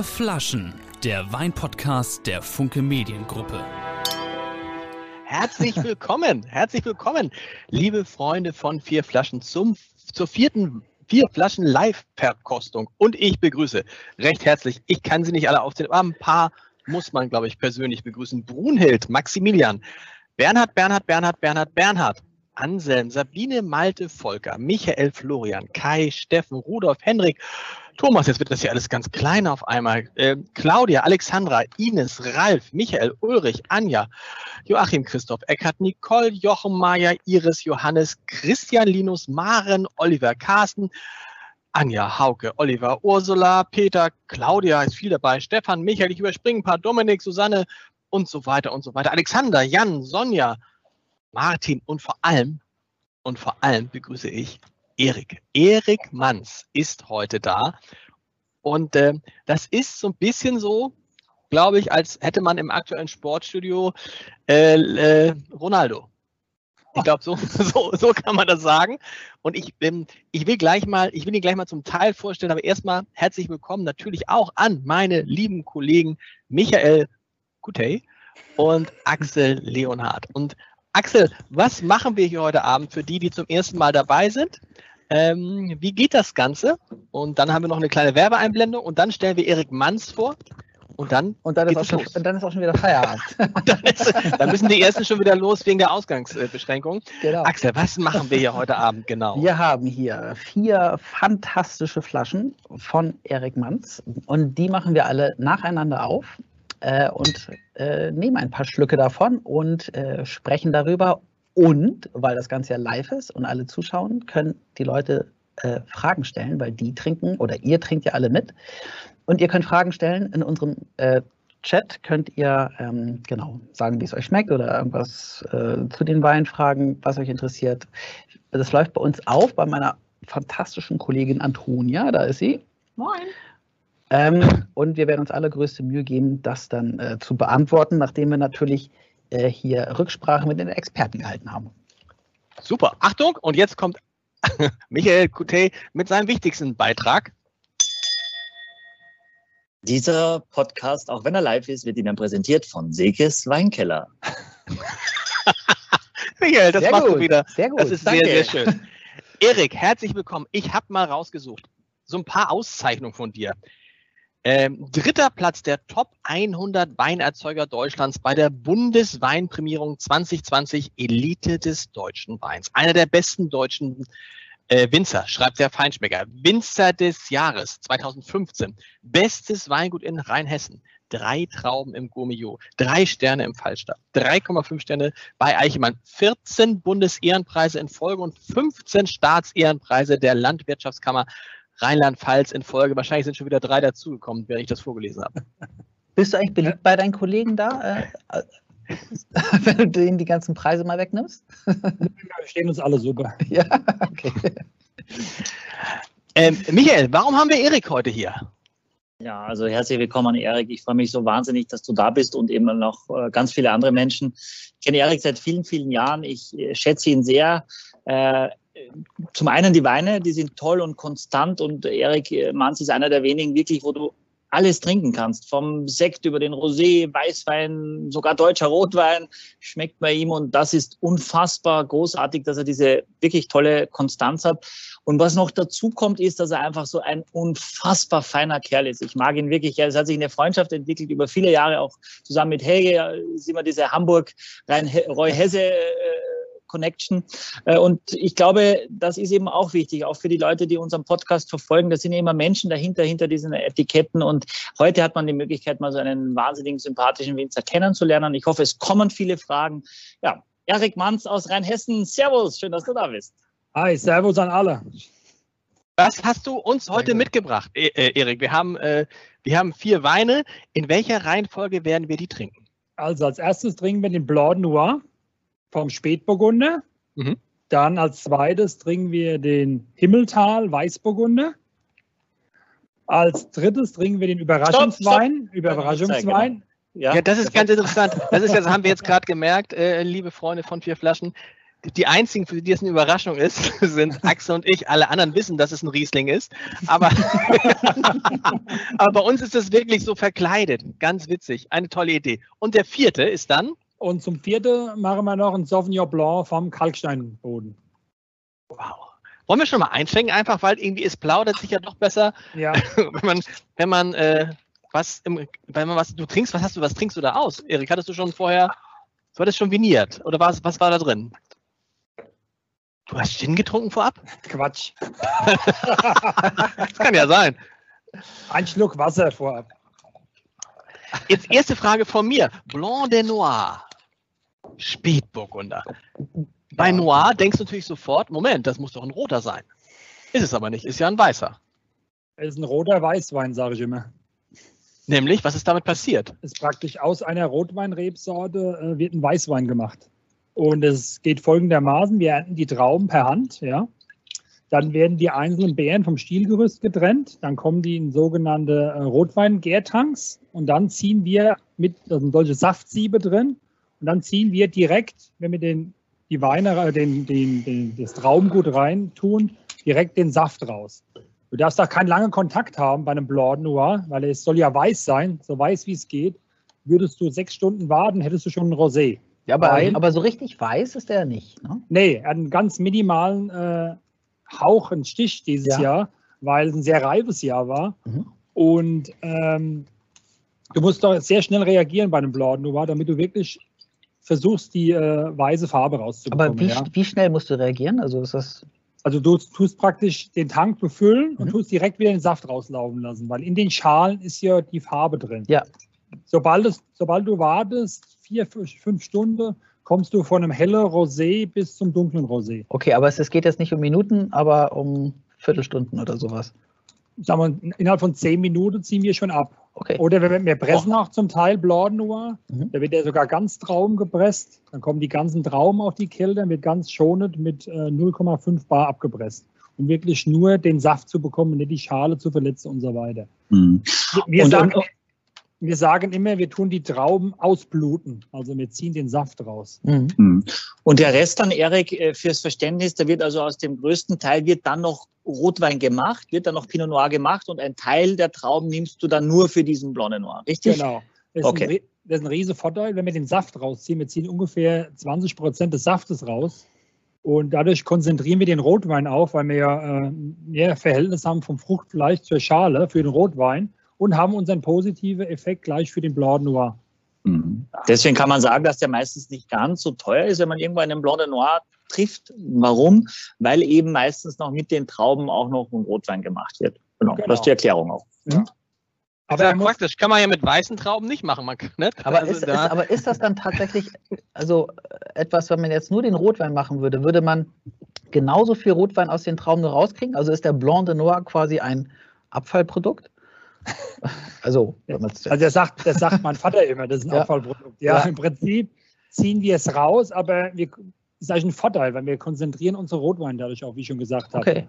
Vier Flaschen, der Weinpodcast der Funke Mediengruppe. Herzlich willkommen, herzlich willkommen, liebe Freunde von Vier Flaschen zum, zur vierten Vier Flaschen Live-Verkostung. Und ich begrüße recht herzlich, ich kann sie nicht alle aufzählen, aber ein paar muss man, glaube ich, persönlich begrüßen. Brunhild, Maximilian, Bernhard, Bernhard, Bernhard, Bernhard, Bernhard, Anselm, Sabine, Malte, Volker, Michael, Florian, Kai, Steffen, Rudolf, Henrik, Thomas, jetzt wird das hier alles ganz klein auf einmal. Äh, Claudia, Alexandra, Ines, Ralf, Michael, Ulrich, Anja, Joachim, Christoph, Eckert, Nicole, Jochen, Maja, Iris, Johannes, Christian, Linus, Maren, Oliver, Carsten, Anja, Hauke, Oliver, Ursula, Peter, Claudia ist viel dabei, Stefan, Michael, ich überspringe ein paar, Dominik, Susanne und so weiter und so weiter. Alexander, Jan, Sonja, Martin und vor allem, und vor allem begrüße ich Erik. Erik Manns ist heute da. Und äh, das ist so ein bisschen so, glaube ich, als hätte man im aktuellen Sportstudio äh, äh, Ronaldo. Ich glaube, so, so, so kann man das sagen. Und ich, ähm, ich will gleich mal, ich will ihn gleich mal zum Teil vorstellen, aber erstmal herzlich willkommen natürlich auch an meine lieben Kollegen Michael Kutey und Axel Leonhardt. Und Axel, was machen wir hier heute Abend für die, die zum ersten Mal dabei sind? Ähm, wie geht das Ganze? Und dann haben wir noch eine kleine Werbeeinblendung und dann stellen wir Erik Manns vor. Und dann, und dann, ist auch, schon, und dann ist auch schon wieder Feierabend. dann, ist, dann, müssen die ersten schon wieder los wegen der Ausgangsbeschränkung. Genau. Axel, was machen wir hier heute Abend genau? Wir haben hier vier fantastische Flaschen von Erik Manns und die machen wir alle nacheinander auf äh, und äh, nehmen ein paar Schlücke davon und äh, sprechen darüber. Und weil das Ganze ja live ist und alle zuschauen, können die Leute äh, Fragen stellen, weil die trinken oder ihr trinkt ja alle mit. Und ihr könnt Fragen stellen in unserem äh, Chat könnt ihr ähm, genau sagen, wie es euch schmeckt oder irgendwas äh, zu den Weinen fragen, was euch interessiert. Das läuft bei uns auf bei meiner fantastischen Kollegin Antonia. Da ist sie. Moin. Ähm, und wir werden uns allergrößte Mühe geben, das dann äh, zu beantworten, nachdem wir natürlich äh, hier Rücksprache mit den Experten gehalten haben. Super. Achtung, und jetzt kommt Michael Coutet mit seinem wichtigsten Beitrag. Dieser Podcast, auch wenn er live ist, wird Ihnen präsentiert von Sekes Weinkeller. Michael, das sehr machst gut, du wieder. Sehr gut. Das ist Danke. sehr, sehr schön. Erik, herzlich willkommen. Ich habe mal rausgesucht, so ein paar Auszeichnungen von dir. Ähm, dritter Platz der Top 100 Weinerzeuger Deutschlands bei der Bundesweinprämierung 2020 Elite des deutschen Weins. Einer der besten deutschen äh, Winzer, schreibt der Feinschmecker. Winzer des Jahres 2015. Bestes Weingut in Rheinhessen. Drei Trauben im Gourmillot, drei Sterne im Fallstab, 3,5 Sterne bei Eichemann, 14 Bundesehrenpreise in Folge und 15 Staatsehrenpreise der Landwirtschaftskammer Rheinland-Pfalz in Folge. Wahrscheinlich sind schon wieder drei dazugekommen, während ich das vorgelesen habe. Bist du eigentlich beliebt bei deinen Kollegen da, äh, wenn du denen die ganzen Preise mal wegnimmst? Wir stehen uns alle super. Ja, okay. Ähm, Michael, warum haben wir Erik heute hier? Ja, also herzlich willkommen an Erik. Ich freue mich so wahnsinnig, dass du da bist und eben noch äh, ganz viele andere Menschen. Ich kenne Erik seit vielen, vielen Jahren. Ich äh, schätze ihn sehr. Äh, zum einen die Weine, die sind toll und konstant und Erik Manz ist einer der wenigen wirklich, wo du alles trinken kannst. Vom Sekt über den Rosé, Weißwein, sogar deutscher Rotwein schmeckt bei ihm und das ist unfassbar großartig, dass er diese wirklich tolle Konstanz hat. Und was noch dazu kommt, ist, dass er einfach so ein unfassbar feiner Kerl ist. Ich mag ihn wirklich. Es hat sich eine Freundschaft entwickelt über viele Jahre, auch zusammen mit Helge, ist immer diese Hamburg-Roy-Hesse äh, Connection. Äh, und ich glaube, das ist eben auch wichtig, auch für die Leute, die unseren Podcast verfolgen. Da sind ja immer Menschen dahinter, hinter diesen Etiketten. Und heute hat man die Möglichkeit, mal so einen wahnsinnigen, sympathischen Winzer kennenzulernen. Ich hoffe, es kommen viele Fragen. Ja, Erik Manz aus Rheinhessen. Servus, schön, dass du da bist. Hi, Servus an alle. Was hast du uns heute mitgebracht, e äh, Erik? Wir haben, äh, wir haben vier Weine. In welcher Reihenfolge werden wir die trinken? Also als erstes trinken wir den Blanc Noir vom Spätburgunder. Mhm. Dann als zweites trinken wir den Himmeltal Weißburgunder. Als drittes trinken wir den Überraschungswein. Stopp, stopp. Überraschungswein. Ja, ja, das ist ganz interessant. Das ist, das haben wir jetzt gerade gemerkt, äh, liebe Freunde von vier Flaschen. die einzigen, für die es eine Überraschung ist, sind Axel und ich. Alle anderen wissen, dass es ein Riesling ist. Aber, aber bei uns ist es wirklich so verkleidet. Ganz witzig. Eine tolle Idee. Und der vierte ist dann? Und zum vierten machen wir noch ein Sauvignon Blanc vom Kalksteinboden. Wow. Wollen wir schon mal einschenken, einfach weil irgendwie es plaudert sich ja doch besser, ja. wenn man, wenn man äh, was im, wenn man was, du trinkst, was hast du, was trinkst du da aus? Erik, hattest du schon vorher, du hattest schon viniert oder was, was war da drin? Du hast Gin getrunken vorab? Quatsch. das kann ja sein. Ein Schluck Wasser vorab. Jetzt erste Frage von mir. Blanc de Noir. Spätburgunder. Bei Noir denkst du natürlich sofort, Moment, das muss doch ein roter sein. Ist es aber nicht, ist ja ein weißer. Es ist ein roter Weißwein, sage ich immer. Nämlich, was ist damit passiert? Es ist praktisch aus einer Rotweinrebsorte äh, wird ein Weißwein gemacht. Und es geht folgendermaßen: Wir ernten die Trauben per Hand, ja. Dann werden die einzelnen Beeren vom Stielgerüst getrennt. Dann kommen die in sogenannte äh, Rotwein-Gärtanks. Und dann ziehen wir mit, da sind solche Saftsiebe drin. Und dann ziehen wir direkt, wenn wir den, die Weine, äh, den, den, den, das Traubengut rein tun, direkt den Saft raus. Du darfst da keinen langen Kontakt haben bei einem Blanc Noir, weil es soll ja weiß sein, so weiß wie es geht. Würdest du sechs Stunden warten, hättest du schon ein Rosé. Ja, aber, aber so richtig weiß ist der nicht. Ne? Nee, er hat einen ganz minimalen äh, Hauch, einen Stich dieses ja. Jahr, weil es ein sehr reifes Jahr war. Mhm. Und ähm, du musst doch sehr schnell reagieren bei einem Blanc Noir, damit du wirklich versuchst, die äh, weiße Farbe rauszubekommen. Aber wie, ja. wie schnell musst du reagieren? Also ist das also du tust praktisch den Tank befüllen und mhm. tust direkt wieder den Saft rauslaufen lassen, weil in den Schalen ist ja die Farbe drin. Ja. Sobald, es, sobald du wartest, vier, fünf Stunden, kommst du von einem hellen Rosé bis zum dunklen Rosé. Okay, aber es geht jetzt nicht um Minuten, aber um Viertelstunden oder sowas. Sagen wir, innerhalb von zehn Minuten ziehen wir schon ab. Okay. Oder wir, wir pressen auch zum Teil Blanc Noir. Mhm. Da wird der sogar ganz Traum gepresst. Dann kommen die ganzen Trauben auf die Kälte, dann wird ganz schonend mit äh, 0,5 Bar abgepresst. Um wirklich nur den Saft zu bekommen, nicht die Schale zu verletzen und so weiter. Mhm. Wir, und, sagen, und, wir sagen immer, wir tun die Trauben ausbluten. Also wir ziehen den Saft raus. Mhm. mhm. Und der Rest dann, Erik, äh, fürs Verständnis, da wird also aus dem größten Teil wird dann noch Rotwein gemacht, wird dann noch Pinot Noir gemacht und ein Teil der Trauben nimmst du dann nur für diesen Blonde Noir, richtig? Genau. Das okay. Ein, das ist ein riesiger Vorteil, wenn wir den Saft rausziehen. Wir ziehen ungefähr 20 Prozent des Saftes raus. Und dadurch konzentrieren wir den Rotwein auf, weil wir ja äh, mehr Verhältnis haben vom Fruchtfleisch zur Schale für den Rotwein und haben unseren positiven Effekt gleich für den Blanc Noir. Mhm. Deswegen kann man sagen, dass der meistens nicht ganz so teuer ist, wenn man irgendwo einen Blanc Noir trifft. Warum? Weil eben meistens noch mit den Trauben auch noch ein Rotwein gemacht wird. Genau, genau. das ist die Erklärung auch. Ja. Aber ja, praktisch kann man ja mit weißen Trauben nicht machen. Man, ne? aber, also ist, da ist, aber ist das dann tatsächlich, also etwas, wenn man jetzt nur den Rotwein machen würde, würde man genauso viel Rotwein aus den Trauben rauskriegen? Also ist der Blanc de Noir quasi ein Abfallprodukt? Also, also das sagt, das sagt mein Vater immer, das ist ein ja. Abfallprodukt. Ja, ja, im Prinzip ziehen wir es raus, aber wir, das ist eigentlich ein Vorteil, weil wir konzentrieren unsere Rotwein dadurch auch, wie ich schon gesagt habe. Okay.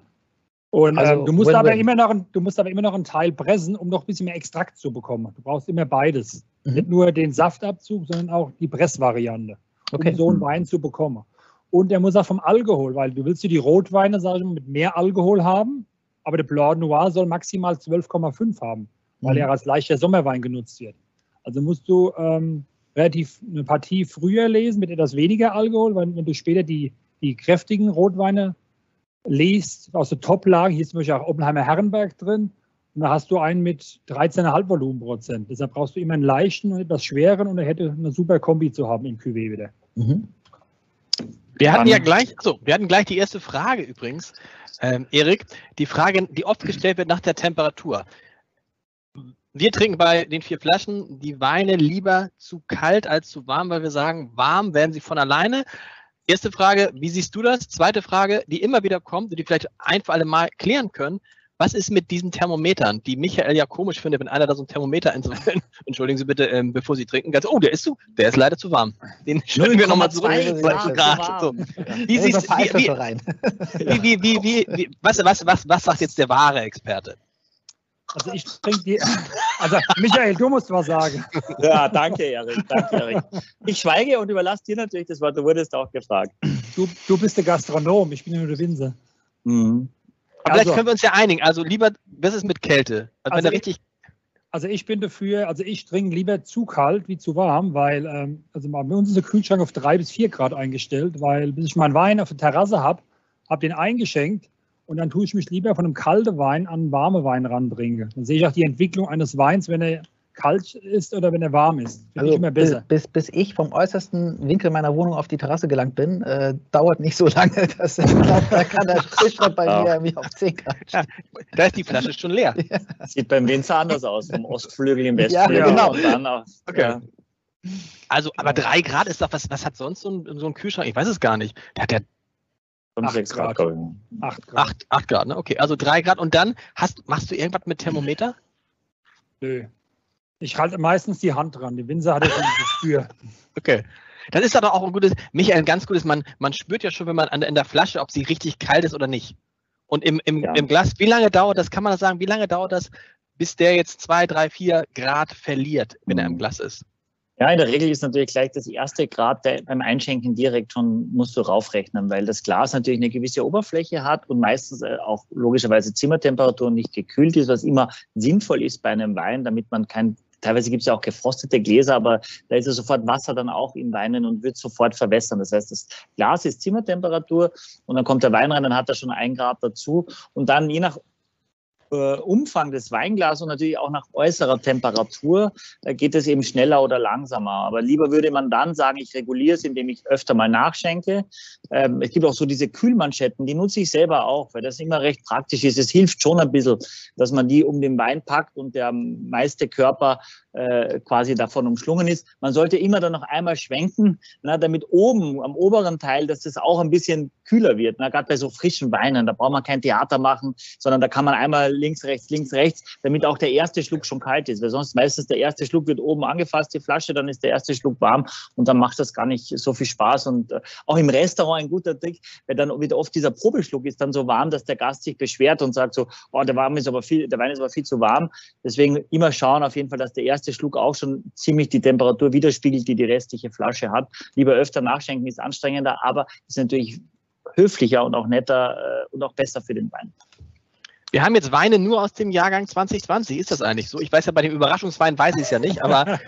Und also, ähm, du, musst aber immer noch, du musst aber immer noch einen Teil pressen, um noch ein bisschen mehr Extrakt zu bekommen. Du brauchst immer beides. Mhm. Nicht nur den Saftabzug, sondern auch die Pressvariante, um okay. so einen Wein zu bekommen. Und der muss auch vom Alkohol, weil du willst du die Rotweine, sag ich mal, mit mehr Alkohol haben, aber der Blanc Noir soll maximal 12,5 haben, weil mhm. er als leichter Sommerwein genutzt wird. Also musst du ähm, relativ eine Partie früher lesen mit etwas weniger Alkohol, weil wenn du später die, die kräftigen Rotweine liest, aus der Top-Lage, hier ist zum Beispiel auch Oppenheimer Herrenberg drin, und da hast du einen mit 13,5 Volumenprozent. Deshalb brauchst du immer einen leichten und etwas schweren und er hätte eine super Kombi zu haben im Cuvée wieder. Mhm. Wir hatten ja gleich, also wir hatten gleich die erste Frage übrigens, ähm, Erik, die Frage, die oft gestellt wird nach der Temperatur. Wir trinken bei den vier Flaschen die Weine lieber zu kalt als zu warm, weil wir sagen, warm werden sie von alleine. Erste Frage, wie siehst du das? Zweite Frage, die immer wieder kommt und die vielleicht ein für alle Mal klären können. Was ist mit diesen Thermometern, die Michael ja komisch findet, wenn einer da so ein Thermometer einzuwählen? Entschuldigen Sie bitte, ähm, bevor Sie trinken. Ganz, oh, der ist zu, der ist leider zu warm. Den stellen wir nochmal zurück. Grad. So. Wie, siehst, wie, wie, wie, wie, wie, wie, was, was, was, was sagt jetzt der wahre Experte? Also ich trinke die. Also Michael, du musst was sagen. Ja, danke, Erik. Danke, Erik. Ich schweige und überlasse dir natürlich das Wort. Du wurdest auch gefragt. Du, du bist der Gastronom, ich bin nur der Winzer. Mhm. Aber also, vielleicht können wir uns ja einigen. Also lieber, was ist mit Kälte? Also, also wenn richtig. Also ich bin dafür, also ich trinke lieber zu kalt wie zu warm, weil ähm, also bei uns ist der Kühlschrank auf drei bis vier Grad eingestellt, weil bis ich meinen Wein auf der Terrasse habe, habe den eingeschenkt und dann tue ich mich lieber von einem kalten Wein an einen warmen Wein ranbringen. Dann sehe ich auch die Entwicklung eines Weins, wenn er kalt ist oder wenn er warm ist. Finde also ich immer besser. Bis, bis, ich vom äußersten Winkel meiner Wohnung auf die Terrasse gelangt bin, äh, dauert nicht so lange. Dass, glaub, da kann der Tischschritt bei mir wie auf 10 Grad. Ja, da ist die Flasche schon leer. Ja. Sieht beim Winzer anders aus, vom Ostflügel im Westflügel. Ja, genau. Und dann auch, okay. Also, aber 3 Grad ist doch, was, was hat sonst so ein, so ein Kühlschrank? Ich weiß es gar nicht. Der hat ja 5, 6 Grad. Grad. 8 Grad. 8, 8 Grad, ne? Okay, also 3 Grad. Und dann hast, machst du irgendwas mit Thermometer? Nö. Ich halte meistens die Hand dran. Die Winzer hat ja schon ein Gespür. Okay. Das ist aber auch ein gutes, Michael, ein ganz gutes, man, man spürt ja schon, wenn man an, in der Flasche, ob sie richtig kalt ist oder nicht. Und im, im, ja. im Glas, wie lange dauert das, kann man das sagen, wie lange dauert das, bis der jetzt 2, 3, 4 Grad verliert, wenn er im mhm. Glas ist? Ja, in der Regel ist natürlich gleich das erste Grad beim Einschenken direkt schon musst du raufrechnen, weil das Glas natürlich eine gewisse Oberfläche hat und meistens äh, auch logischerweise Zimmertemperatur nicht gekühlt ist, was immer sinnvoll ist bei einem Wein, damit man kein Teilweise gibt es ja auch gefrostete Gläser, aber da ist ja sofort Wasser dann auch in Weinen und wird sofort verwässern. Das heißt, das Glas ist Zimmertemperatur und dann kommt der Wein rein, dann hat er schon ein Grad dazu. Und dann je nach äh, Umfang des Weinglases und natürlich auch nach äußerer Temperatur äh, geht es eben schneller oder langsamer. Aber lieber würde man dann sagen, ich reguliere es, indem ich öfter mal nachschenke. Ähm, es gibt auch so diese Kühlmanschetten, die nutze ich selber auch, weil das immer recht praktisch ist. Es hilft schon ein bisschen, dass man die um den Wein packt und der meiste Körper äh, quasi davon umschlungen ist. Man sollte immer dann noch einmal schwenken, damit oben am oberen Teil, dass das auch ein bisschen kühler wird. Gerade bei so frischen Weinen, da braucht man kein Theater machen, sondern da kann man einmal links, rechts, links, rechts, damit auch der erste Schluck schon kalt ist. Weil sonst meistens der erste Schluck wird oben angefasst, die Flasche, dann ist der erste Schluck warm und dann macht das gar nicht so viel Spaß. Und äh, auch im Restaurant ein guter Trick, weil dann wieder oft dieser Probeschluck ist dann so warm, dass der Gast sich beschwert und sagt so, oh, der, warm ist aber viel, der Wein ist aber viel zu warm. Deswegen immer schauen auf jeden Fall, dass der erste Schluck auch schon ziemlich die Temperatur widerspiegelt, die die restliche Flasche hat. Lieber öfter nachschenken ist anstrengender, aber ist natürlich höflicher und auch netter äh, und auch besser für den Wein. Wir haben jetzt Weine nur aus dem Jahrgang 2020. Ist das eigentlich so? Ich weiß ja, bei dem Überraschungswein weiß ich es ja nicht, aber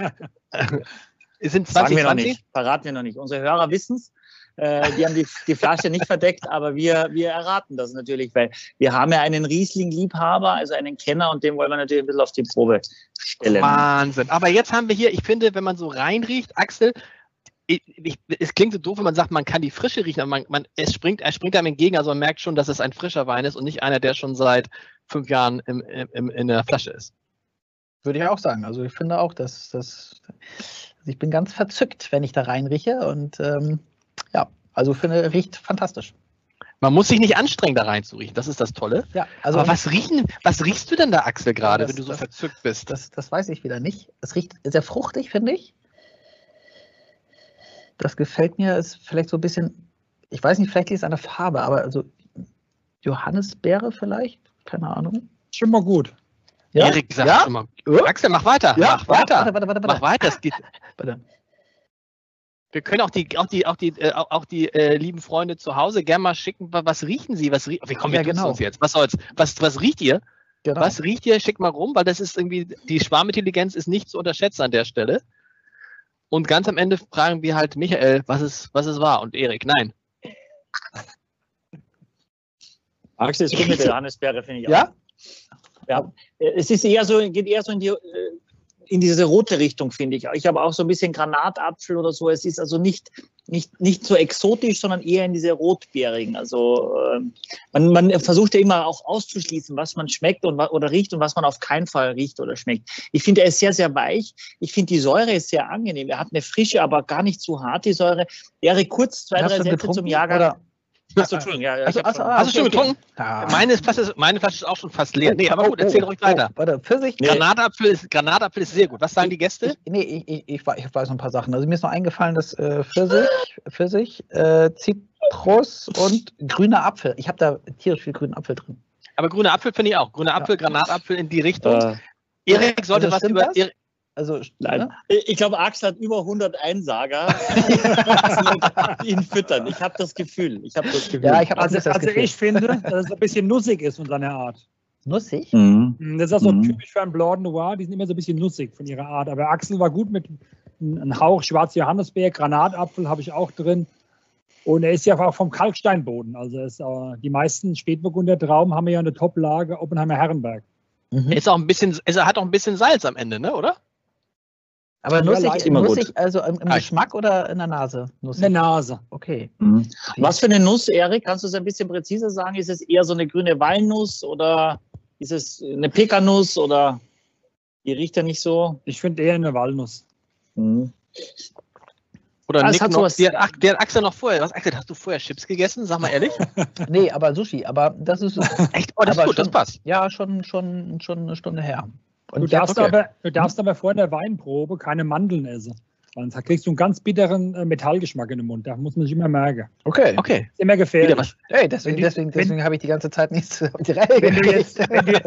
es sind 2020. Sagen wir noch nicht, verraten wir noch nicht. Unsere Hörer wissen es. Äh, die haben die, die Flasche nicht verdeckt, aber wir, wir erraten das natürlich, weil wir haben ja einen Riesling-Liebhaber, also einen Kenner und den wollen wir natürlich ein bisschen auf die Probe stellen. Wahnsinn. Aber jetzt haben wir hier, ich finde, wenn man so reinriecht, Axel, ich, ich, es klingt so doof, wenn man sagt, man kann die Frische riechen, aber man, man, es springt, er springt einem entgegen, also man merkt schon, dass es ein frischer Wein ist und nicht einer, der schon seit fünf Jahren im, im, in der Flasche ist. Würde ich auch sagen. Also ich finde auch, dass das. Also ich bin ganz verzückt, wenn ich da reinrieche und ähm, ja, also finde, riecht fantastisch. Man muss sich nicht anstrengen, da reinzuriechen. Das ist das Tolle. Ja, also Aber was, riechen, was riechst du denn da, Axel, gerade, wenn du so das, verzückt bist? Das, das weiß ich wieder nicht. Es riecht sehr fruchtig, finde ich. Das gefällt mir, ist vielleicht so ein bisschen, ich weiß nicht, vielleicht ist es eine Farbe, aber also Johannisbeere vielleicht? Keine Ahnung. Schon mal gut. Ja? Erik sagt ja? schon mal. Axel, mach weiter. Ja? Mach weiter. Warte, warte, warte, warte. Mach weiter. Es geht. Warte. Wir können auch die, auch die, auch die, äh, auch die äh, lieben Freunde zu Hause gerne mal schicken. Was riechen sie? Was riechen? Wie kommen wir ja, genau. uns jetzt? Was soll's? Was, was riecht ihr? Genau. Was riecht ihr? Schick mal rum, weil das ist irgendwie, die Schwarmintelligenz ist nicht zu unterschätzen an der Stelle. Und ganz am Ende fragen wir halt Michael, was es, was es war. Und Erik, nein. Axel ist gut mit der Johannisbeere, finde ich ja? auch. Ja? Es ist eher so, geht eher so in die äh, in diese rote Richtung, finde ich. Ich habe auch so ein bisschen Granatapfel oder so. Es ist also nicht, nicht, nicht so exotisch, sondern eher in diese rotbeerigen. Also äh, man, man versucht ja immer auch auszuschließen, was man schmeckt und, oder riecht und was man auf keinen Fall riecht oder schmeckt. Ich finde, er ist sehr, sehr weich. Ich finde, die Säure ist sehr angenehm. Er hat eine frische, aber gar nicht zu hart, die Säure. Wäre kurz zwei, drei Sätze zum Jahrgang. Oder? Achso, Entschuldigung, ja. ja achso, achso, hast du schon getrunken? Ja. Meine, Flasche, meine Flasche ist auch schon fast leer. Nee, aber gut, erzähl oh, ruhig weiter. Oh, warte, Pfirsich? Nee. Granatapfel, ist, Granatapfel ist sehr gut. Was sagen die Gäste? Ich, nee, ich, ich, ich, weiß noch ein paar Sachen. Also mir ist noch eingefallen, dass äh, Pfirsich, Pfirsich äh, Zitrus und grüner Apfel. Ich habe da tierisch viel grünen Apfel drin. Aber grüne Apfel finde ich auch. Grüne Apfel, ja. Granatapfel in die Richtung. Äh, Erik sollte also was über. Das? Erik, also, Nein. Ne? Ich glaube, Axel hat über 100 Einsager, die ihn füttern. Ich habe das Gefühl. Ich habe das Gefühl. Ja, ich also, das also ich finde, dass es ein bisschen nussig ist von seiner Art. Nussig? Mhm. mhm. Das ist auch so mhm. typisch für einen Blanc Noir. Die sind immer so ein bisschen nussig von ihrer Art. Aber Axel war gut mit einem Hauch schwarzer Johannisbeer, Granatapfel habe ich auch drin. Und er ist ja auch vom Kalksteinboden. Also ist, äh, die meisten Spätburgunder Trauben haben ja eine Top-Lage Oppenheimer Herrenberg. Mhm. Ist auch ein bisschen, er hat auch ein bisschen Salz am Ende, ne? Oder? Aber nussig, immer nussig also im, im Geschmack oder in der Nase? Nussig? In der Nase. Okay. Mhm. Was für eine Nuss, Erik? Kannst du es ein bisschen präziser sagen? Ist es eher so eine grüne Walnuss oder ist es eine Pekanuss oder die riecht ja nicht so? Ich finde eher eine Walnuss. Mhm. Oder also Nick noch, der, der hat Axel noch vorher. Was, Axel, hast du vorher Chips gegessen? Sag mal ehrlich. nee, aber Sushi. Aber das ist. Echt? Oh, das ist gut, schon, das passt. Ja, schon, schon, schon eine Stunde her. Du darfst, okay. aber, du darfst aber vor der Weinprobe keine Mandeln essen. Sonst kriegst du einen ganz bitteren äh, Metallgeschmack in den Mund. Da muss man sich immer merken. Okay. Okay. Ist immer gefährlich. Hey, deswegen, deswegen, deswegen habe ich die ganze Zeit nichts auf die Reihe wenn du jetzt, wenn du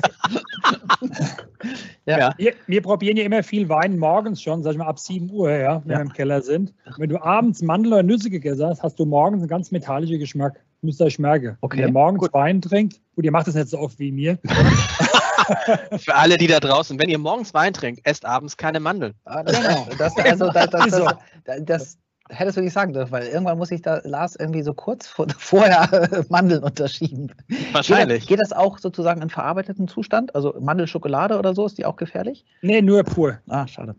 ja. ja. Wir, wir, probieren ja immer viel Wein morgens schon, sag ich mal ab 7 Uhr, ja, wenn ja. wir im Keller sind. Wenn du abends Mandel oder Nüsse gegessen hast, hast du morgens einen ganz metallischen Geschmack. Müsst ihr euch merken. Okay. Wenn ihr morgens Gut. Wein trinkt, gut, ihr macht das nicht so oft wie mir. Für alle, die da draußen, wenn ihr morgens Wein trinkt, esst abends keine Mandeln. Ah, das, genau. Das, also, das, das, das, hättest du nicht sagen dürfen, weil irgendwann muss ich da Lars irgendwie so kurz vor, vorher Mandeln unterschieben. Wahrscheinlich. Geht, geht, das auch sozusagen in verarbeiteten Zustand? Also Mandelschokolade oder so, ist die auch gefährlich? Nee, nur pur. Ah, schade.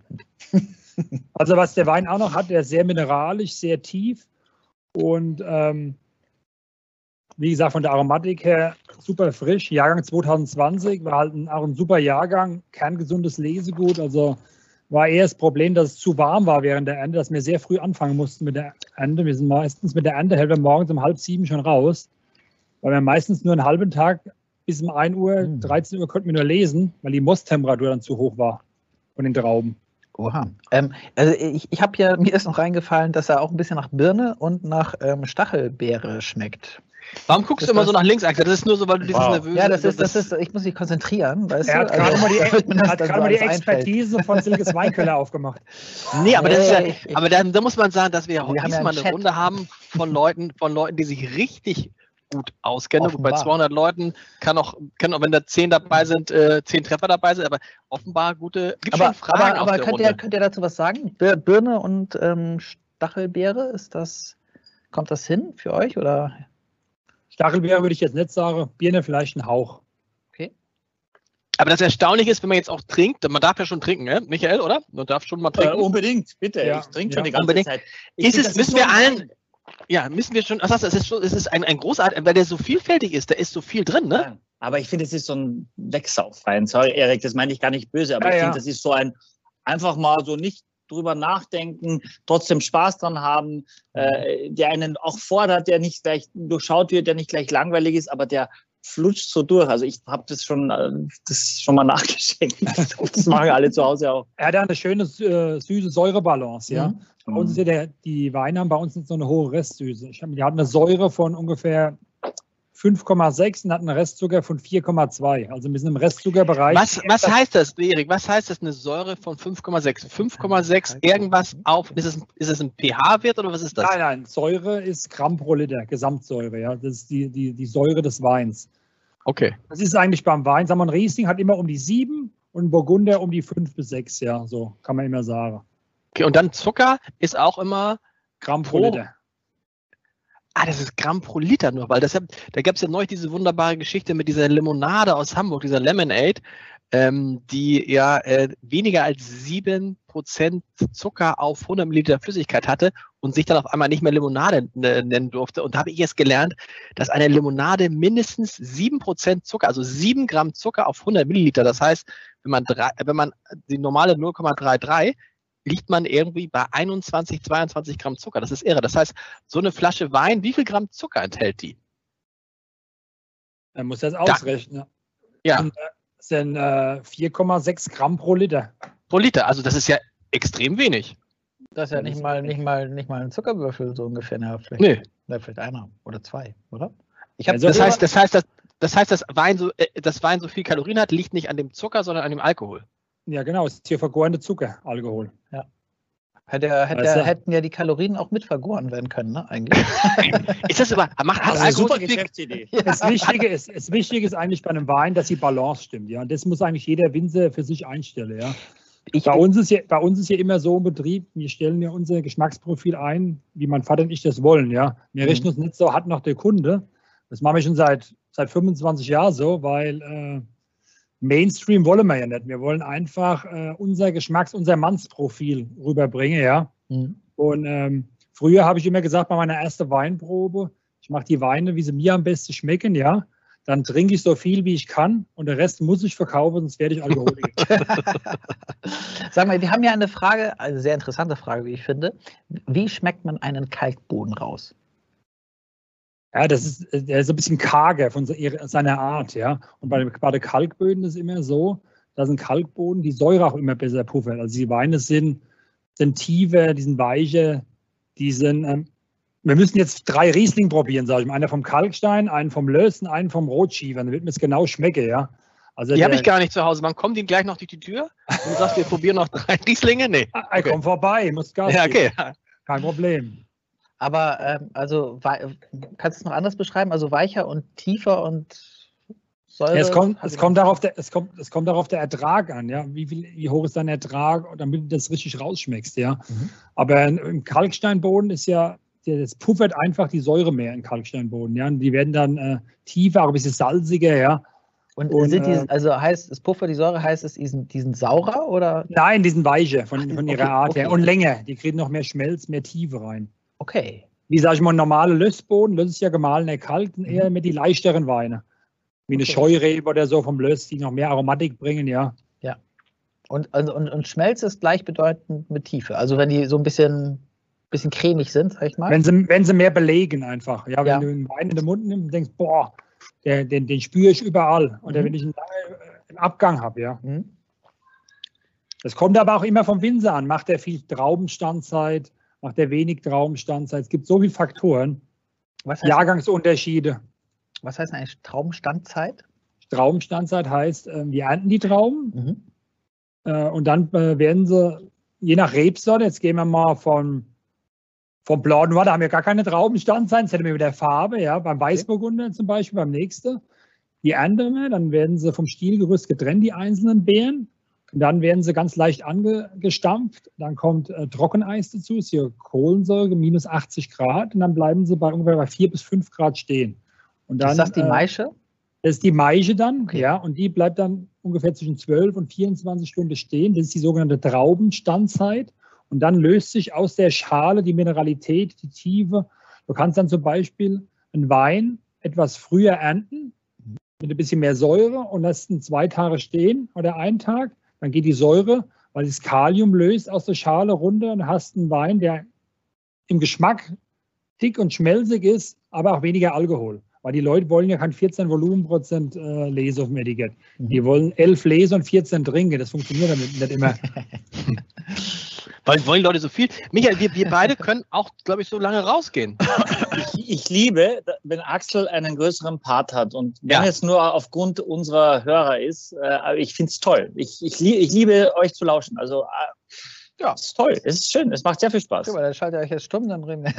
also was der Wein auch noch hat, der ist sehr mineralisch, sehr tief und ähm, wie gesagt, von der Aromatik her super frisch. Jahrgang 2020 war halt ein, auch ein super Jahrgang, kerngesundes Lesegut. Also war eher das Problem, dass es zu warm war während der Ernte, dass wir sehr früh anfangen mussten mit der Ernte. Wir sind meistens mit der Ernte wir morgens um halb sieben schon raus, weil wir meistens nur einen halben Tag bis um 1 Uhr, 13 hm. Uhr konnten wir nur lesen, weil die Mosttemperatur dann zu hoch war von den Trauben. Oha. Ähm, also ich, ich habe ja, mir ist noch reingefallen, dass er auch ein bisschen nach Birne und nach ähm, Stachelbeere schmeckt. Warum guckst das du immer so nach links, Axel? Das ist nur so, weil du dieses wow. nervöse... Ja, das ist, das ist, ich muss mich konzentrieren, weißt er hat gerade also, mal die, mal die Expertise von Silkes Weinkeller aufgemacht. Nee, aber, das ist ja, aber da, da muss man sagen, dass wir, wir diesmal ja eine Runde haben von Leuten, von Leuten, die sich richtig gut auskennen. Offenbar. Bei 200 Leuten kann auch, kann auch wenn da 10 dabei sind, äh, 10 Treffer dabei sind, aber offenbar gute gibt aber, Fragen aber, aber könnt, ihr, könnt ihr dazu was sagen? Birne und ähm, Stachelbeere, ist das, kommt das hin für euch oder? Stachelbeere würde ich jetzt nicht sagen, Birne vielleicht ein Hauch. Okay. Aber das Erstaunliche ist, wenn man jetzt auch trinkt, man darf ja schon trinken, ne? Michael, oder? Man darf schon mal trinken. Äh, unbedingt, bitte. Ja. Ich trinke schon ja. die ganze unbedingt. Zeit. Ich ist es, müssen wir allen, ja, müssen wir schon, was es ist, es ist ein, ein großartig, weil der so vielfältig ist, da ist so viel drin, ne? Ja. Aber ich finde, es ist so ein Wegsaufwein. Sorry, Erik, das meine ich gar nicht böse, aber ja, ich finde, das ist so ein, einfach mal so nicht drüber nachdenken, trotzdem Spaß dran haben, äh, der einen auch fordert, der nicht gleich durchschaut wird, der nicht gleich langweilig ist, aber der flutscht so durch. Also ich habe das schon, äh, das schon mal nachgeschenkt. Das machen alle zu Hause auch. Er hat eine schöne äh, süße Säurebalance, ja. Mhm. Bei uns ist ja der, die Weine haben bei uns nicht so eine hohe Restsüße. Ich hab, die haben eine Säure von ungefähr 5,6 und hat einen Restzucker von 4,2. Also wir sind im Restzuckerbereich. Was, was heißt das, Erik? Was heißt das, eine Säure von 5,6? 5,6 irgendwas auf, ist es, ist es ein pH-Wert oder was ist das? Nein, nein, Säure ist Gramm pro Liter, Gesamtsäure. Ja? Das ist die, die, die Säure des Weins. Okay. Das ist eigentlich beim Wein. Sagen wir, ein Riesling hat immer um die 7 und ein Burgunder um die 5 bis 6, ja, so kann man immer sagen. Okay, und dann Zucker ist auch immer Gramm pro, pro Liter. Ah, das ist Gramm pro Liter nur, weil das, da gab es ja neulich diese wunderbare Geschichte mit dieser Limonade aus Hamburg, dieser Lemonade, ähm, die ja äh, weniger als 7% Zucker auf 100 Milliliter Flüssigkeit hatte und sich dann auf einmal nicht mehr Limonade äh, nennen durfte. Und da habe ich jetzt gelernt, dass eine Limonade mindestens 7% Zucker, also 7 Gramm Zucker auf 100 Milliliter, das heißt, wenn man, drei, wenn man die normale 0,33 liegt man irgendwie bei 21, 22 Gramm Zucker. Das ist irre. Das heißt, so eine Flasche Wein, wie viel Gramm Zucker enthält die? Man muss das ausrechnen. Ja. Und, das sind äh, 4,6 Gramm pro Liter. Pro Liter, also das ist ja extrem wenig. Das ist ja nicht mal, nicht mal, nicht mal ein Zuckerwürfel so ungefähr. Ne, vielleicht, nee. vielleicht einer oder zwei, oder? Ich hab, also, das, heißt, das heißt, dass das heißt, dass Wein, so, äh, dass Wein so viel Kalorien hat, liegt nicht an dem Zucker, sondern an dem Alkohol. Ja, genau, es ist hier vergorene Zucker, Alkohol. Ja. Hätte, hätte, du? Hätten ja die Kalorien auch mit vergoren werden können, ne? Eigentlich. ist das aber, macht das eine super Geschäftsidee. Das Wichtige, ist, das Wichtige ist eigentlich bei einem Wein, dass die Balance stimmt. Ja? Und das muss eigentlich jeder Winzer für sich einstellen. Ja? Ich, bei, uns ist ja, bei uns ist ja immer so im Betrieb, wir stellen ja unser Geschmacksprofil ein, wie mein Vater und ich das wollen. Ja? Wir mhm. richten uns nicht so, hat noch der Kunde. Das machen wir schon seit, seit 25 Jahren so, weil äh, Mainstream wollen wir ja nicht. Wir wollen einfach äh, unser Geschmacks-, unser Mannsprofil rüberbringen, ja. Mhm. Und ähm, früher habe ich immer gesagt, bei meiner ersten Weinprobe, ich mache die Weine, wie sie mir am besten schmecken, ja. Dann trinke ich so viel, wie ich kann und der Rest muss ich verkaufen, sonst werde ich Alkoholiker. Sag mal, wir haben ja eine Frage, eine sehr interessante Frage, wie ich finde. Wie schmeckt man einen Kalkboden raus? Ja, das ist, der ist ein bisschen karger von seiner Art, ja. Und bei, bei den Kalkböden ist es immer so, dass ein Kalkboden die Säure auch immer besser puffert. Also die Weine sind, sind tiefer, die sind weicher, die sind. Ähm, wir müssen jetzt drei Riesling probieren, sage ich mal. Einer vom Kalkstein, einen vom Lösen, einen vom Rotschiefer. Dann wird mir es genau schmecken, ja. Also die habe ich gar nicht zu Hause. Man kommt ihm gleich noch durch die Tür und sagt, wir probieren noch drei Rieslinge? Nee. Okay. Komm vorbei, muss Gas Ja, okay. Kein Problem. Aber ähm, also kannst du es noch anders beschreiben? Also weicher und tiefer und Säure? Ja, es, kommt, es, kommt darauf der, es, kommt, es kommt darauf der Ertrag an, ja. Wie, viel, wie hoch ist dein Ertrag, damit du das richtig rausschmeckst, ja. Mhm. Aber im Kalksteinboden ist ja, das puffert einfach die Säure mehr im Kalksteinboden, ja. Und die werden dann äh, tiefer, auch ein bisschen salziger, ja. Und, und sind die, äh, also heißt es Puffer, die Säure heißt es diesen, diesen saurer oder? Nein, diesen weiche von, Ach, von ihrer okay, Art her. Und länger. Die kriegen noch mehr Schmelz, mehr Tiefe rein. Okay. Wie sage ich mal, normale Lössboden, das ist ja gemahlener Kalk, mhm. eher mit die leichteren Weine. Wie eine okay. Scheurebe oder so vom Löss, die noch mehr Aromatik bringen, ja. Ja. Und, und, und Schmelz ist gleichbedeutend mit Tiefe. Also wenn die so ein bisschen, bisschen cremig sind, sag ich mal. Wenn sie, wenn sie mehr belegen einfach. Ja, wenn ja. du einen Wein in den Mund nimmst und denkst, boah, den, den, den spüre ich überall. Oder mhm. wenn ich einen langen Abgang habe, ja. Mhm. Das kommt aber auch immer vom Winzer an. Macht er viel Traubenstandzeit? Macht er wenig Traumstandzeit. Es gibt so viele Faktoren. Was heißt, Jahrgangsunterschiede. Was heißt eigentlich Traumstandzeit? Traumstandzeit heißt, ähm, wir ernten die Trauben mhm. Äh, und dann äh, werden sie, je nach Rebsorte, jetzt gehen wir mal von, vom Noir, da haben wir gar keine Traubenstandzeit, das hätten wir mit der Farbe, ja, beim Weißburgunder zum Beispiel, beim nächsten. Die ernten wir, dann werden sie vom Stielgerüst getrennt, die einzelnen Beeren. Dann werden sie ganz leicht angestampft. Dann kommt äh, Trockeneis dazu, ist hier Kohlensäure, minus 80 Grad. Und dann bleiben sie bei ungefähr bei 4 bis 5 Grad stehen. Und dann, ist das die äh, Maische? Das ist die Maische dann, okay. ja. Und die bleibt dann ungefähr zwischen 12 und 24 Stunden stehen. Das ist die sogenannte Traubenstandzeit. Und dann löst sich aus der Schale die Mineralität, die Tiefe. Du kannst dann zum Beispiel einen Wein etwas früher ernten, mit ein bisschen mehr Säure und lässt ihn zwei Tage stehen oder einen Tag dann geht die Säure, weil das Kalium löst aus der Schale runter und hast einen Wein, der im Geschmack dick und schmelzig ist, aber auch weniger Alkohol. Weil die Leute wollen ja kein 14 Volumenprozent äh, Lese auf dem Etikett. Mhm. Die wollen 11 Lese und 14 trinken. Das funktioniert damit nicht immer. Wollen, wollen Leute so viel? Michael, wir, wir beide können auch, glaube ich, so lange rausgehen. Ich, ich, liebe, wenn Axel einen größeren Part hat und wenn ja. es nur aufgrund unserer Hörer ist, äh, ich finde es toll. Ich, ich, ich, liebe euch zu lauschen. Also ja, ist toll. Es ist schön. Es macht sehr viel Spaß. Guck mal, dann schaltet euch jetzt stumm, dann reden wir.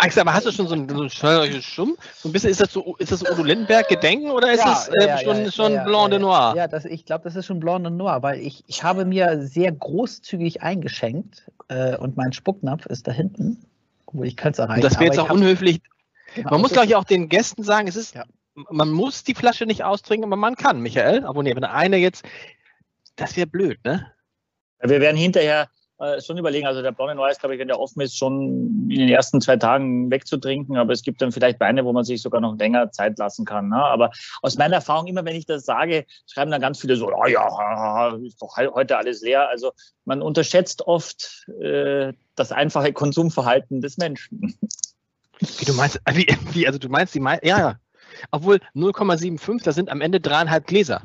Axel, aber hast du schon so ein, so ein schaltet stumm? So ein bisschen, ist das so, ist das so Udo Lindenberg Gedenken oder ist ja, das äh, ja, schon, ja, schon Blanc de Noir? Ja, das, ich glaube, das ist schon Blanc de Noir, weil ich, ich habe mir sehr großzügig eingeschenkt äh, und mein Spucknapf ist da hinten, wo ich kann es erreichen. Und das wäre jetzt auch unhöflich. Genau, man muss, glaube ich, auch den Gästen sagen, es ist, man muss die Flasche nicht austrinken, aber man kann, Michael. Aber nee, wenn eine jetzt, das wäre blöd, ne? Wir werden hinterher äh, schon überlegen, also der Noir ist, glaube ich, wenn der offen ist, schon in den ersten zwei Tagen wegzutrinken, aber es gibt dann vielleicht Weine, wo man sich sogar noch länger Zeit lassen kann. Ne? Aber aus meiner Erfahrung, immer wenn ich das sage, schreiben dann ganz viele so, oh ja, ist doch heute alles leer. Also man unterschätzt oft äh, das einfache Konsumverhalten des Menschen. Wie du meinst, wie, wie also du meinst, die mein, ja, obwohl 0,75, das sind am Ende dreieinhalb Gläser.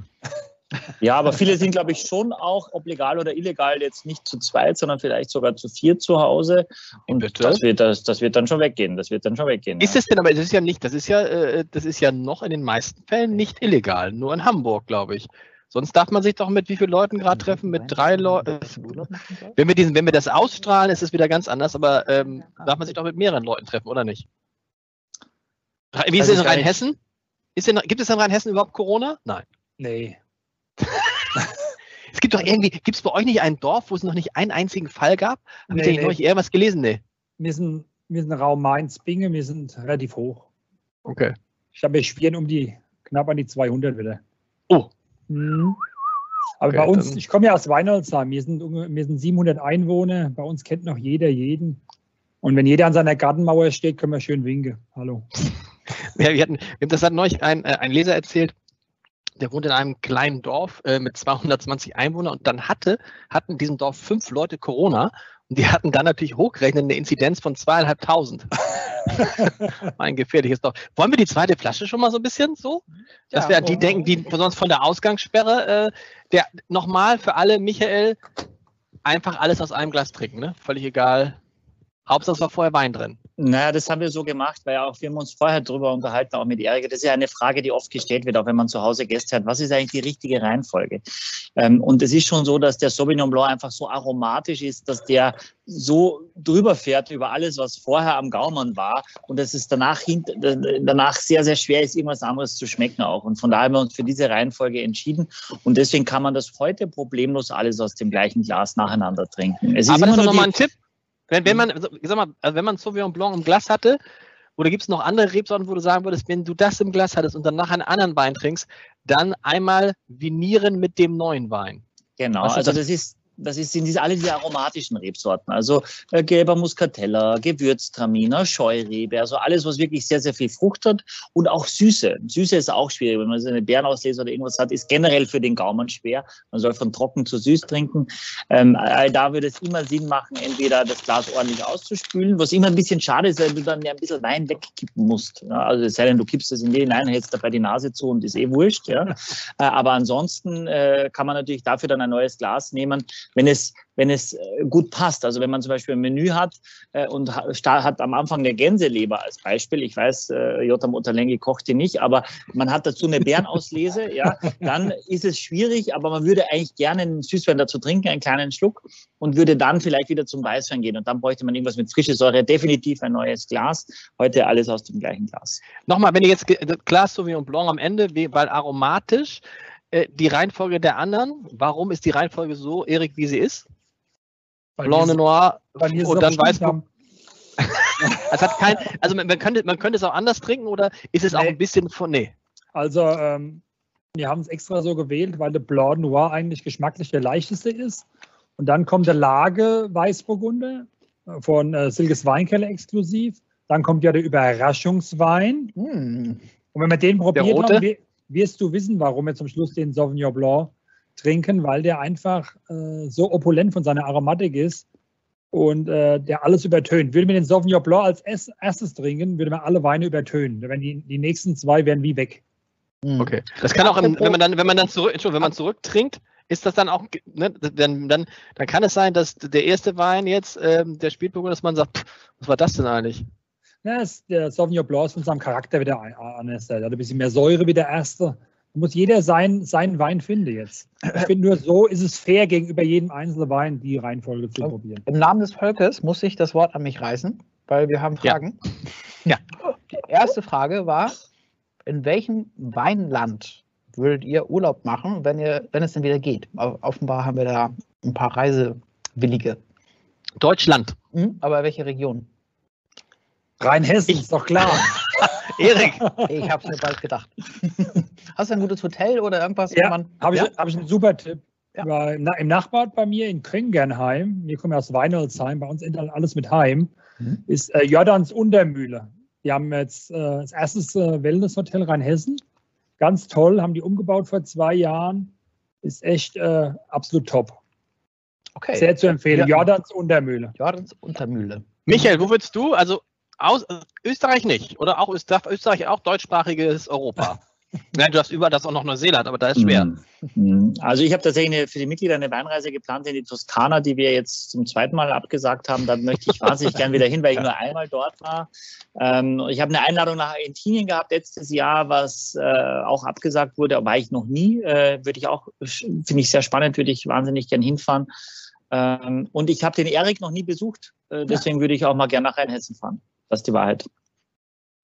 Ja, aber viele sind, glaube ich, schon auch, ob legal oder illegal, jetzt nicht zu zweit, sondern vielleicht sogar zu vier zu Hause. Und das wird, das, das wird dann schon weggehen. Das wird dann schon weggehen. Ist ja. es denn, aber das ist ja nicht, das ist ja, äh, das ist ja noch in den meisten Fällen nicht illegal, nur in Hamburg, glaube ich. Sonst darf man sich doch mit wie vielen Leuten gerade treffen? Mit drei Leuten. Wenn wir diesen, wenn wir das ausstrahlen, ist es wieder ganz anders, aber ähm, darf man sich doch mit mehreren Leuten treffen, oder nicht? Wie ist es in Rheinhessen? Ist in, gibt es in Rheinhessen überhaupt Corona? Nein. Nee. Es gibt doch irgendwie, gibt es bei euch nicht ein Dorf, wo es noch nicht einen einzigen Fall gab? Habe nee, ich nee. neulich irgendwas gelesen? Nee. Wir sind, wir sind Raum Mainz-Binge, wir sind relativ hoch. Okay. Ich glaube, wir spielen um die, knapp an die 200 wieder. Oh. Mhm. Aber okay, bei uns, ich komme ja aus Weinholzheim, wir sind, wir sind 700 Einwohner, bei uns kennt noch jeder jeden. Und wenn jeder an seiner Gartenmauer steht, können wir schön winken. Hallo. Ja, wir hatten, das hat neulich ein, äh, ein Leser erzählt, der wohnt in einem kleinen Dorf äh, mit 220 Einwohnern und dann hatte, hatten in diesem Dorf fünf Leute Corona und die hatten dann natürlich hochgerechnet eine Inzidenz von zweieinhalbtausend. ein gefährliches Dorf. Wollen wir die zweite Flasche schon mal so ein bisschen so? Dass ja, wir an die denken, die sonst von der Ausgangssperre, äh, der nochmal für alle, Michael, einfach alles aus einem Glas trinken, ne? Völlig egal. Hauptsache es war vorher Wein drin. Naja, das haben wir so gemacht, weil auch wir haben uns vorher darüber unterhalten, auch mit Erika. Das ist ja eine Frage, die oft gestellt wird, auch wenn man zu Hause Gäste hat. Was ist eigentlich die richtige Reihenfolge? Ähm, und es ist schon so, dass der Sauvignon Blanc einfach so aromatisch ist, dass der so drüber fährt über alles, was vorher am Gaumen war und dass es danach, danach sehr, sehr schwer ist, irgendwas anderes zu schmecken auch. Und von daher haben wir uns für diese Reihenfolge entschieden und deswegen kann man das heute problemlos alles aus dem gleichen Glas nacheinander trinken. Es ist Aber das ist nochmal ein Tipp, wenn, wenn mhm. man, sag mal, also wenn man Sauvignon Blanc im Glas hatte, oder gibt es noch andere Rebsorten, wo du sagen würdest, wenn du das im Glas hattest und dann nach einen anderen Wein trinkst, dann einmal vinieren mit dem neuen Wein? Genau, also das ist, das ist, sind diese, alle diese aromatischen Rebsorten. Also äh, gelber Muscatella, Gewürztraminer, Scheurebe, also alles, was wirklich sehr, sehr viel Frucht hat und auch Süße. Süße ist auch schwierig. Wenn man so eine Bärenauslese oder irgendwas hat, ist generell für den Gaumen schwer. Man soll von trocken zu süß trinken. Ähm, äh, da würde es immer Sinn machen, entweder das Glas ordentlich auszuspülen, was immer ein bisschen schade ist, weil du dann ja ein bisschen Wein wegkippen musst. Ja, also es sei denn, du kippst es in den hinein, hältst dabei die Nase zu und ist eh wurscht. Ja. Äh, aber ansonsten äh, kann man natürlich dafür dann ein neues Glas nehmen wenn es, wenn es äh, gut passt. Also wenn man zum Beispiel ein Menü hat äh, und hat am Anfang eine Gänseleber als Beispiel, ich weiß, äh, Jota Motalengi kocht die nicht, aber man hat dazu eine Bärenauslese, ja, dann ist es schwierig, aber man würde eigentlich gerne einen Süßwein dazu trinken, einen kleinen Schluck und würde dann vielleicht wieder zum Weißwein gehen und dann bräuchte man irgendwas mit frische Säure, definitiv ein neues Glas. Heute alles aus dem gleichen Glas. Nochmal, wenn ihr jetzt Glas Sauvignon Blanc am Ende, weil aromatisch, äh, die Reihenfolge der anderen. Warum ist die Reihenfolge so, Erik, wie sie ist? Weil Blanc Noir und dann Weißburg. es hat kein, also man könnte, man könnte es auch anders trinken oder ist es nee. auch ein bisschen von, nee. Also ähm, wir haben es extra so gewählt, weil der Blanc Noir eigentlich geschmacklich der leichteste ist. Und dann kommt der Lage Weißburgunder äh, von äh, Silges Weinkeller exklusiv. Dann kommt ja der Überraschungswein. Mm. Und wenn wir den probiert haben, wirst du wissen, warum wir zum Schluss den Sauvignon Blanc trinken, weil der einfach äh, so opulent von seiner Aromatik ist und äh, der alles übertönt. Würden wir den Sauvignon Blanc als erstes trinken, würden wir alle Weine übertönen. Wenn die, die nächsten zwei wären wie weg. Hm. Okay. Das kann auch, im, wenn man dann, wenn man dann zurück, wenn man zurücktrinkt, ist das dann auch, ne, dann, dann, dann kann es sein, dass der erste Wein jetzt, ähm, der Spielpunkt, dass man sagt, pff, was war das denn eigentlich? Ja, ist der Sauvignon Blanc ist von seinem Charakter wieder anders. Der hat ein bisschen mehr Säure wie der erste. Da muss jeder sein, seinen Wein finden jetzt. Ich finde nur so ist es fair, gegenüber jedem einzelnen Wein die Reihenfolge zu probieren. Im Namen des Volkes muss ich das Wort an mich reißen, weil wir haben Fragen. Ja. ja. Die erste Frage war, in welchem Weinland würdet ihr Urlaub machen, wenn, ihr, wenn es denn wieder geht? Offenbar haben wir da ein paar Reisewillige. Deutschland. Mhm, aber welche Region? Rheinhessen, ist doch klar. Erik. Ich habe es mir bald gedacht. Hast du ein gutes Hotel oder irgendwas? Ja, habe ich, ja? hab ich einen super Tipp. Ja. Im Nachbarort bei mir in Kringernheim, wir kommen aus Weinholzheim, bei uns endet alles mit Heim, mhm. ist äh, Jordans Untermühle. Die haben jetzt äh, das erste äh, Wellnesshotel Rheinhessen. Ganz toll, haben die umgebaut vor zwei Jahren. Ist echt äh, absolut top. Okay. Sehr zu empfehlen. Ja. Jordans Untermühle. Jordans Untermühle. Michael, wo würdest du, also aus, Österreich nicht, oder auch Österreich, Österreich auch deutschsprachiges Europa? Nein, du hast überall das auch noch Neuseeland, aber da ist schwer. Mhm. Also ich habe tatsächlich eine, für die Mitglieder eine Weinreise geplant in die Toskana, die wir jetzt zum zweiten Mal abgesagt haben. Da möchte ich wahnsinnig gern wieder hin, weil ich nur einmal dort war. Ähm, ich habe eine Einladung nach Argentinien gehabt letztes Jahr, was äh, auch abgesagt wurde, aber war ich noch nie. Äh, würde ich auch, finde ich sehr spannend, würde ich wahnsinnig gern hinfahren. Ähm, und ich habe den Erik noch nie besucht, äh, deswegen würde ich auch mal gern nach Rheinhessen fahren. Das ist die Wahrheit.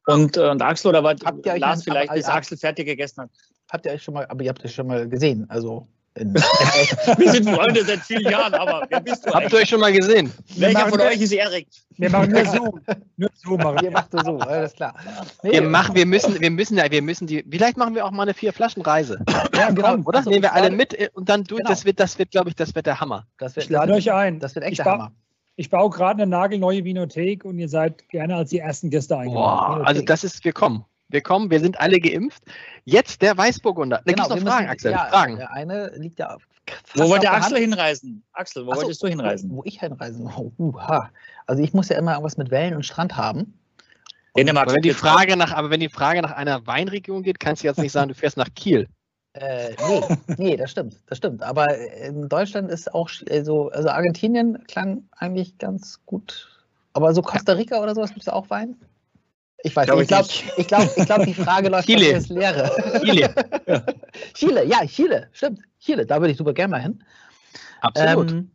Und, äh, und Axel oder was? Habt ihr euch Lars vielleicht, bis Axel fertig gegessen hat. Habt ihr euch schon mal, aber ihr habt euch schon mal gesehen, also. wir sind Freunde seit vielen Jahren, aber wer bist du Habt ihr euch schon mal gesehen? Welcher von euch ist Erik? Wir machen nur so. Nur so machen wir. macht so, alles klar. Nee, wir machen, wir müssen, wir müssen ja, wir müssen die, vielleicht machen wir auch mal eine vier Flaschen Reise. Ja, genau. Oder? Also, Nehmen wir alle mit äh, und dann durch, genau. das wird, das wird, glaube ich, das wird der Hammer. Das wird, ich lade euch ein. Das wird echt der Hammer. Ich baue gerade eine nagelneue Vinothek und ihr seid gerne als die ersten Gäste eingeladen. also das ist, wir kommen. Wir kommen, wir sind alle geimpft. Jetzt der Weißburgunder. Da genau, gibt noch Fragen, müssen, Axel. Ja, Fragen. Der eine liegt ja Wo wollte Axel Hand. hinreisen? Axel, wo Achso, wolltest du hinreisen? Wo ich hinreisen? Oh, uh, also ich muss ja immer irgendwas mit Wellen und Strand haben. Dänemark. Aber wenn, die Frage nach, aber wenn die Frage nach einer Weinregion geht, kannst du jetzt nicht sagen, du fährst nach Kiel. Äh, nee, nee, das stimmt, das stimmt. Aber in Deutschland ist auch so, also Argentinien klang eigentlich ganz gut. Aber so Costa Rica oder sowas gibt es auch Wein? Ich weiß glaub nicht. Ich glaube, ich glaub, ich glaub, die Frage läuft Chile. ins Leere. Chile. ja. Chile, ja, Chile, stimmt. Chile, da würde ich super gerne mal hin. Absolut. Ähm,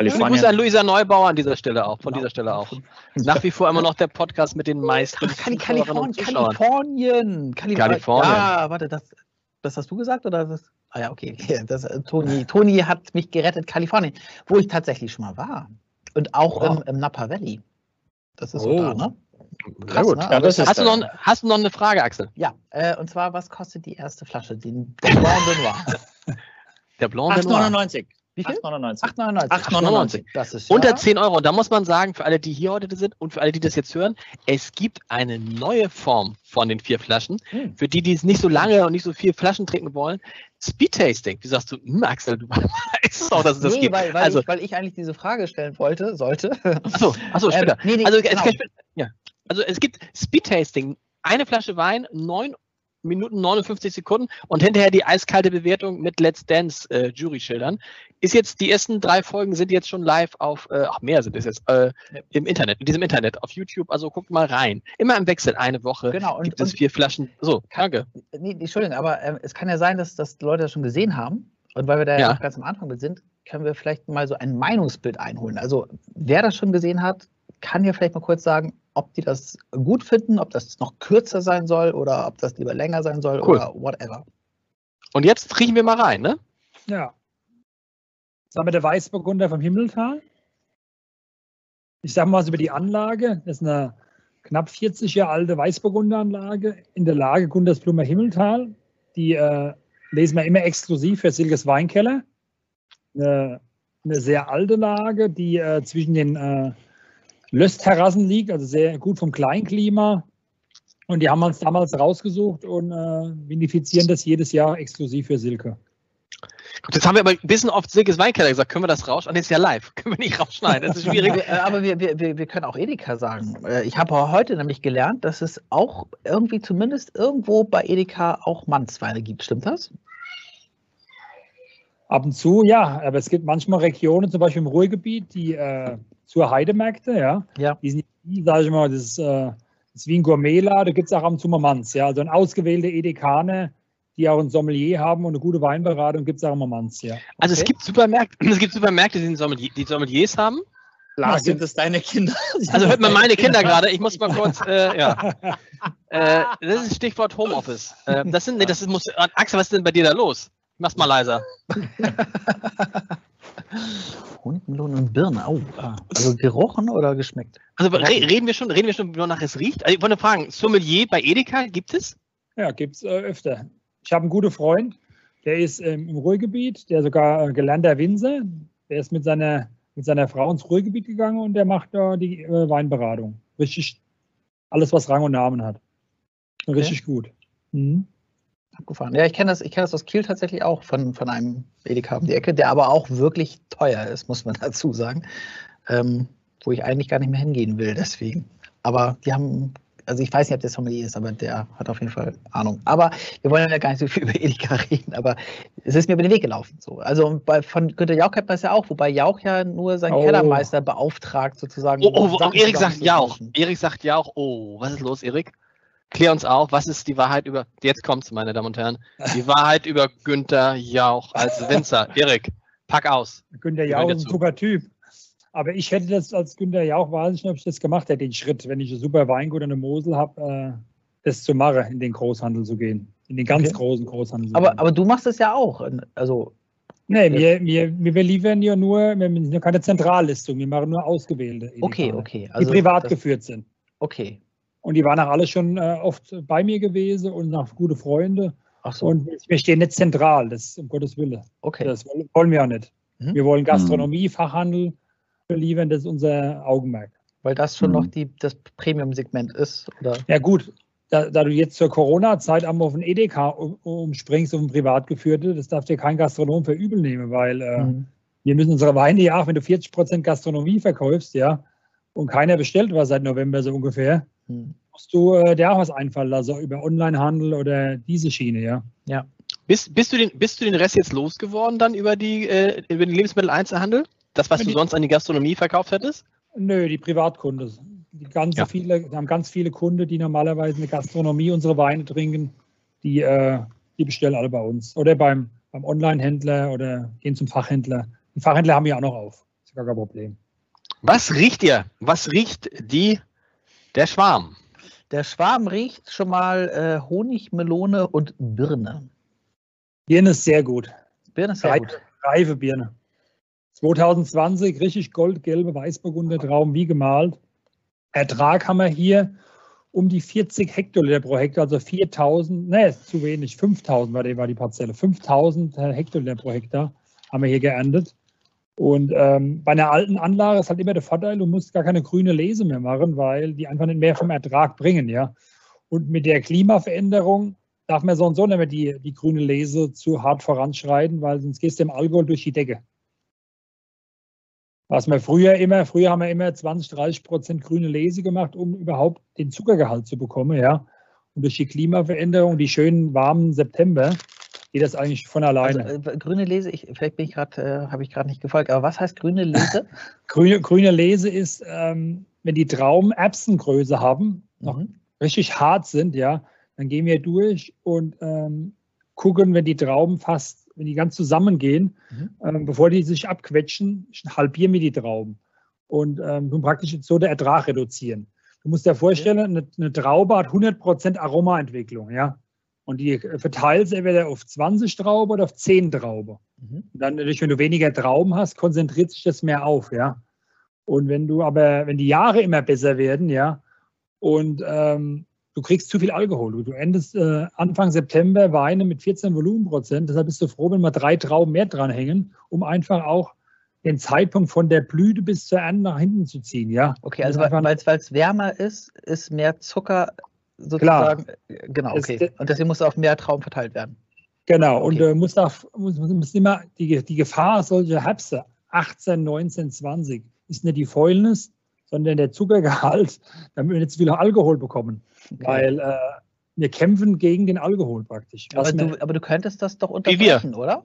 ich Grüße an Luisa Neubauer an dieser Stelle auch, von genau. dieser Stelle auch. Nach wie vor immer noch der Podcast mit den meisten. Kalifornien, Kalifornien, Kalifornien. Ja, warte, das, das hast du gesagt oder das? Ah ja, okay. Das, äh, Toni, Toni hat mich gerettet, Kalifornien, wo ich tatsächlich schon mal war. Und auch wow. im, im, Napa Valley. Das ist oh. so da, ne? Krass, gut. Ne? Ja, hast, du noch, hast, du noch, eine Frage, Axel? Ja, äh, und zwar, was kostet die erste Flasche? Den Blanc de Noir. Der Blanc de Noir. 8,99. Wie viel? 8,99. 8,99. Das ist ja Unter 10 Euro. Und da muss man sagen, für alle, die hier heute sind und für alle, die das jetzt hören, es gibt eine neue Form von den vier Flaschen. Hm. Für die, die es nicht so lange und nicht so viel Flaschen trinken wollen. Speed Tasting. Wie sagst du, hm, Axel, du weißt auch, dass es das nee, gibt. Weil, weil, also, ich, weil ich eigentlich diese Frage stellen wollte, sollte. Achso, achso später. Ähm, nee, nee, also, genau. es, ja. also es gibt Speed Tasting. Eine Flasche Wein, 9 Minuten 59 Sekunden und hinterher die eiskalte Bewertung mit Let's Dance äh, Jury-Schildern. Ist jetzt, die ersten drei Folgen sind jetzt schon live auf, äh, ach mehr sind es jetzt, äh, im Internet, in diesem Internet, auf YouTube, also guckt mal rein. Immer im Wechsel, eine Woche genau, und, gibt es vier Flaschen. So, danke. Nee, Entschuldigung, aber äh, es kann ja sein, dass, dass Leute das schon gesehen haben und weil wir da ja, ja ganz am Anfang mit sind, können wir vielleicht mal so ein Meinungsbild einholen. Also wer das schon gesehen hat, kann ja vielleicht mal kurz sagen, ob die das gut finden, ob das noch kürzer sein soll oder ob das lieber länger sein soll cool. oder whatever. Und jetzt riechen wir mal rein, ne? Ja. Das haben wir der Weißburgunder vom Himmeltal. Ich sage mal was über die Anlage. Das ist eine knapp 40 Jahre alte Weißburgunderanlage in der Lage Gundersblumer Himmeltal. Die äh, lesen wir immer exklusiv für Silges Weinkeller. Eine, eine sehr alte Lage, die äh, zwischen den äh, Löstterrassen liegt, also sehr gut vom Kleinklima. Und die haben uns damals rausgesucht und äh, vinifizieren das jedes Jahr exklusiv für Silke. Gut, jetzt haben wir aber ein bisschen oft Silkes Weinkeller gesagt. Können wir das raus? Ah, das ist ja live. Können wir nicht rausschneiden. Das ist schwierig. Aber wir, wir, wir können auch Edeka sagen. Äh, ich habe heute nämlich gelernt, dass es auch irgendwie zumindest irgendwo bei Edeka auch Mannsweine gibt. Stimmt das? Ab und zu, ja. Aber es gibt manchmal Regionen, zum Beispiel im Ruhrgebiet, die äh, zur Heidemärkte, ja. ja. Die sind, sage ich mal, das ist, äh, das ist wie ein Gourmetler, da gibt es auch am Zummermanns, ja. Also ein ausgewählte Edekane, die auch ein Sommelier haben und eine gute Weinberatung, gibt es auch am Manns, ja. Okay. Also es gibt Supermärkte, es gibt Supermärkte, die, Sommelier, die Sommeliers haben. Klar, sind das deine Kinder? Also hört man meine Kinder gerade. Ich muss mal kurz, äh, ja. Äh, das ist Stichwort Homeoffice. Äh, das sind, nee, das ist, muss, Axel, was ist denn bei dir da los? Mach's mal leiser. Honigmelone und Birne. Oh, also gerochen oder geschmeckt? Also re reden wir schon, reden wir schon, wonach es riecht? Also, ich wollte fragen, Sommelier bei Edeka gibt es? Ja, gibt es äh, öfter. Ich habe einen guten Freund, der ist ähm, im Ruhrgebiet, der sogar äh, gelernter Winzer. Der ist mit seiner, mit seiner Frau ins Ruhrgebiet gegangen und der macht da die äh, Weinberatung. Richtig alles, was Rang und Namen hat. Richtig okay. gut. Mhm. Abgefahren. Ja, ich kenne das, ich das aus Kiel tatsächlich auch von, von einem Edeka um die Ecke, der aber auch wirklich teuer ist, muss man dazu sagen. Ähm, wo ich eigentlich gar nicht mehr hingehen will, deswegen. Aber die haben also ich weiß nicht, ob der Sommelier ist, aber der hat auf jeden Fall Ahnung. Aber wir wollen ja gar nicht so viel über Edeka reden, aber es ist mir über den Weg gelaufen. So. Also bei, von Günter Jauch kennt man es ja auch, wobei Jauch ja nur seinen oh. Kellermeister beauftragt, sozusagen. Oh, oh, oh Erik sagt Jauch. Erik sagt Jauch. Oh, was ist los, Erik? Klär uns auf, was ist die Wahrheit über. Jetzt kommt's, meine Damen und Herren. Die Wahrheit über Günter Jauch als Winzer. Erik, pack aus. Günter Jauch ist ein super Typ. Aber ich hätte das als Günther Jauch, weiß ich nicht, ob ich das gemacht hätte, den Schritt, wenn ich ein super Weingut und eine Mosel habe, äh, das zu machen, in den Großhandel zu gehen. In den ganz okay. großen Großhandel zu aber, gehen. Aber du machst es ja auch. Also, Nee, wir, wir, wir liefern ja nur, wir sind ja keine Zentrallistung, wir machen nur ausgewählte. Okay, okay. Also die privat das, geführt sind. Okay. Und die waren auch alle schon äh, oft bei mir gewesen und nach gute Freunde. Ach so. Und wir stehen nicht zentral, das ist um Gottes Willen. Okay. Das wollen wir auch nicht. Mhm. Wir wollen Gastronomie, Fachhandel, liefern, das ist unser Augenmerk. Weil das schon mhm. noch die, das Premium-Segment ist, oder? Ja, gut. Da, da, du jetzt zur Corona-Zeit einmal auf den Edeka umspringst, auf ein Privatgeführte, das darf dir kein Gastronom für übel nehmen, weil äh, mhm. wir müssen unsere Weine ja, wenn du 40 Prozent Gastronomie verkaufst, ja, und keiner bestellt was seit November so ungefähr, mhm. musst du äh, dir auch was einfallen lassen über Onlinehandel oder diese Schiene, ja. Ja. Bist, bist, du den, bist du den Rest jetzt losgeworden dann über, die, äh, über den Lebensmitteleinzelhandel? Das, was du sonst an die Gastronomie verkauft hättest? Nö, die Privatkunden. Die, ganze ja. viele, wir haben ganz viele Kunden, die normalerweise in der Gastronomie unsere Weine trinken. Die, äh, die bestellen alle bei uns. Oder beim, beim Online-Händler oder gehen zum Fachhändler. Die Fachhändler haben wir auch noch auf. Das ist gar kein Problem. Was riecht ihr? Was riecht die, der Schwarm? Der Schwarm riecht schon mal äh, Honig, Melone und Birne. Birne ist sehr gut. Birne ist sehr Reife, gut. Reife Birne. 2020 richtig goldgelbe Weißburgunder Trauben wie gemalt. Ertrag haben wir hier um die 40 Hektoliter pro Hektar, also 4000, ne, ist zu wenig, 5000 war die, war die Parzelle, 5000 Hektoliter pro Hektar haben wir hier geerntet. Und ähm, bei einer alten Anlage ist halt immer der Vorteil, du musst gar keine grüne Lese mehr machen, weil die einfach nicht mehr vom Ertrag bringen, ja. Und mit der Klimaveränderung darf man so und so nicht mehr die, die grüne Lese zu hart voranschreiten, weil sonst gehst du im Alkohol durch die Decke. Was wir früher immer, früher haben wir immer 20, 30 Prozent grüne Lese gemacht, um überhaupt den Zuckergehalt zu bekommen, ja. Und durch die Klimaveränderung, die schönen warmen September, geht das eigentlich von alleine. Also, äh, grüne Lese, ich, vielleicht bin ich gerade, äh, habe ich gerade nicht gefolgt, aber was heißt grüne Lese? grüne, grüne Lese ist, ähm, wenn die Trauben Erbsengröße haben, noch mhm. richtig hart sind, ja, dann gehen wir durch und ähm, gucken, wenn die Trauben fast wenn die ganz zusammengehen, mhm. ähm, bevor die sich abquetschen, halbieren wir die Trauben und ähm, tun praktisch so den Ertrag reduzieren. Du musst dir vorstellen, eine, eine Traube hat 100% Aromaentwicklung, ja. Und die verteilt entweder auf 20 Trauben oder auf 10 Trauben. Mhm. Dann natürlich, wenn du weniger Trauben hast, konzentriert sich das mehr auf, ja. Und wenn du aber, wenn die Jahre immer besser werden, ja, und ähm, du kriegst zu viel Alkohol. Du endest äh, Anfang September Weine mit 14 Volumenprozent. Deshalb bist du froh, wenn mal drei Trauben mehr dranhängen, um einfach auch den Zeitpunkt von der Blüte bis zur Ernte nach hinten zu ziehen. Ja? Okay, also weil es wärmer ist, ist mehr Zucker sozusagen. Klar. Äh, genau, okay. Und deswegen muss auf mehr Trauben verteilt werden. Genau, okay. und äh, muss, auch, muss, muss immer die, die Gefahr solcher Herbste 18, 19, 20 ist nicht die Fäulnis, sondern der Zuckergehalt, damit wir nicht zu viel Alkohol bekommen. Okay. Weil äh, wir kämpfen gegen den Alkohol praktisch. Aber du, aber du, könntest das doch unterbrechen, oder?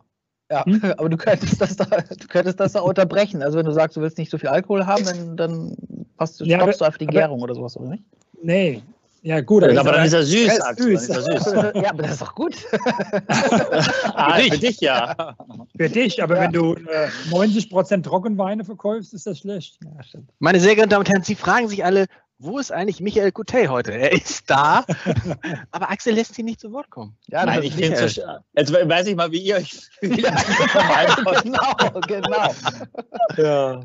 Ja, hm? aber du könntest, das da, du könntest das da unterbrechen. Also wenn du sagst, du willst nicht so viel Alkohol haben, dann, dann passt, ja, stoppst aber, du einfach die Gärung oder sowas, oder nicht? Nee, ja, gut. Aber, aber dann ist er süß, er ist süß. Er süß. ja, aber das ist doch gut. ah, für, dich. für dich, ja. Für dich, aber ja. wenn du äh, 90% Trockenweine verkaufst, ist das schlecht. Ja, Meine sehr geehrten Damen und Herren, Sie fragen sich alle, wo ist eigentlich Michael Coutet heute? Er ist da, aber Axel lässt ihn nicht zu Wort kommen. Ja, Nein, ich finde es Jetzt weiß ich mal, wie ihr euch genau, genau. Ja.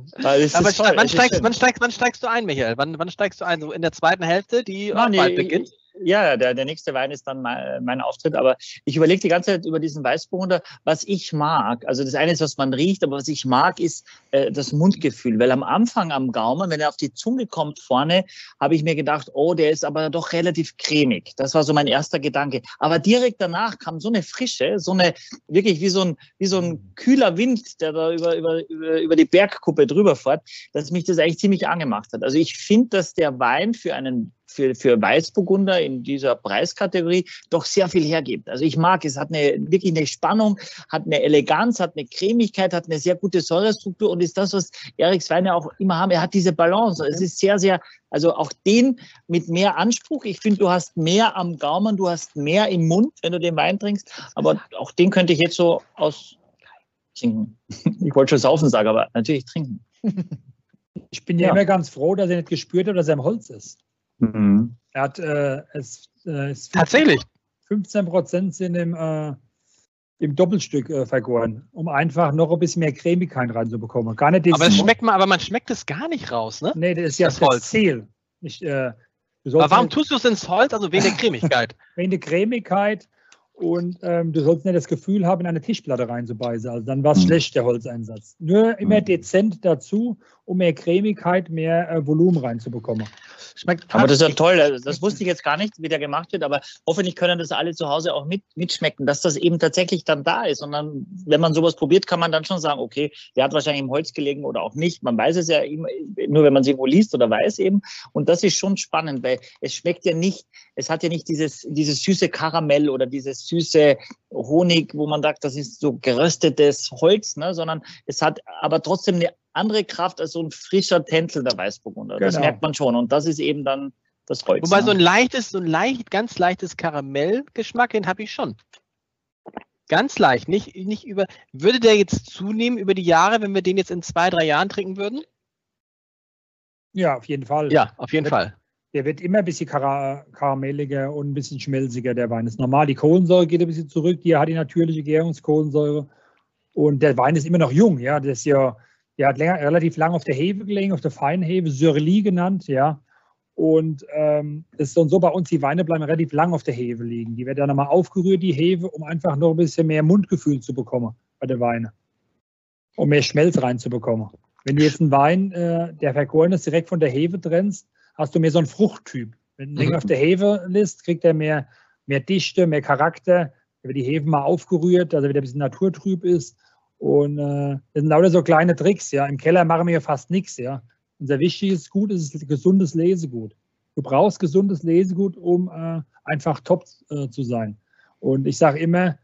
Aber toll, wann, steigst, wann, steigst, wann steigst du ein, Michael? Wann, wann steigst du ein? So in der zweiten Hälfte, die Nein, bald beginnt? Ja, der, der nächste Wein ist dann mein, mein Auftritt. Aber ich überlege die ganze Zeit über diesen Weißburgunder, was ich mag. Also das eine ist, was man riecht, aber was ich mag, ist äh, das Mundgefühl. Weil am Anfang am Gaumen, wenn er auf die Zunge kommt vorne, habe ich mir gedacht, oh, der ist aber doch relativ cremig. Das war so mein erster Gedanke. Aber direkt danach kam so eine Frische, so eine, wirklich wie so ein, wie so ein kühler Wind, der da über, über, über, über die Bergkuppe drüber fährt, dass mich das eigentlich ziemlich angemacht hat. Also ich finde, dass der Wein für einen für, für Weißburgunder in dieser Preiskategorie doch sehr viel hergibt. Also ich mag es, hat eine wirklich eine Spannung, hat eine Eleganz, hat eine Cremigkeit, hat eine sehr gute Säurestruktur und ist das, was Eriks Weine auch immer haben. Er hat diese Balance. Es ist sehr, sehr, also auch den mit mehr Anspruch. Ich finde, du hast mehr am Gaumen, du hast mehr im Mund, wenn du den Wein trinkst. Aber auch den könnte ich jetzt so aus trinken. Ich wollte schon saufen sagen, aber natürlich trinken. Ich bin ja, immer ganz froh, dass er nicht gespürt hat, dass er im Holz ist. Mhm. Er hat äh, es, äh, es tatsächlich 15 Prozent sind im, äh, im Doppelstück äh, vergoren, um einfach noch ein bisschen mehr Cremigkeit reinzubekommen. Gar nicht aber, schmeckt man, aber man schmeckt es gar nicht raus, ne? Nee, das ist ja das, das Ziel. Ich, äh, aber warum tust du es ins Holz? Also wegen der Cremigkeit. wegen der Cremigkeit und ähm, du sollst nicht das Gefühl haben, in eine Tischplatte reinzubeißen. Also dann war es mhm. schlecht, der Holzeinsatz. Nur immer mhm. dezent dazu, um mehr Cremigkeit, mehr äh, Volumen reinzubekommen. Schmeckt aber das ist ja toll. Das wusste ich jetzt gar nicht, wie der gemacht wird, aber hoffentlich können das alle zu Hause auch mit, mitschmecken, dass das eben tatsächlich dann da ist. Und dann, wenn man sowas probiert, kann man dann schon sagen, okay, der hat wahrscheinlich im Holz gelegen oder auch nicht. Man weiß es ja immer, nur, wenn man es irgendwo liest oder weiß eben. Und das ist schon spannend, weil es schmeckt ja nicht, es hat ja nicht dieses, dieses süße Karamell oder dieses süße Honig, wo man sagt, das ist so geröstetes Holz, ne, sondern es hat aber trotzdem eine andere Kraft als so ein frischer Tänzel der Weißburgunder. Genau. Das merkt man schon. Und das ist eben dann das Holz. Wobei ne? so ein leichtes, so ein leicht, ganz leichtes Karamellgeschmack, den habe ich schon. Ganz leicht, nicht, nicht über. Würde der jetzt zunehmen über die Jahre, wenn wir den jetzt in zwei, drei Jahren trinken würden? Ja, auf jeden Fall. Ja, auf jeden Fall. Der wird immer ein bisschen kar karamelliger und ein bisschen schmelziger, der Wein ist normal. Die Kohlensäure geht ein bisschen zurück, die hat die natürliche Gärungskohlensäure. Und der Wein ist immer noch jung, ja. Das ist ja der hat länger, relativ lang auf der Hefe gelegen, auf der Feinhefe, Syrli genannt, ja. Und ähm, das ist so bei uns, die Weine bleiben relativ lang auf der Hefe liegen. Die werden dann nochmal aufgerührt, die Hefe, um einfach noch ein bisschen mehr Mundgefühl zu bekommen bei den Weinen. Um mehr Schmelz reinzubekommen. Wenn du jetzt einen Wein, äh, der vergoren ist, direkt von der Hefe trennst, hast du mehr so einen Fruchttyp. Wenn Ding mhm. auf der Hefe lässt, kriegt er mehr, mehr Dichte, mehr Charakter. Da wird die Hefe mal aufgerührt, dass er wieder ein bisschen naturtrüb ist. Und äh, das sind lauter so kleine Tricks, ja. Im Keller machen wir fast nichts, ja. Unser wichtiges Gut ist gesundes Lesegut. Du brauchst gesundes Lesegut, um äh, einfach top äh, zu sein. Und ich sage immer,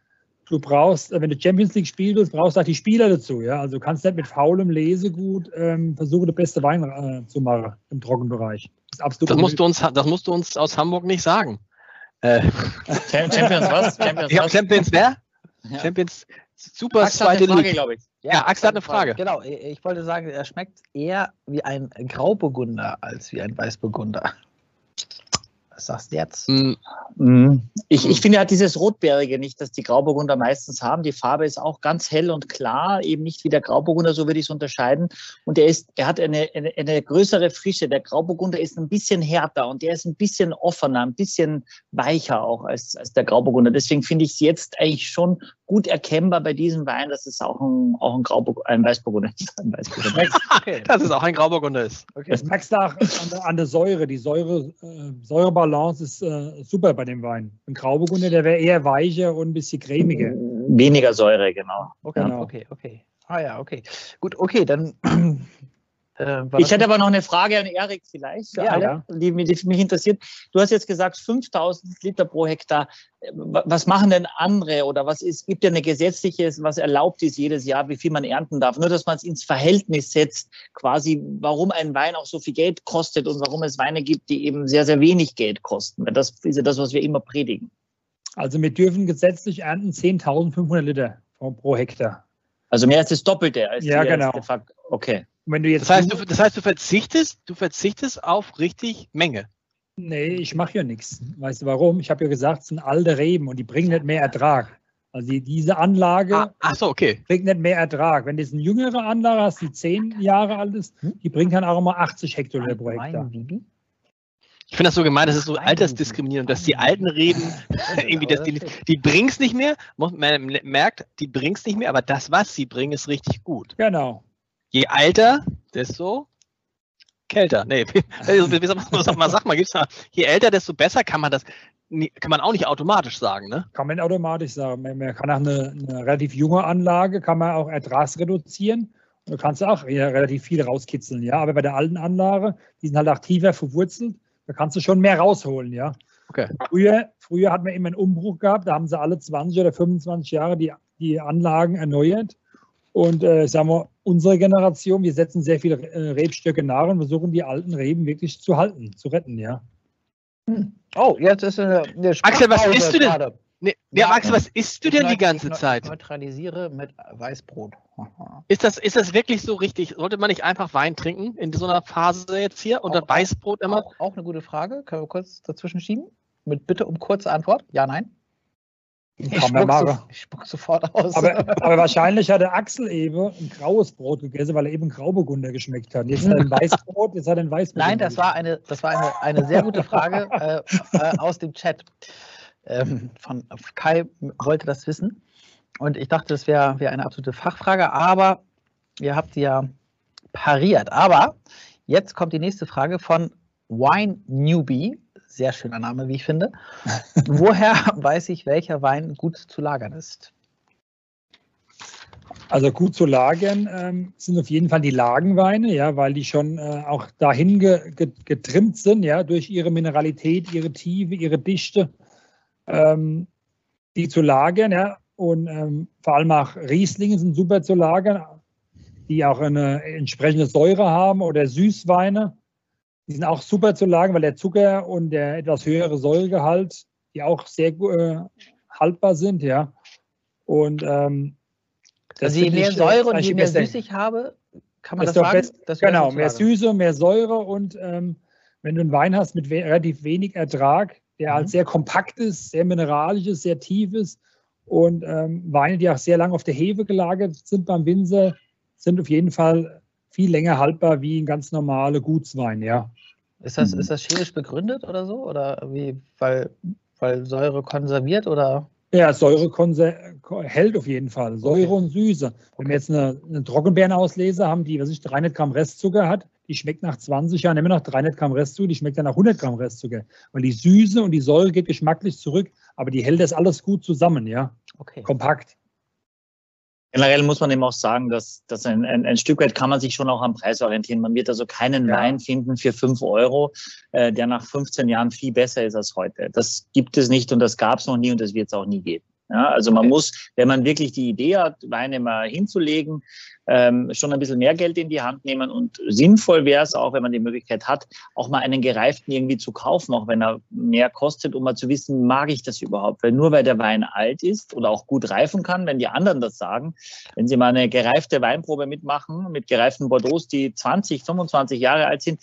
du brauchst, äh, wenn du Champions League spielst, brauchst du auch die Spieler dazu. Ja? Also du kannst nicht mit faulem Lesegut ähm, versuchen, den beste Wein äh, zu machen im Trockenbereich. Das, absolut das, musst du uns, das musst du uns aus Hamburg nicht sagen. Äh. Champions was? Champions, was? Champions wer? Ja. Champions Super Axel zweite Frage, glaube ich. Ja, ja Axel hat eine Frage. Genau, ich wollte sagen, er schmeckt eher wie ein Grauburgunder als wie ein Weißburgunder. Was sagst du jetzt? Mm. Ich, ich finde, er hat dieses Rotbeerige nicht, das die Grauburgunder meistens haben. Die Farbe ist auch ganz hell und klar, eben nicht wie der Grauburgunder, so würde ich es unterscheiden. Und er, ist, er hat eine, eine, eine größere Frische. Der Grauburgunder ist ein bisschen härter und der ist ein bisschen offener, ein bisschen weicher auch als, als der Grauburgunder. Deswegen finde ich es jetzt eigentlich schon gut erkennbar bei diesem Wein, dass es auch ein, auch ein, Grauburg, ein Weißburgunder ist. Ein Weißburgunder. okay. Dass es auch ein Grauburgunder ist. Okay. Das merkst du auch an der, an der Säure. Die Säure, äh, Säurebalance ist äh, super bei dem Wein. Ein Grauburgunder, der wäre eher weicher und ein bisschen cremiger. Weniger Säure, genau. Okay, genau. okay, okay. Ah ja, okay. Gut, okay, dann äh, ich hätte aber noch eine Frage an Erik vielleicht, ja, alle, ja. Die, die, mich interessiert. Du hast jetzt gesagt 5000 Liter pro Hektar. Was machen denn andere oder was ist, gibt ja eine gesetzliche, was erlaubt ist jedes Jahr, wie viel man ernten darf? Nur, dass man es ins Verhältnis setzt, quasi, warum ein Wein auch so viel Geld kostet und warum es Weine gibt, die eben sehr, sehr wenig Geld kosten. Das ist ja das, was wir immer predigen. Also wir dürfen gesetzlich ernten 10.500 Liter pro Hektar. Also mehr als das Doppelte. Als ja, genau. okay wenn du jetzt das, heißt, du, das heißt, du verzichtest, du verzichtest auf richtig Menge. Nee, ich mache ja nichts. Weißt du warum? Ich habe ja gesagt, es sind alte Reben und die bringen nicht mehr Ertrag. Also die, diese Anlage ah, ach so, okay. bringt nicht mehr Ertrag. Wenn du jetzt eine jüngere Anlage hast, die zehn Jahre alt ist, hm? die bringt dann auch immer 80 Hektoliter pro Hektar. Ich finde das so gemein, das ist so altersdiskriminierend, dass die alten Reden irgendwie, dass die, die bringen es nicht mehr. Man merkt, die bringen es nicht mehr, aber das, was sie bringen, ist richtig gut. Genau je älter, desto kälter. Nee, wie sag mal, sag mal, gibt's da, je älter, desto besser kann man das, kann man auch nicht automatisch sagen, ne? Kann man automatisch sagen. Man kann auch eine, eine relativ junge Anlage, kann man auch Ertrags reduzieren. Du kannst auch relativ viel rauskitzeln, ja. Aber bei der alten Anlage, die sind halt auch tiefer verwurzelt, Da kannst du schon mehr rausholen, ja. Okay. Früher, früher hat man immer einen Umbruch gehabt, da haben sie alle 20 oder 25 Jahre die, die Anlagen erneuert. Und äh, sagen wir, unsere Generation, wir setzen sehr viele äh, Rebstöcke nach und versuchen die alten Reben wirklich zu halten, zu retten, ja. Hm. Oh, jetzt ist eine, eine Axel, was isst du denn? gerade. Nee, ja, Ja, Max, was isst du Ich denn die ganze ich Zeit? Neutralisiere mit Weißbrot. Ist das, ist das wirklich so richtig? Sollte man nicht einfach Wein trinken in so einer Phase jetzt hier und dann Auch- Weißbrot immer? Auch, auch eine gute Frage. Können wir kurz dazwischen schieben? Mit Bitte um kurze Antwort. Ja, nein. Ich spuck, so, machen. ich spuck sofort aus. Aber, aber wahrscheinlich hat der Axel eben ein graues Brot gegessen, weil er eben Grauburgunder geschmeckt hat. Jetzt hat er ein Weißbrot, jetzt hat er ein Weißbrot. Nein, das war eine, das war eine, eine sehr gute Frage äh, äh, aus dem Chat. Ähm, von Kai wollte das wissen. Und ich dachte, das wäre wär eine absolute Fachfrage, aber ihr habt sie ja pariert. Aber jetzt kommt die nächste Frage von Wine Newbie. Sehr schöner Name, wie ich finde. Woher weiß ich, welcher Wein gut zu lagern ist? Also gut zu lagern ähm, sind auf jeden Fall die Lagenweine, ja, weil die schon äh, auch dahin ge, ge, getrimmt sind, ja, durch ihre Mineralität, ihre Tiefe, ihre Dichte, ähm, die zu lagern, ja. Und ähm, vor allem auch Rieslinge sind super zu lagern, die auch eine entsprechende Säure haben oder Süßweine. Die sind auch super zu lagern, weil der Zucker und der etwas höhere Säuregehalt, die auch sehr äh, haltbar sind, ja. Und ähm, das Also je mehr ich, äh, Säure und eigentlich je mehr. Süß ich habe, kann man das sagen? best- Das Genau, gut zu mehr. Süße, mehr Säure und ähm, wenn du einen Wein hast mit we relativ wenig Ertrag, der Mhm. halt sehr kompakt ist, sehr mineralisch ist, sehr tief ist und ähm, Weine, die auch sehr lange auf der Hefe gelagert sind beim Winzer, sind auf jeden Fall viel länger haltbar wie ein ganz normaler Gutswein, ja. Ist das, Mhm. ist das chemisch begründet oder so? Oder wie, weil, weil Säure konserviert oder? Ja, Säure hält auf jeden Fall. Säure Okay. und Süße. Wenn wir jetzt eine, eine Trockenbeerenauslese haben, die, was ich, 300 Gramm Restzucker hat, die schmeckt nach 20 Jahren immer noch 300 Gramm Restzucker, die schmeckt dann nach 100 Gramm Restzucker. Weil die Süße und die Säure geht geschmacklich zurück, aber die hält das alles gut zusammen, ja. Okay. Kompakt. Generell muss man eben auch sagen, dass, dass ein, ein, ein Stück weit kann man sich schon auch am Preis orientieren. Man wird also keinen Ja. Wein finden für 5 Euro, äh, der nach 15 Jahren viel besser ist als heute. Das gibt es nicht und das gab es noch nie und das wird es auch nie geben. Ja, also man Okay. muss, wenn man wirklich die Idee hat, Weine mal hinzulegen, ähm, schon ein bisschen mehr Geld in die Hand nehmen und sinnvoll wäre es auch, wenn man die Möglichkeit hat, auch mal einen gereiften irgendwie zu kaufen, auch wenn er mehr kostet, um mal zu wissen, mag ich das überhaupt? Weil nur weil der Wein alt ist oder auch gut reifen kann, wenn die anderen das sagen, wenn Sie mal eine gereifte Weinprobe mitmachen mit gereiften Bordeaux, die 20, 25 Jahre alt sind,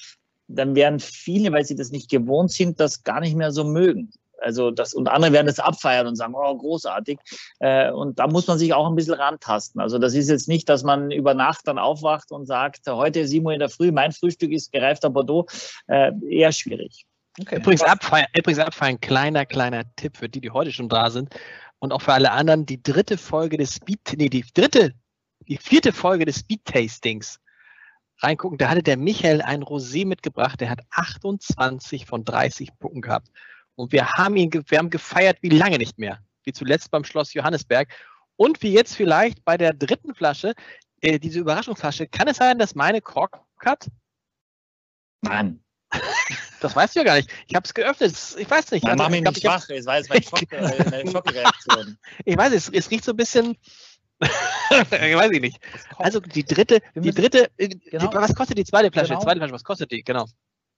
dann werden viele, weil sie das nicht gewohnt sind, das gar nicht mehr so mögen. Also das und andere werden das abfeiern und sagen, oh, großartig. Äh, und da muss man sich auch ein bisschen rantasten. Also das ist jetzt nicht, dass man über Nacht dann aufwacht und sagt, heute 7 Uhr in der Früh, mein Frühstück ist gereifter Bordeaux. Äh, eher schwierig. okay. Übrigens abfeiern, übrigens abfeiern, kleiner, kleiner Tipp für die, die heute schon da sind und auch für alle anderen, die dritte Folge des Speed, nee, die dritte, die vierte Folge des Speed Tastings reingucken. Da hatte der Michael ein Rosé mitgebracht, der hat 28 von 30 Punkten gehabt. Und wir haben ihn, wir haben gefeiert wie lange nicht mehr. Wie zuletzt beim Schloss Johannesberg. Und wie jetzt vielleicht bei der dritten Flasche, äh, diese Überraschungsflasche, kann es sein, dass meine Kork hat? Mann, Das weißt du ja gar nicht. Ich habe es geöffnet. Ich weiß nicht. Mann Also, mach mich nicht schwach. Es war jetzt mein Schock, äh, Schockreaktion. Ich weiß es, es riecht so ein bisschen. ich weiß ich nicht. Also die dritte, die dritte, äh, Genau. die, was kostet die zweite Flasche? Genau. Die zweite Flasche, was kostet die? Genau.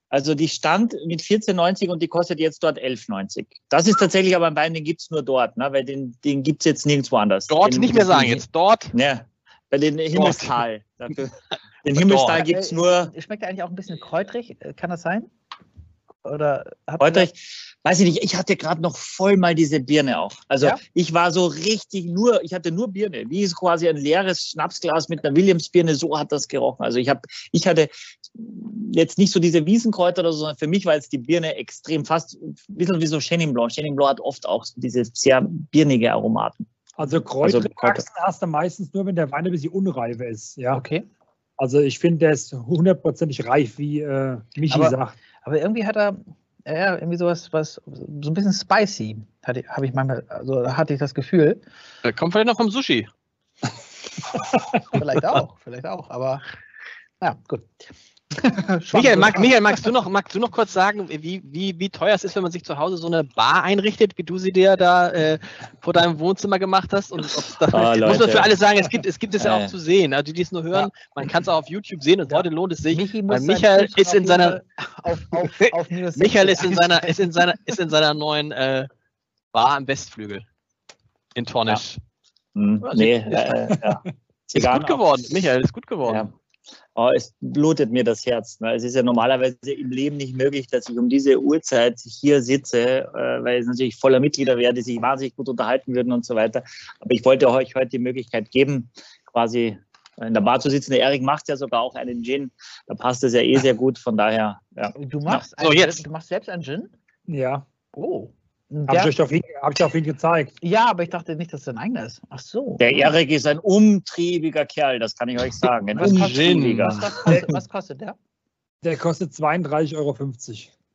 Also die stand mit 14,90 und die kostet jetzt dort 11,90. Das ist tatsächlich aber ein Wein, den gibt's nur dort, ne? weil den, den gibt's jetzt nirgendwo anders. Dort den, nicht mehr sagen den- jetzt. Dort. Ja, bei den Himmelstal. Dafür. Den Himmelstal gibt's nur Schmeckt eigentlich auch ein bisschen kräutrig? Kann das sein? Oder habt ihr heute. Weiß ich nicht, ich hatte gerade noch voll mal diese Birne auch. Also Ja? ich war so richtig nur, ich hatte nur Birne, wie es quasi ein leeres Schnapsglas mit einer Williams-Birne, so hat das gerochen. Also ich habe, ich hatte jetzt nicht so diese Wiesenkräuter oder so, sondern für mich war jetzt die Birne extrem fast ein bisschen wie so Chenin Blanc. Chenin Blanc hat oft auch diese sehr birnige Aromaten. Also Kräuter Also Kräuter. hast du meistens nur, wenn der Wein ein bisschen unreif ist, ja. Okay. Also ich finde, der ist hundertprozentig reif, wie äh, Michi Aber- sagt. Aber irgendwie hat er ja, irgendwie sowas, was so ein bisschen spicy, hatte, habe ich manchmal, also hatte ich das Gefühl. Äh, Kommt vielleicht noch vom Sushi. Vielleicht auch, vielleicht auch, aber ja, gut. Michael, mag, Michael, magst du noch, magst du noch kurz sagen, wie, wie, wie teuer es ist, wenn man sich zu Hause so eine Bar einrichtet, wie du sie dir da äh, vor deinem Wohnzimmer gemacht hast? Und da, oh, muss man für alle sagen, es gibt es, gibt es ja auch zu sehen. Also die, die es nur hören, ja. man kann es auch auf YouTube sehen und ja. heute lohnt es sich. Michi Michael ist in seiner auf, auf, auf Michael ist in seiner, ist in seiner, ist in seiner neuen äh, Bar am Westflügel in Tornisch. Ja. Hm, nee, äh, ja. Ist gut geworden, Michael, ist gut geworden. Ja. Oh, es blutet mir das Herz. Ne? Es ist ja normalerweise im Leben nicht möglich, dass ich um diese Uhrzeit hier sitze, äh, weil es natürlich voller Mitglieder wäre, die sich wahnsinnig gut unterhalten würden und so weiter. Aber ich wollte euch heute die Möglichkeit geben, quasi in der Bar zu sitzen. Der Erik macht ja sogar auch einen Gin. Da passt es ja eh sehr gut. Von daher, ja. Du machst, so, jetzt. du machst selbst einen Gin? Ja. Oh. Habe ich, auf ihn, hab ich auf ihn gezeigt. Ja, aber ich dachte nicht, dass es ein eigener ist. Ach so. Der Erik ist ein umtriebiger Kerl, das kann ich euch sagen. Ein was, kostet, was, was kostet der? Der kostet 32,50 Euro.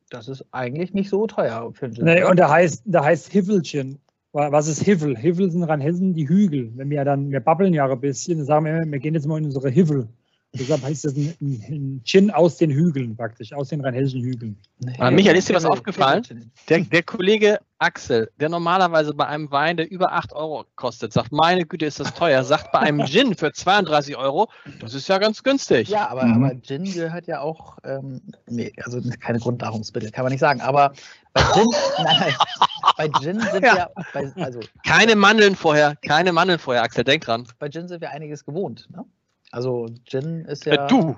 Das ist eigentlich nicht so teuer für einen Gin. Nee, und der heißt, der heißt Hivelchen. Was ist Hivel? Hivel sind Rheinhessen die Hügel. Wenn wir dann, wir babbeln ja ein bisschen, dann sagen wir, wir gehen jetzt mal in unsere Hivel. Deshalb heißt das ein, ein Gin aus den Hügeln praktisch, aus den rheinhessischen Hügeln. Nee, Michael, ist dir was aufgefallen? Der, der, Kollege Axel, der normalerweise bei einem Wein, der über 8 Euro kostet, sagt, meine Güte, ist das teuer, sagt bei einem Gin für 32 Euro, das ist ja ganz günstig. Ja, aber, mhm. aber Gin gehört ja auch, ähm, nee, also keine Grundnahrungsmittel, kann man nicht sagen, aber bei Gin, nein, nein, bei Gin sind ja. wir, bei, also, keine Mandeln vorher, keine Mandeln vorher, Axel, denk dran. Bei Gin sind wir einiges gewohnt, ne? Also Gin ist ja. Äh, du!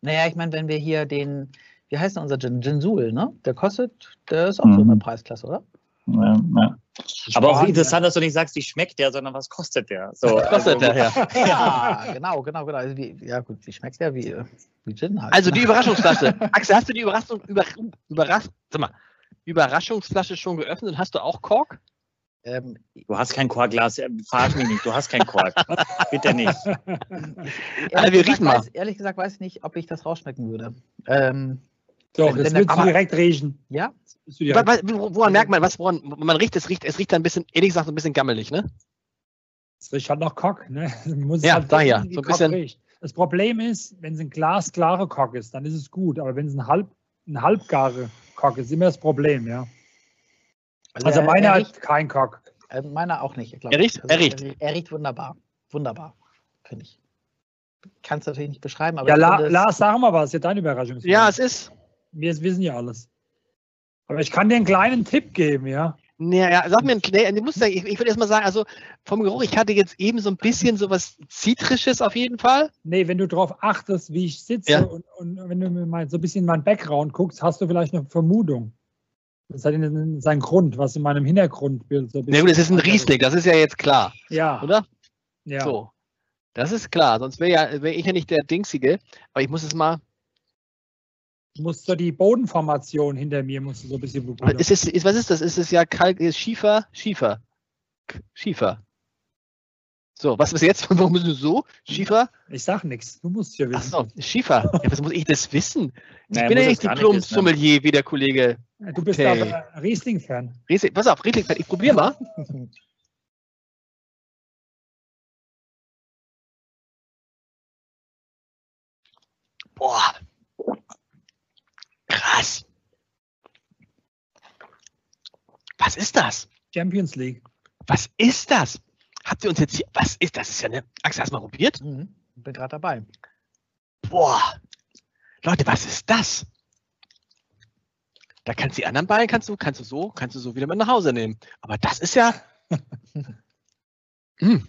Naja, ich meine, wenn wir hier den, wie heißt denn unser Gin? Gin Sul, ne? Der kostet, der ist auch mhm. so eine Preisklasse, oder? Ja, ja. Aber auch interessant, dass du nicht sagst, wie schmeckt der, sondern was kostet der? So, was kostet also, der, ja. ja, genau, genau, genau. Also wie, ja, gut, wie schmeckt der? Wie, wie Gin halt. Also die Überraschungsflasche. Axel, hast du die Überraschung, über, Überrasch, sag mal, Überraschungsflasche schon geöffnet und hast du auch Kork? Ähm, du hast kein Korkglas, äh, verarsch mich nicht, du hast kein Kork. Bitte nicht. Also wir riechen mal. Weiß, ehrlich gesagt weiß ich nicht, ob ich das rausschmecken würde. Ähm, Doch, das willst du direkt riechen. Ja? Direkt. Woran merkt man, was woran, man riecht, es riecht, es riecht ein bisschen, ehrlich gesagt, ein bisschen gammelig, ne? Es riecht halt nach Kock, ne? Muss ja, halt daher. So ein bisschen. Riecht. Das Problem ist, wenn es ein glasklare Kock ist, dann ist es gut. Aber wenn es ein, halb, ein halbgare Kock ist, ist immer das Problem, ja. Also, also meiner hat kein Kock. Äh, meiner auch nicht. Er riecht, also, er riecht. Er riecht wunderbar. Wunderbar, finde ich. Kannst du natürlich nicht beschreiben, aber. Ja, La Lars, sag mal was, ist ja deine Überraschung. Ja, es ist. Wir wissen ja alles. Aber ich kann dir einen kleinen Tipp geben, ja. Naja, sag mir, nee, du musst, ich, ich würde erst mal sagen, also vom Geruch, ich hatte jetzt eben so ein bisschen so was Zitrisches auf jeden Fall. Nee, wenn du darauf achtest, wie ich sitze ja. und, und, wenn du mir mal so ein bisschen in meinen Background guckst, hast du vielleicht eine Vermutung. Das hat seinen Grund, was in meinem Hintergrundbild so ein. Ja, gut, es ist ein Riesling, das ist ja jetzt klar. Ja. Oder? Ja. So. Das ist klar, sonst wäre ja, wär ich ja nicht der Dingsige. Aber ich muss es mal. Du musst so die Bodenformation hinter mir musst du so ein bisschen beobachten. Ist es, ist, was ist das? Ist es ja Kalk, ist Schiefer, Schiefer. Schiefer. So, was ist jetzt? Warum bist du so? Schiefer? Ich sag nichts. Du musst ja wissen. Achso, Schiefer. Ja, was muss ich das wissen? Ich naja, bin ja nicht Diplom-Sommelier ne? wie der Kollege. Du bist hey. aber Riesling-Fan. Riesling, pass auf, Riesling-Fan. Ich probiere mal. Boah. Krass. Was ist das? Champions League. Was ist das? Habt ihr uns jetzt hier, was ist das? Ist ja eine, Axel, hast du mal probiert? Mhm, bin gerade dabei. Boah, Leute, was ist das? Da kannst du die anderen Ballen, kannst du, kannst du so, kannst du so wieder mit nach Hause nehmen. Aber das ist ja. hm.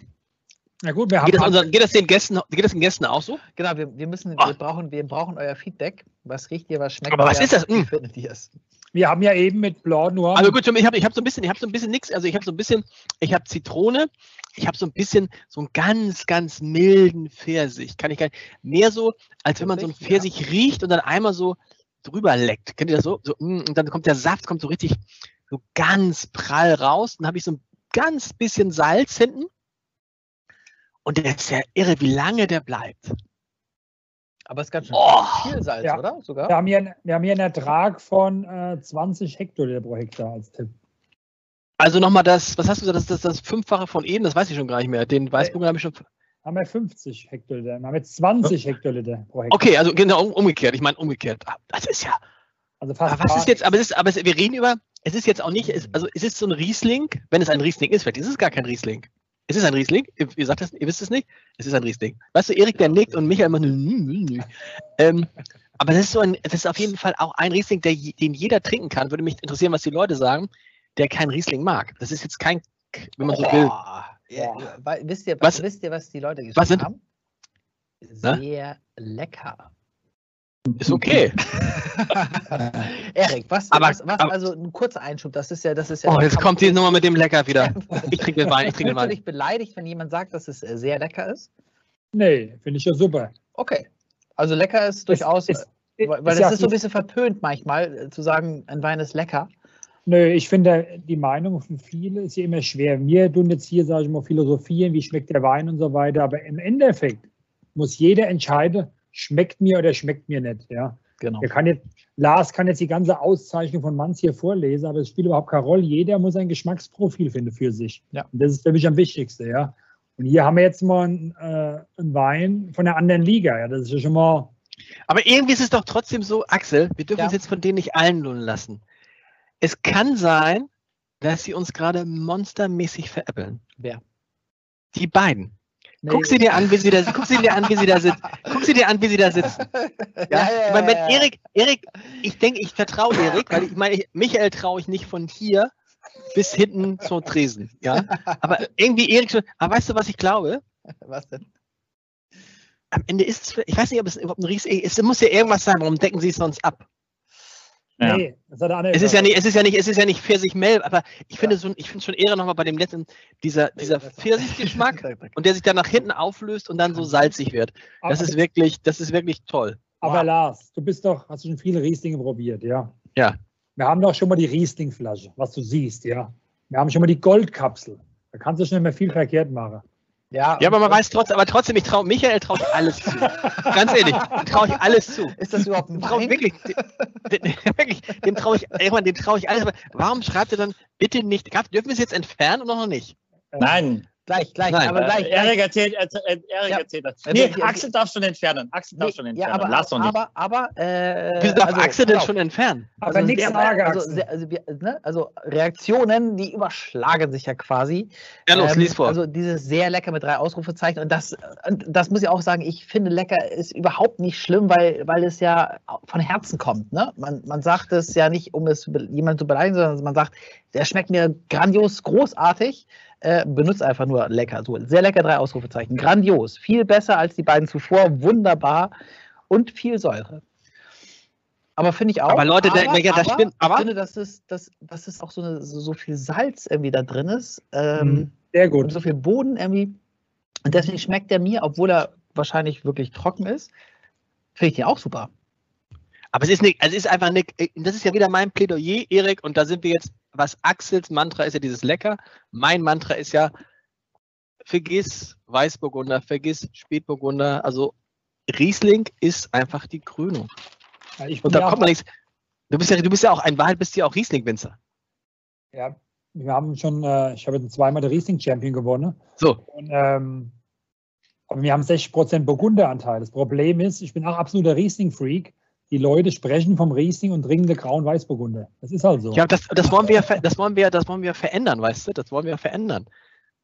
Na gut, wir haben geht, das unseren, geht, das den Gästen, geht das den Gästen auch so? Genau, wir, wir müssen, oh. wir brauchen, wir brauchen euer Feedback. Was riecht ihr, was schmeckt Aber was ist das? Wie hm. findet ihr es? Wir haben ja eben mit Blanc Noir. Also gut, ich habe ich hab so ein bisschen, ich habe so ein bisschen nichts. Also ich habe so ein bisschen, ich habe Zitrone, ich habe so ein bisschen so einen ganz, ganz milden Pfirsich. Kann ich gar nicht. Mehr so, als wenn man so einen Pfirsich ja. riecht und dann einmal so drüber leckt. Kennt ihr das so? so? Mm, und dann kommt der Saft, kommt so richtig so ganz prall raus. Dann habe ich so ein ganz bisschen Salz hinten. Und der ist ja irre, wie lange der bleibt. Aber es ist ganz schön oh, viel Salz, ja. oder? Sogar? Wir, haben hier, wir haben hier einen Ertrag von äh, 20 Hektoliter pro Hektar als Tipp. Also nochmal das, was hast du gesagt, das ist das, das Fünffache von eben, das weiß ich schon gar nicht mehr. Den Weißburger habe ich schon. haben wir 50 Hektoliter. Wir haben jetzt 20 Hektoliter pro Hektar. Okay, also genau umgekehrt. Ich meine umgekehrt. Ah, Das ist ja. Also fast Aber was ist jetzt, aber es ist, aber es, wir reden über, es ist jetzt auch nicht, es, also es ist so ein Riesling, wenn es ein Riesling ist, vielleicht ist es gar kein Riesling. Es ist ein Riesling, ihr, sagt das, ihr wisst es nicht, es ist ein Riesling. Weißt du, Erik, der nickt und Michael immer nur, nü, nü, nü. ähm, aber das ist so ein, das ist auf jeden Fall auch ein Riesling, der, den jeder trinken kann. Würde mich interessieren, was die Leute sagen, der kein Riesling mag. Das ist jetzt kein, wenn man so will. Ja, wisst, ihr, Was- was, wisst ihr, was die Leute Was sind- haben? Na? Sehr lecker. Ist okay. Erik, was, Aber- was, was aber- also ein kurzer Einschub, das ist ja, das ist ja. Oh, jetzt kommt die Nummer mit dem Lecker wieder. Ich trinke den Wein, ich trinke den du Wein. dich beleidigt, wenn jemand sagt, dass es äh, sehr lecker ist? Nee, finde ich ja super. Okay. Also lecker ist durchaus, ist- äh, weil, weil ist ja es ist so ein bisschen verpönt manchmal, äh, zu sagen, ein Wein ist lecker. Nö, ich finde, die Meinung von vielen ist ja immer schwer. Wir tun jetzt hier, sage ich mal, philosophieren, wie schmeckt der Wein und so weiter. Aber im Endeffekt muss jeder entscheiden, schmeckt mir oder schmeckt mir nicht. Ja. Genau. Der kann jetzt, Lars kann jetzt die ganze Auszeichnung von Manz hier vorlesen, aber es spielt überhaupt keine Rolle. Jeder muss ein Geschmacksprofil finden für sich. Ja. Und das ist für mich am wichtigsten, ja. Und hier haben wir jetzt mal einen, äh, einen Wein von einer anderen Liga. Ja. Das ist ja schon mal. Aber irgendwie ist es doch trotzdem so, Axel, wir dürfen Ja. uns jetzt von denen nicht allen lohnen lassen. Es kann sein, dass sie uns gerade monstermäßig veräppeln. Wer? Die beiden. Nee. Guck sie dir an, wie sie da, guck sie dir an, wie sie da sitzen. Guck sie dir an, wie sie da sitzen. Ja, ich meine, wenn Erik, Erik, ich denke, ich vertraue Erik, weil ich meine, ich, Michael traue ich nicht von hier bis hinten zum Tresen. Ja, aber irgendwie Erik schon. Aber weißt du, was ich glaube? Was denn? Am Ende ist es, ich weiß nicht, ob es überhaupt ein Ries ist. Es muss ja irgendwas sein. Warum decken sie es sonst ab? Ja. Nee, das hat Es ist ja nicht, es ist ja nicht, es ist ja nicht Pfirsich-Mel, aber ich finde so, ich finde schon eher nochmal bei dem letzten, dieser, dieser Pfirsichgeschmack und der sich dann nach hinten auflöst und dann so salzig wird. Das Aber- ist wirklich, das ist wirklich toll. Aber Wow. Lars, du bist doch, hast du schon viele Rieslinge probiert, ja? Ja. Wir haben doch schon mal die Rieslingflasche, was du siehst, ja? Wir haben schon mal die Goldkapsel. Da kannst du schon nicht mehr viel verkehrt machen. Ja, Ja, aber man weiß trotzdem, aber trotzdem, ich traue, Michael traue ich alles zu. Ganz ehrlich, traue ich alles zu. Ist das überhaupt ein Dem traue ich Wein? wirklich, dem, wirklich, dem traue ich, irgendwann, dem traue ich alles. Aber warum schreibt ihr dann bitte nicht, dürfen wir es jetzt entfernen oder noch nicht? Nein, Gleich, gleich, Nein. aber äh, gleich. Erik erzählt, erzählt, Erik Ja. erzählt das. Nee, die- Axel darf schon entfernen. Axel darf schon Nee, entfernen. ja, aber, Lass doch nicht. aber, aber, äh, Wieso darf also, Axel denn auf. schon entfernen? Aber Also, nichts sagen, also, also, ne, also Reaktionen, die überschlagen sich ja quasi. Ja, los, Ähm, lies vor. Also dieses sehr lecker mit drei Ausrufezeichen. Und das, das muss ich auch sagen, ich finde lecker ist überhaupt nicht schlimm, weil, weil es ja von Herzen kommt. Ne? Man, man sagt es ja nicht, um es jemanden zu beleidigen, sondern man sagt, der schmeckt mir grandios, großartig. Äh, benutzt einfach nur lecker. So, sehr lecker, drei Ausrufezeichen. Grandios. Viel besser als die beiden zuvor. Wunderbar. Und viel Säure. Aber finde ich auch. Aber Leute, der- ja, das stimmt, aber- ich finde, dass es, dass, dass es auch so, eine, so, so viel Salz irgendwie da drin ist. Ähm, Mhm. Sehr und gut. so viel Boden irgendwie. Und deswegen schmeckt der mir, obwohl er wahrscheinlich wirklich trocken ist, finde ich den auch super. Aber es ist nicht, also es ist einfach nicht, das ist ja wieder mein Plädoyer, Erik, und da sind wir jetzt, was Axels Mantra ist ja dieses Lecker. Mein Mantra ist ja, vergiss Weißburgunder, vergiss Spätburgunder, also Riesling ist einfach die Krönung. Ja, ich Und da ja kommt man nichts. Du bist ja, du bist ja auch, ein Wahrheit bist du ja auch Riesling-Winzer. Ja, wir haben schon, äh, ich habe jetzt zweimal den Riesling-Champion gewonnen. So, Und, ähm, aber wir haben 60% Burgunderanteil. Das Problem ist, ich bin auch absoluter Riesling-Freak. Die Leute sprechen vom Riesling und trinken den grauen Weißburgunder. Das ist halt so. ja, das, das wollen wir, das wollen wir, das wollen wir verändern, weißt du? Das wollen wir verändern.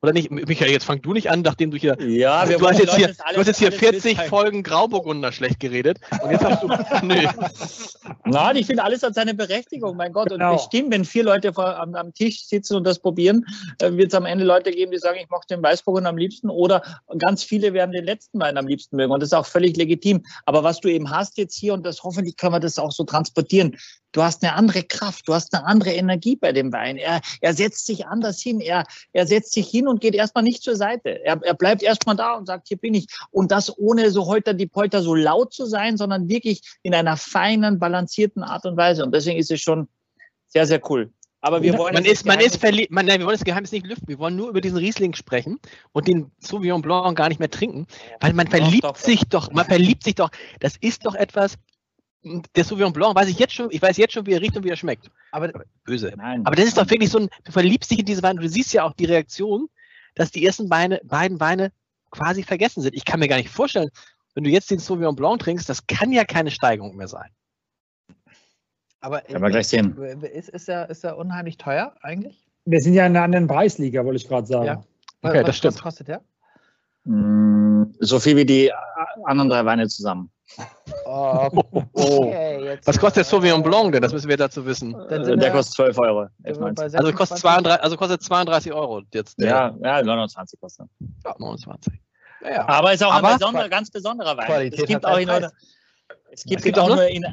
Oder nicht? Michael, jetzt fang du nicht an, nachdem du hier Ja, wir du, hast jetzt Leute hier, du hast jetzt hier alles 40 mitteilen. Folgen Grauburgunder schlecht geredet. Und jetzt sagst du, nö. Nein, ich finde, alles hat seine Berechtigung, mein Gott. Und Genau. bestimmt, wenn vier Leute vor, am, am Tisch sitzen und das probieren, äh, wird es am Ende Leute geben, die sagen, ich mochte den Weißburgunder am liebsten. Oder ganz viele werden den letzten Wein am liebsten mögen. Und das ist auch völlig legitim. Aber was du eben hast jetzt hier, und das hoffentlich können wir das auch so transportieren, du hast eine andere Kraft, du hast eine andere Energie bei dem Wein. Er, er setzt sich anders hin. Er, er setzt sich hin und geht erstmal nicht zur Seite. Er, er bleibt erstmal da und sagt, hier bin ich. Und das ohne so heute die Polter so laut zu sein, sondern wirklich in einer feinen, balancierten Art und Weise. Und deswegen ist es schon sehr, sehr cool. Aber wir wollen Man ist, man ist verliebt, man, nein, wir wollen das Geheimnis nicht lüften. Wir wollen nur über diesen Riesling sprechen und den Sauvignon Blanc gar nicht mehr trinken, weil man Doch, verliebt doch. sich doch, man verliebt sich doch. Das ist doch etwas, der Sauvignon Blanc weiß ich jetzt schon, ich weiß jetzt schon, wie er riecht und wie er schmeckt. Aber Böse. Nein. Aber das ist doch wirklich so ein, du verliebst dich in diese Weine, du siehst ja auch die Reaktion, dass die ersten Beine, beiden Weine quasi vergessen sind. Ich kann mir gar nicht vorstellen, wenn du jetzt den Sauvignon Blanc trinkst, das kann ja keine Steigerung mehr sein. Aber Werden wir gleich sehen. Ist, ist, er, ist er unheimlich teuer eigentlich? Wir sind ja in einer anderen Preisliga, wollte ich gerade sagen. Ja. Okay, was, das stimmt. Was kostet der? Mm, So viel wie die anderen drei Weine zusammen. Oh, okay, jetzt Was kostet der Sauvignon Blanc denn? Das müssen wir dazu wissen. Äh, sind Der kostet 12 Euro. sind wir bei 11,90. Also kostet 26. 32, also kostet 32 Euro jetzt. der- Ja, ja, 29 kostet. Ja, 29. Ja, ja. Aber ist auch Aber- ein besonderer, ganz besonderer Wein. Qualität es gibt auch in, Preis. es gibt Es gibt auch nur in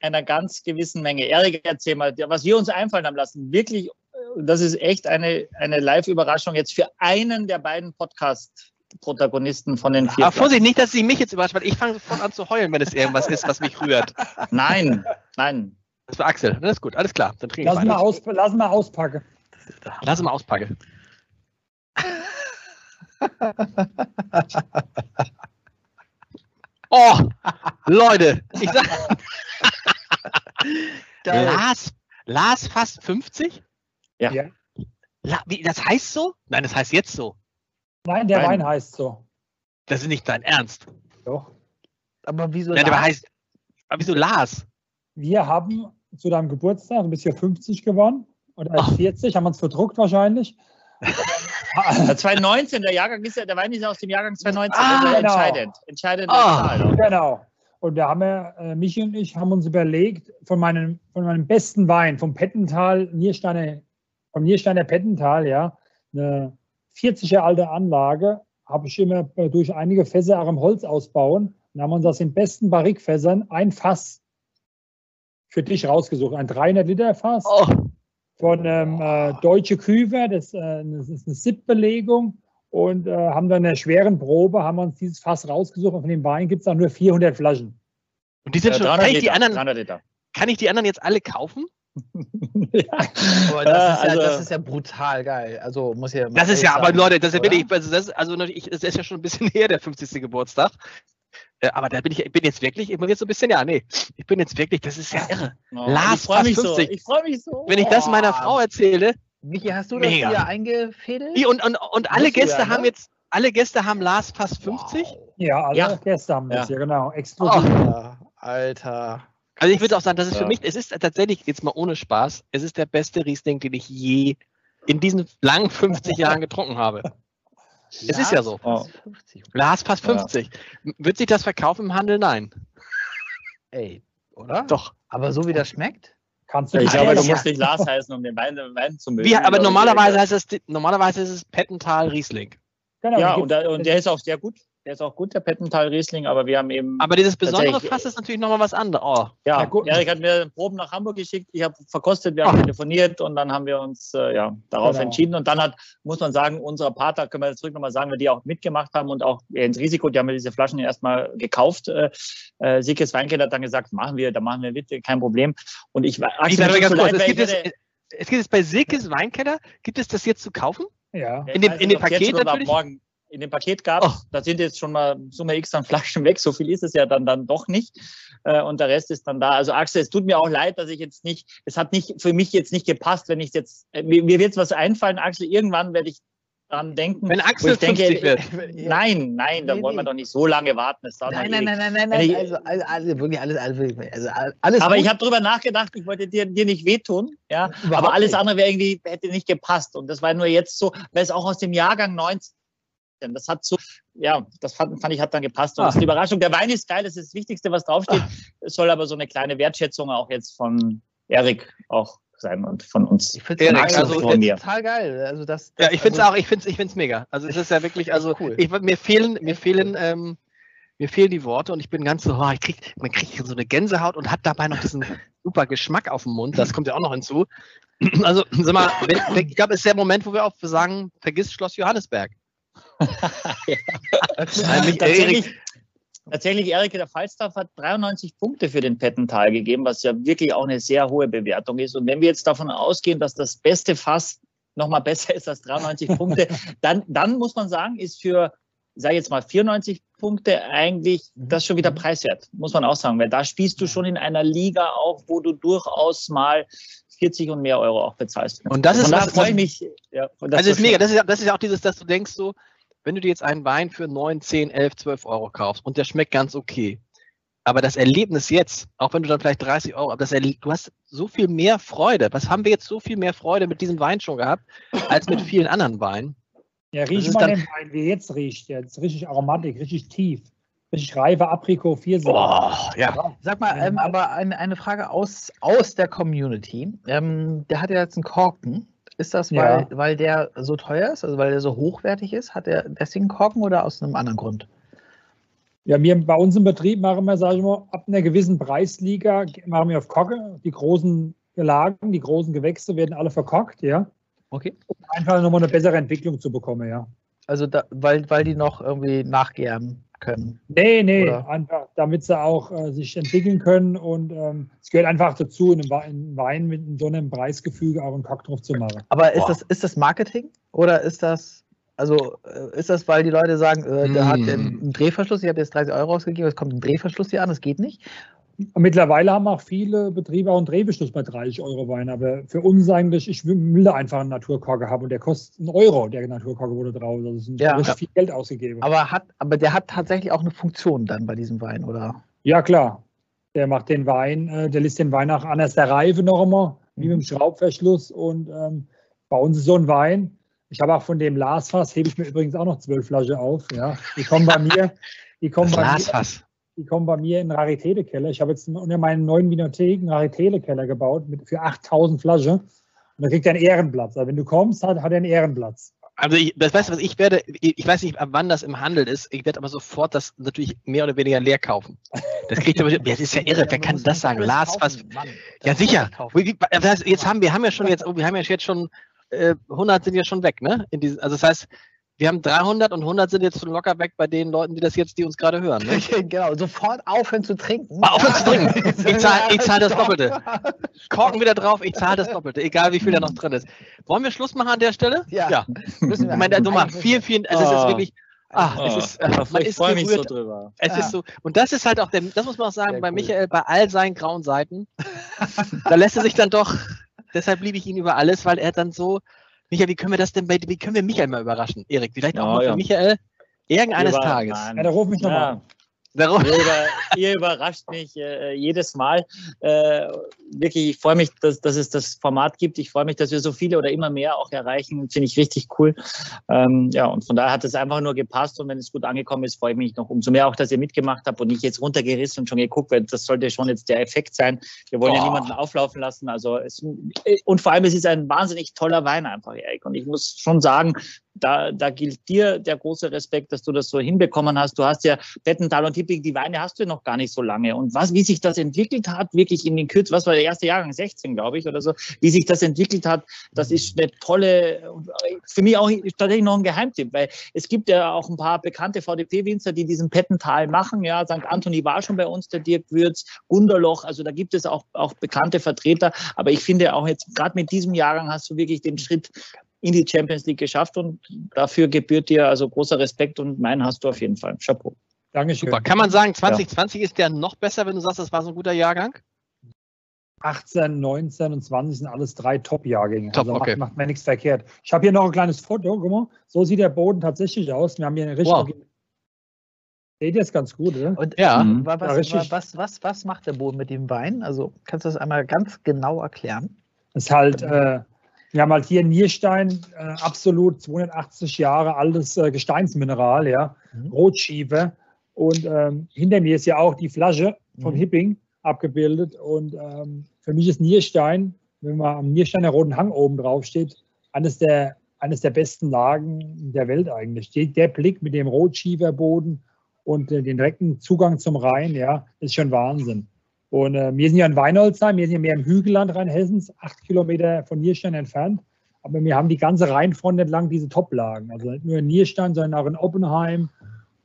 einer ganz gewissen Menge. Erik, erzähl mal, was wir uns einfallen haben lassen, wirklich, äh, das ist echt eine, eine Live-Überraschung jetzt für einen der beiden Podcast-Protagonisten von den vier. Aber Vorsicht, nicht, dass sie mich jetzt überrascht, weil ich fange sofort an zu heulen, wenn es irgendwas ist, was mich rührt. Nein, nein. Das war Axel. Das ist gut, alles klar. Dann trinke ich Lass mal, aus, lass mal auspacken. Lass mal auspacken. Oh, Leute, ich sag, Lars, Lars fast 50? Ja. Ja. La, wie, das heißt so? Nein, das heißt jetzt so. Nein, der. Wein heißt so. Das ist nicht dein Ernst. Doch. Aber wieso? Nein, der Lars? heißt, aber wieso Lars? Wir haben zu deinem Geburtstag, du bist ja 50 geworden oder Ach. 40, haben wir uns verdruckt wahrscheinlich. Der 2019, der Jahrgang ist ja, der Wein ist ja aus dem Jahrgang 2019. Ah, genau. entscheidend. Entscheidende Ah. Zahl. Genau. Und da haben wir, äh, Michi und ich haben uns überlegt, von meinem, von meinem besten Wein, vom Pettental, Niersteiner, vom Niersteiner Pettental, ja, eine 40 Jahre alte Anlage, habe ich immer äh, durch einige Fässer auch im Holz ausbauen. Und haben uns aus den besten Barrikfässern ein Fass für dich rausgesucht. Ein 300 Liter Fass Oh, von ähm, äh, Deutsche Küfer, das, äh, das ist eine SIP-Belegung und äh, haben dann in einer schweren Probe, haben wir uns dieses Fass rausgesucht und von dem Wein gibt es auch nur 400 Flaschen. und die sind Äh, schon, 300 kann ich, die Liter, anderen, 300 Liter. kann ich die anderen jetzt alle kaufen? Aber das, Ja, ist ja, also- das ist ja brutal geil. Also muss ja. Das ist ja, aber sagen, Leute, das ist ja wirklich, also das, ist- also ich, das ist ja schon ein bisschen her, der 50. Geburtstag. Äh, Aber da bin ich, ich bin jetzt wirklich, ich bin jetzt so ein bisschen, ja, nee, ich bin jetzt wirklich, das ist ja irre. Oh, Lars, ich freue mich fast so. 50. Ich freue mich so. Wenn ich das meiner Boah. Frau erzähle, Michi, hast du das Mega. hier eingefädelt? die und, und, und alle Gäste ja, ne? haben jetzt, alle Gäste haben Lars fast 50. Wow. Ja, alle Ja. Gäste haben das Ja. hier, genau. Exklusiv. Alter, Alter. Also ich würde auch sagen, das ist für Ja. mich, es ist tatsächlich, jetzt mal ohne Spaß, es ist der beste Riesling, den ich je in diesen langen 50 Jahren getrunken habe. Es ist ja so. Oh. 50. Lars fast Ja. 50. M- Wird sich das verkaufen im Handel? Nein. Ey, oder? Doch. Aber so wie das schmeckt? Kannst du Ich nicht glaube, du musst nicht Lars heißen, um den Wein, Wein zu mögen. Wie, aber normalerweise heißt es, normalerweise ist es Pettental Riesling. Genau, Ja, und, der, und der ist auch sehr gut. Der ist auch gut, der Pettental Riesling, aber wir haben eben. Aber dieses besondere Tatsächlich. Fass ist natürlich nochmal was anderes. Oh, ja, Ja, gut. Erik hat mir Proben nach Hamburg geschickt. Ich habe verkostet, wir haben Ah. telefoniert und dann haben wir uns äh, ja, darauf Genau. entschieden. Und dann hat, muss man sagen, unsere Partner, können wir zurück nochmal sagen, wir die auch mitgemacht haben und auch ins Risiko, die haben mir diese Flaschen erstmal gekauft. Äh, äh, Siekes Weinkeller hat dann gesagt, machen wir, da machen wir mit, kein Problem. Und ich, ich werde mir ganz kurz, leid, es weil gibt ich es, es gibt es bei Silkes Weinkeller, gibt es das jetzt zu kaufen? ja. in dem- Ich in dem Paket natürlich? morgen in dem Paket gab, Oh. da sind jetzt schon mal Summe X an Flaschen weg, so viel ist es ja dann, dann doch nicht. Äh, und der Rest ist dann da. Also Axel, es tut mir auch leid, dass ich jetzt nicht, es hat nicht für mich jetzt nicht gepasst, wenn ich jetzt, äh, mir, mir wird was einfallen, Axel, irgendwann werde ich dran denken. Wenn Axel ich denke, 50 wird. Nein, nein, da Nee, wollen wir nee. doch nicht so lange warten. Es dauert Nein, nein, nein, nein, nein, nein. ich- Also, also, also wirklich alles, alles, also alles. Aber gut. ich habe drüber nachgedacht, ich wollte dir, dir nicht wehtun, ja. Überhaupt aber alles nicht. andere wäre irgendwie, hätte nicht gepasst. Und das war nur jetzt so, weil es auch aus dem Jahrgang 19. Das hat so, ja, das fand, fand ich, hat dann gepasst. Und Ah. das ist die Überraschung. Der Wein ist geil, das ist das Wichtigste, was draufsteht. Es soll aber so eine kleine Wertschätzung auch jetzt von Erik auch sein und von uns. Ich finde es also total geil. Also das, Ja, das- ich finde es also, auch, ich finde es ich find's mega. Also es ist ja wirklich, also cool. ich, mir fehlen, mir fehlen, ähm, mir fehlen die Worte und ich bin ganz so, oh, ich krieg, man kriegt so eine Gänsehaut und hat dabei noch diesen super Geschmack auf dem Mund. Das kommt ja auch noch hinzu. Also, sag mal, ich glaube, es ist der Moment, wo wir auch sagen, vergiss Schloss Johannesberg. Tatsächlich, tatsächlich, Erik der Falstaff hat 93 Punkte für den Pettental gegeben, was ja wirklich auch eine sehr hohe Bewertung ist. Und wenn wir jetzt davon ausgehen, dass das beste Fass nochmal besser ist als 93 Punkte, dann, dann muss man sagen, ist für, sage jetzt mal, 94 Punkte eigentlich das schon wieder preiswert, muss man auch sagen, weil da spielst du schon in einer Liga auch, wo du durchaus mal 40 und mehr Euro auch bezahlst. Und das ist daher was- freue ich mich. Ja, und das Also ist mega. Das ist, das ist auch dieses, dass du denkst so, wenn du dir jetzt einen Wein für 9, 10, 11, 12 Euro kaufst und der schmeckt ganz okay, aber das Erlebnis jetzt, auch wenn du dann vielleicht 30 Euro, das du hast so viel mehr Freude. Was haben wir jetzt so viel mehr Freude mit diesem Wein schon gehabt, als mit vielen anderen Weinen? Ja, riech mal den Wein, wie jetzt riecht. Jetzt richtig Aromatik, richtig tief. Richtig reife Aprikot 4 oh, ja. Sag mal, ähm, aber eine, eine Frage aus, aus der Community. Ähm, der hat ja jetzt einen Korken. Ist das, weil, ja. weil der so teuer ist, also weil der so hochwertig ist? Hat er deswegen Korken oder aus einem anderen Grund? Ja, wir bei uns im Betrieb machen wir, sage ich mal, ab einer gewissen Preisliga machen wir auf Kocke. Die großen Gelagen, die großen Gewächse werden alle verkockt, ja. Okay. Um einfach nochmal eine bessere Entwicklung zu bekommen, ja. Also da, weil, weil die noch irgendwie nachgären können. Nee, nee, Oder? einfach damit sie auch äh, sich entwickeln können und ähm, es gehört einfach dazu, in einem Wein mit so einem Preisgefüge auch einen Kock drauf zu machen. Aber ist das, ist das Marketing oder ist das also äh, ist das, weil die Leute sagen, äh, der hat einen. Drehverschluss, ich habe jetzt 30 Euro ausgegeben, es kommt ein Drehverschluss hier an, das geht nicht? Mittlerweile haben auch viele Betriebe auch einen Drehverschluss bei 30 Euro Wein, aber für uns eigentlich, ich will da einfach einen Naturkorker haben und der kostet einen Euro, der Naturkorker wurde drauf. Das ist ja. richtig viel Geld ausgegeben. Aber, hat, aber der hat tatsächlich auch eine Funktion dann bei diesem Wein, oder? Ja, klar. Der macht den Wein, äh, der lässt den Wein auch anders der Reife noch immer, wie mit dem mhm. Schraubverschluss. Und ähm, bei uns ist so ein Wein, ich habe auch von dem Glasfass, hebe ich mir übrigens auch noch zwölf Flaschen auf. Ja. Die kommen bei mir, die kommen bei mir, die kommen bei mir in den Raritätekeller. Ich habe jetzt unter meinen neuen Winothek einen Raritätekeller gebaut mit, für 8000 Flaschen. Und da kriegt er einen Ehrenplatz. Also wenn du kommst, hat, hat er einen Ehrenplatz. Also ich, das du, was ich werde, ich weiß nicht, ab wann das im Handel ist, ich werde aber sofort das natürlich mehr oder weniger leer kaufen. Das kriegt aber, das ist ja irre, wer kann das sagen? Lars, was? Ja, sicher. Jetzt haben wir haben ja schon jetzt, wir haben ja jetzt schon 100 äh, sind ja schon weg, ne? Diesen, also das heißt, wir haben 300 und 100 sind jetzt schon locker weg bei den Leuten, die das jetzt, die uns gerade hören. Ne? genau, sofort aufhören zu trinken. Mal aufhören zu trinken. Ich zahle zahl das Doppelte. Korken wieder drauf, ich zahle das Doppelte, egal wie viel da noch drin ist. Wollen wir Schluss machen an der Stelle? Ja. ja. Müssen wir. Ich meine, Nummer, vielen, vielen, also es ist ah. wirklich, Ah, oh, es ist, äh, man ist freue mich so drüber. Es ja. ist so, und das ist halt auch der, das muss man auch sagen, Sehr bei cool. Michael, bei all seinen grauen Seiten, da lässt er sich dann doch, deshalb liebe ich ihn über alles, weil er dann so, Michael, wie können wir das denn bei, wie können wir Michael mal überraschen? Erik, vielleicht auch oh, mal für ja. Michael irgendeines Tages. Ja, da ruf mich nochmal ja. Ihr, über, ihr, überrascht mich äh, jedes Mal. Äh, wirklich, ich freue mich, dass, dass, es das Format gibt. Ich freue mich, dass wir so viele oder immer mehr auch erreichen. Finde ich richtig cool. Ähm, ja, und von daher hat es einfach nur gepasst. Und wenn es gut angekommen ist, freue ich mich noch umso mehr auch, dass ihr mitgemacht habt und nicht jetzt runtergerissen und schon geguckt, weil das sollte schon jetzt der Effekt sein. Wir wollen oh. ja niemanden auflaufen lassen. Also es, und vor allem, es ist ein wahnsinnig toller Wein einfach, Erik. Und ich muss schon sagen, da, da gilt dir der große Respekt, dass du das so hinbekommen hast. Du hast ja Bettental und Tipping, die Weine hast du noch gar nicht so lange. Und was, wie sich das entwickelt hat, wirklich in den Kürzen, was war der erste Jahrgang, 16, glaube ich, oder so, wie sich das entwickelt hat, das ist eine tolle, für mich auch tatsächlich noch ein Geheimtipp, weil es gibt ja auch ein paar bekannte VDP-Winzer, die diesen Pettental machen. Ja, St. Anthony war schon bei uns, der Dirk Würz, Gunderloch, also da gibt es auch, auch bekannte Vertreter. Aber ich finde auch jetzt, gerade mit diesem Jahrgang hast du wirklich den Schritt in die Champions League geschafft und dafür gebührt dir also großer Respekt und meinen hast du auf jeden Fall. Chapeau. Dankeschön. Super. Kann man sagen, 2020 ja. ist der noch besser, wenn du sagst, das war so ein guter Jahrgang? 18, 19 und 20 sind alles drei Top-Jahrgänge. Top, also okay. macht, macht mir nichts verkehrt. Ich habe hier noch ein kleines Foto. Guck mal, so sieht der Boden tatsächlich aus. Wir haben hier eine richtige. Wow. Seht ihr es ganz gut, oder? Und ja. Mhm. Was, ja was, was, was, macht der Boden mit dem Wein? Also kannst du das einmal ganz genau erklären? Es ist halt äh, wir haben halt hier Nierstein, äh, absolut 280 Jahre altes äh, Gesteinsmineral, ja, mhm. Rotschiefer. Und ähm, hinter mir ist ja auch die Flasche vom mhm. Hipping abgebildet. Und ähm, für mich ist Nierstein, wenn man am Niersteiner Roten Hang oben drauf steht, eines der, eines der besten Lagen der Welt eigentlich. Der Blick mit dem Rotschieferboden und äh, den direkten Zugang zum Rhein, ja, ist schon Wahnsinn. Und äh, wir sind ja in Weinholzheim, wir sind ja mehr im Hügelland Rheinhessens, acht Kilometer von Nierstein entfernt. Aber wir haben die ganze Rheinfront entlang diese Top-Lagen. Also nicht nur in Nierstein, sondern auch in Oppenheim,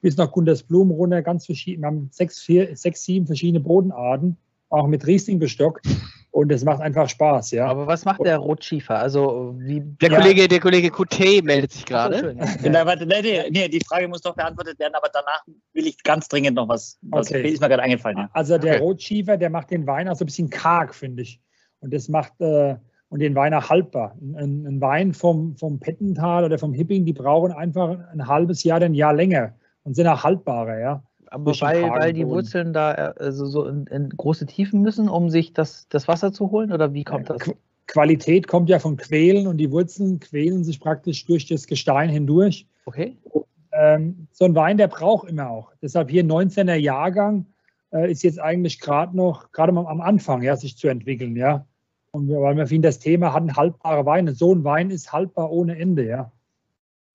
bis nach Gundersblum runter, ganz verschieden. Wir haben sechs, vier, sechs, sieben verschiedene Bodenarten, auch mit Riesling bestockt. Und es macht einfach Spaß, ja. Aber was macht der Rotschiefer? Also wie der ja. Kollege, der Kollege Coutet meldet sich gerade. Ja. warte, nee, nee, die Frage muss doch beantwortet werden, aber danach will ich ganz dringend noch was. was okay. ist mir gerade eingefallen. Ja. Also der okay. Rotschiefer, der macht den Wein auch so ein bisschen karg, finde ich. Und das macht, äh, und den Wein auch haltbar. Ein, ein Wein vom, vom Pettental oder vom Hipping, die brauchen einfach ein halbes Jahr, ein Jahr länger und sind auch haltbarer, ja. Aber weil, weil die Wurzeln da also so in, in, große Tiefen müssen, um sich das, das Wasser zu holen? Oder wie kommt das? Qualität kommt ja von Quälen und die Wurzeln quälen sich praktisch durch das Gestein hindurch. Okay. Ähm, so ein Wein, der braucht immer auch. Deshalb hier 19er Jahrgang äh, ist jetzt eigentlich gerade noch, gerade mal am Anfang, ja, sich zu entwickeln, ja. Und wir, weil wir für ihn das Thema hatten, haltbare Weine. So ein Wein ist haltbar ohne Ende, ja.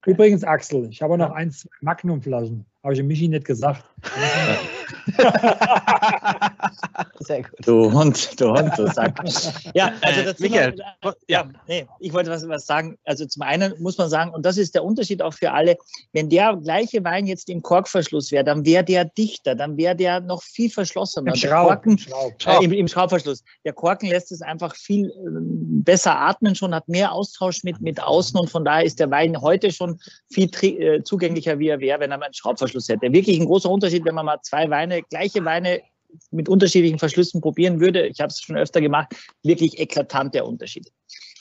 Übrigens, Axel, ich habe noch eins Magnumflaschen. Habe ich dem Michi nicht gesagt. Sehr gut. Du Hund, du Hund, du Sack. Ja, also äh, dazu Michael, noch, ja, nee, ich wollte was, was sagen. Also zum einen muss man sagen, und das ist der Unterschied auch für alle, wenn der gleiche Wein jetzt im Korkverschluss wäre, dann wäre der dichter, dann wäre der noch viel verschlossener. Im, Schraub, Korken, Schraub. Äh, im, im, Schraubverschluss. Der Korken lässt es einfach viel äh, besser atmen schon, hat mehr Austausch mit, mit außen und von daher ist der Wein heute schon viel äh, zugänglicher, wie er wäre, wenn er einen Schraubverschluss hätte. Wirklich ein großer Unterschied, wenn man mal zwei Weine, gleiche Weine mit unterschiedlichen Verschlüssen probieren würde. Ich habe es schon öfter gemacht. Wirklich eklatant der Unterschied.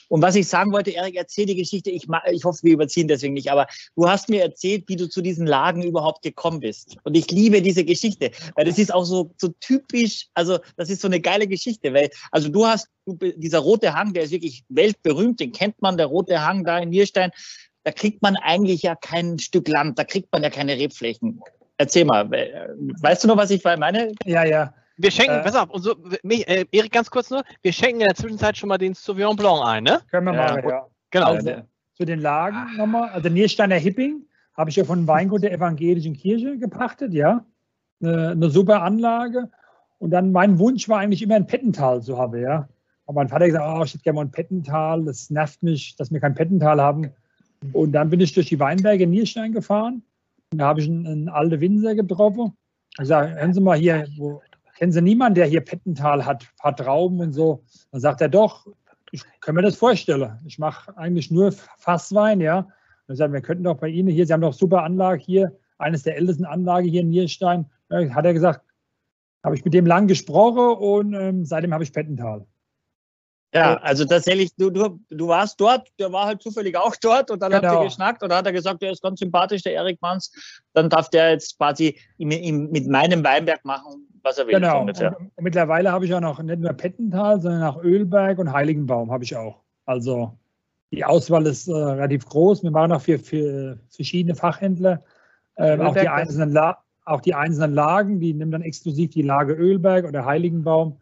Und was ich sagen wollte, Erik, erzähl die Geschichte. Ich, ich hoffe, wir überziehen deswegen nicht, aber du hast mir erzählt, wie du zu diesen Lagen überhaupt gekommen bist. Und ich liebe diese Geschichte, weil das ist auch so, so typisch, also das ist so eine geile Geschichte, weil, also du hast, du, dieser rote Hang, der ist wirklich weltberühmt, den kennt man, der rote Hang da in Nierstein. Da kriegt man eigentlich ja kein Stück Land, da kriegt man ja keine Rebflächen. Erzähl mal, weißt du noch, was ich meine? Ja, ja. Wir schenken, äh, pass auf, so, mich, äh, Erik, ganz kurz nur, wir schenken in der Zwischenzeit schon mal den Sauvignon Blanc ein, ne? Können wir machen, ja. Genau. Also, zu den Lagen nochmal, also Niersteiner Hipping habe ich ja von Weingut der Evangelischen Kirche gepachtet, ja. Eine, eine, super Anlage. Und dann mein Wunsch war eigentlich immer ein Pettental zu haben, ja. Aber mein Vater hat gesagt, oh, ich hätte gerne mal ein Pettental, das nervt mich, dass wir kein Pettental haben. Und dann bin ich durch die Weinberge in Nierstein gefahren da habe ich einen, einen alten Winzer getroffen. Ich sage, hören Sie mal hier, wo, kennen Sie niemanden, der hier Pettental hat, paar Trauben und so? Dann sagt er, doch, ich kann mir das vorstellen. Ich mache eigentlich nur Fasswein, ja. Und sagt, wir könnten doch bei Ihnen hier, Sie haben doch super Anlage hier, eines der ältesten Anlagen hier in Nierstein. Ja, hat er gesagt, habe ich mit dem lang gesprochen und ähm, seitdem habe ich Pettental. Ja, also tatsächlich, du, du, du warst dort, der war halt zufällig auch dort und dann genau. habt ihr geschnackt und dann hat er gesagt, der ist ganz sympathisch, der Erik Manns. Dann darf der jetzt quasi im, im, mit meinem Weinberg machen, was er will. Genau. Und, und mittlerweile habe ich auch noch nicht nur Pettental, sondern auch Ölberg und Heiligenbaum habe ich auch. Also die Auswahl ist äh, relativ groß. Wir machen auch für, für verschiedene Fachhändler äh, auch, die einzelnen auch die einzelnen Lagen, die nehmen dann exklusiv die Lage Ölberg oder Heiligenbaum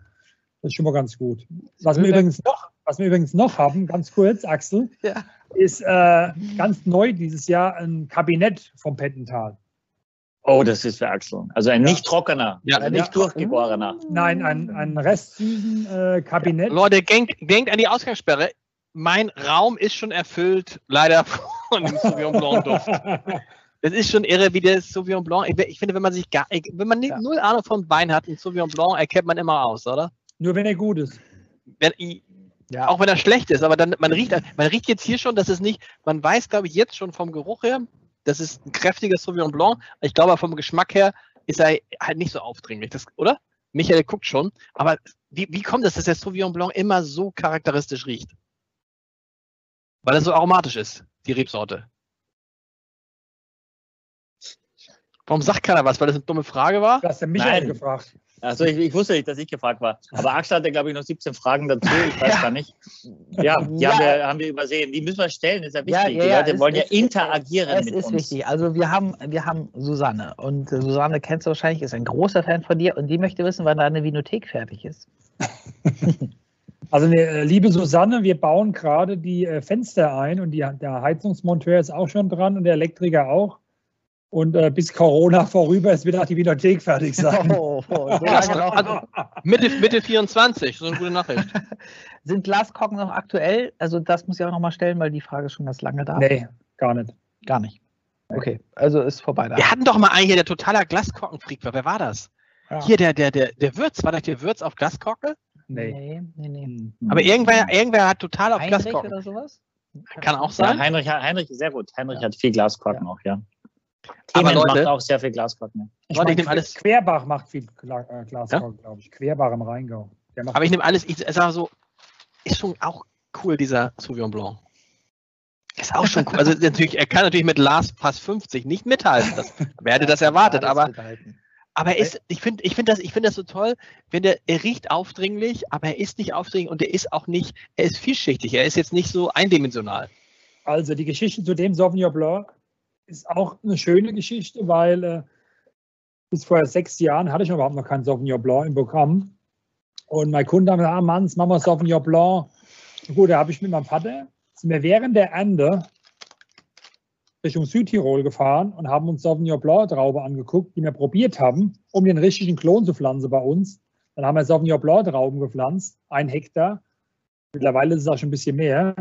das ist schon mal ganz gut. Was wir, übrigens noch, was wir übrigens noch haben, ganz kurz, Axel, ja. ist äh, ganz neu dieses Jahr ein Kabinett vom Pettental. Oh, das ist für Axel. Also ein nicht trockener, ja. ein nicht durchgeborener. Nein, ein, ein restsüßen äh, Kabinett. Leute, denkt, denkt an die Ausgangssperre. Mein Raum ist schon erfüllt, leider von dem Sauvignon Blanc Duft. Das ist schon irre, wie der Sauvignon Blanc. Ich, ich finde, wenn man sich gar, wenn man ja. null Ahnung von Wein hat, ein Sauvignon Blanc erkennt man immer aus, oder? Nur wenn er gut ist. Wenn, ja. Auch wenn er schlecht ist, aber dann, man riecht, man riecht jetzt hier schon, dass es nicht, man weiß, glaube ich, jetzt schon vom Geruch her, das ist ein kräftiger Sauvignon Blanc. Ich glaube, vom Geschmack her ist er halt nicht so aufdringlich, das, oder? Michael guckt schon, aber wie, wie kommt es, dass der Sauvignon Blanc immer so charakteristisch riecht? Weil er so aromatisch ist, die Rebsorte. Warum sagt keiner was? Weil das eine dumme Frage war? Du hast ja Michael Nein. gefragt. Also ich, ich, wusste nicht, dass ich gefragt war. Aber Axel hatte, glaube ich, noch 17 Fragen dazu. Ich weiß ja. gar nicht. Ja, die ja. Haben, wir, haben wir übersehen. Die müssen wir stellen, ist ja wichtig. Ja, die Leute ist, wollen ja ist, interagieren es mit uns. Ist wichtig. Also wir haben, wir haben Susanne. Und äh, Susanne kennst du wahrscheinlich, ist ein großer Fan von dir. Und die möchte wissen, wann deine Vinothek fertig ist. Also ne, liebe Susanne, wir bauen gerade die äh, Fenster ein und die, der Heizungsmonteur ist auch schon dran und der Elektriker auch. Und äh, bis Corona vorüber ist, wird auch die Videothek fertig sein. Oh, oh, oh, also, Mitte, Mitte 24, so eine gute Nachricht. Sind Glaskorken noch aktuell? Also das muss ich auch nochmal stellen, weil die Frage ist schon ganz lange da. Nee, gar nicht. Gar nicht. Okay, also ist vorbei da. Wir hatten doch mal einen hier, der totaler Glaskorkenfreak war. Wer war das? Ja. Hier, der, der, der, der Würz. War das der Würz auf Glaskorken? Nee. Nee, nee, nee. Aber irgendwer, irgendwer hat total auf Heinrich Glaskorken. oder sowas? Kann auch sein. Ja, Heinrich, Heinrich, sehr gut. Heinrich ja. hat viel Glaskorken ja. auch, ja. Aber Leute, macht auch sehr viel Glaskorken. Ich, Leute, ich nehme alles. Querbach macht viel Glaskorken, ja? glaube ich. Querbach im Rheingau. aber ich nehme alles, ich sage so, ist schon auch cool, dieser Sauvignon Blanc. Ist auch schon cool. Also natürlich, er kann natürlich mit Last Pass 50 nicht mithalten. Das, wer hätte das erwartet, aber, aber er ist, ich finde ich find das, find das so toll, wenn der, er riecht aufdringlich, aber er ist nicht aufdringlich und er ist auch nicht, er ist vielschichtig, er ist jetzt nicht so eindimensional. Also die Geschichte zu dem Sauvignon Blanc ist auch eine schöne Geschichte, weil äh, bis vor sechs Jahren hatte ich überhaupt noch keinen Sauvignon Blanc im Programm. Und mein Kunde hat gesagt, ah Mann, machen wir Sauvignon Blanc. Gut, da habe ich mit meinem Vater, sind wir während der Ende Richtung Südtirol gefahren und haben uns Sauvignon Blanc Traube angeguckt, die wir probiert haben, um den richtigen Klon zu pflanzen bei uns. Dann haben wir Sauvignon Blanc Trauben gepflanzt, ein Hektar. Mittlerweile ist es auch schon ein bisschen mehr.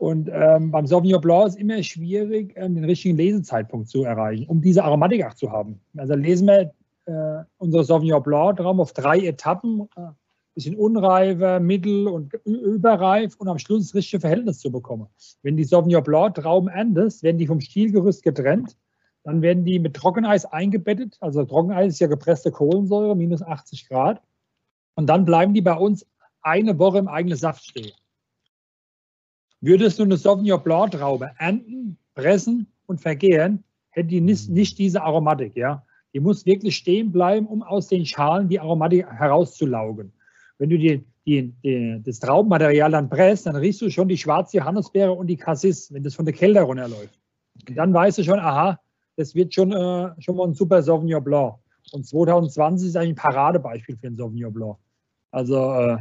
Und ähm, beim Sauvignon Blanc ist immer schwierig, ähm, den richtigen Lesezeitpunkt zu erreichen, um diese Aromatik auch zu haben. Also lesen wir äh, unser Sauvignon Blanc Traum auf drei Etappen, äh, bisschen unreifer, mittel und überreif und am Schluss das richtige Verhältnis zu bekommen. Wenn die Sauvignon Blanc Trauben endest, werden die vom Stielgerüst getrennt, dann werden die mit Trockeneis eingebettet. Also Trockeneis ist ja gepresste Kohlensäure, minus 80 Grad. Und dann bleiben die bei uns eine Woche im eigenen Saft stehen. Würdest du eine Sauvignon Blanc Traube ernten, pressen und vergären, hätte die nicht, mhm. nicht diese Aromatik, ja. Die muss wirklich stehen bleiben, um aus den Schalen die Aromatik herauszulaugen. Wenn du die, die, die, das Traubenmaterial dann presst, dann riechst du schon die schwarze Johannisbeere und die Cassis, wenn das von der Kälte runterläuft. Und dann weißt du schon, aha, das wird schon, äh, schon mal ein super Sauvignon Blanc. Und 2020 ist eigentlich ein Paradebeispiel für ein Sauvignon Blanc. Also äh,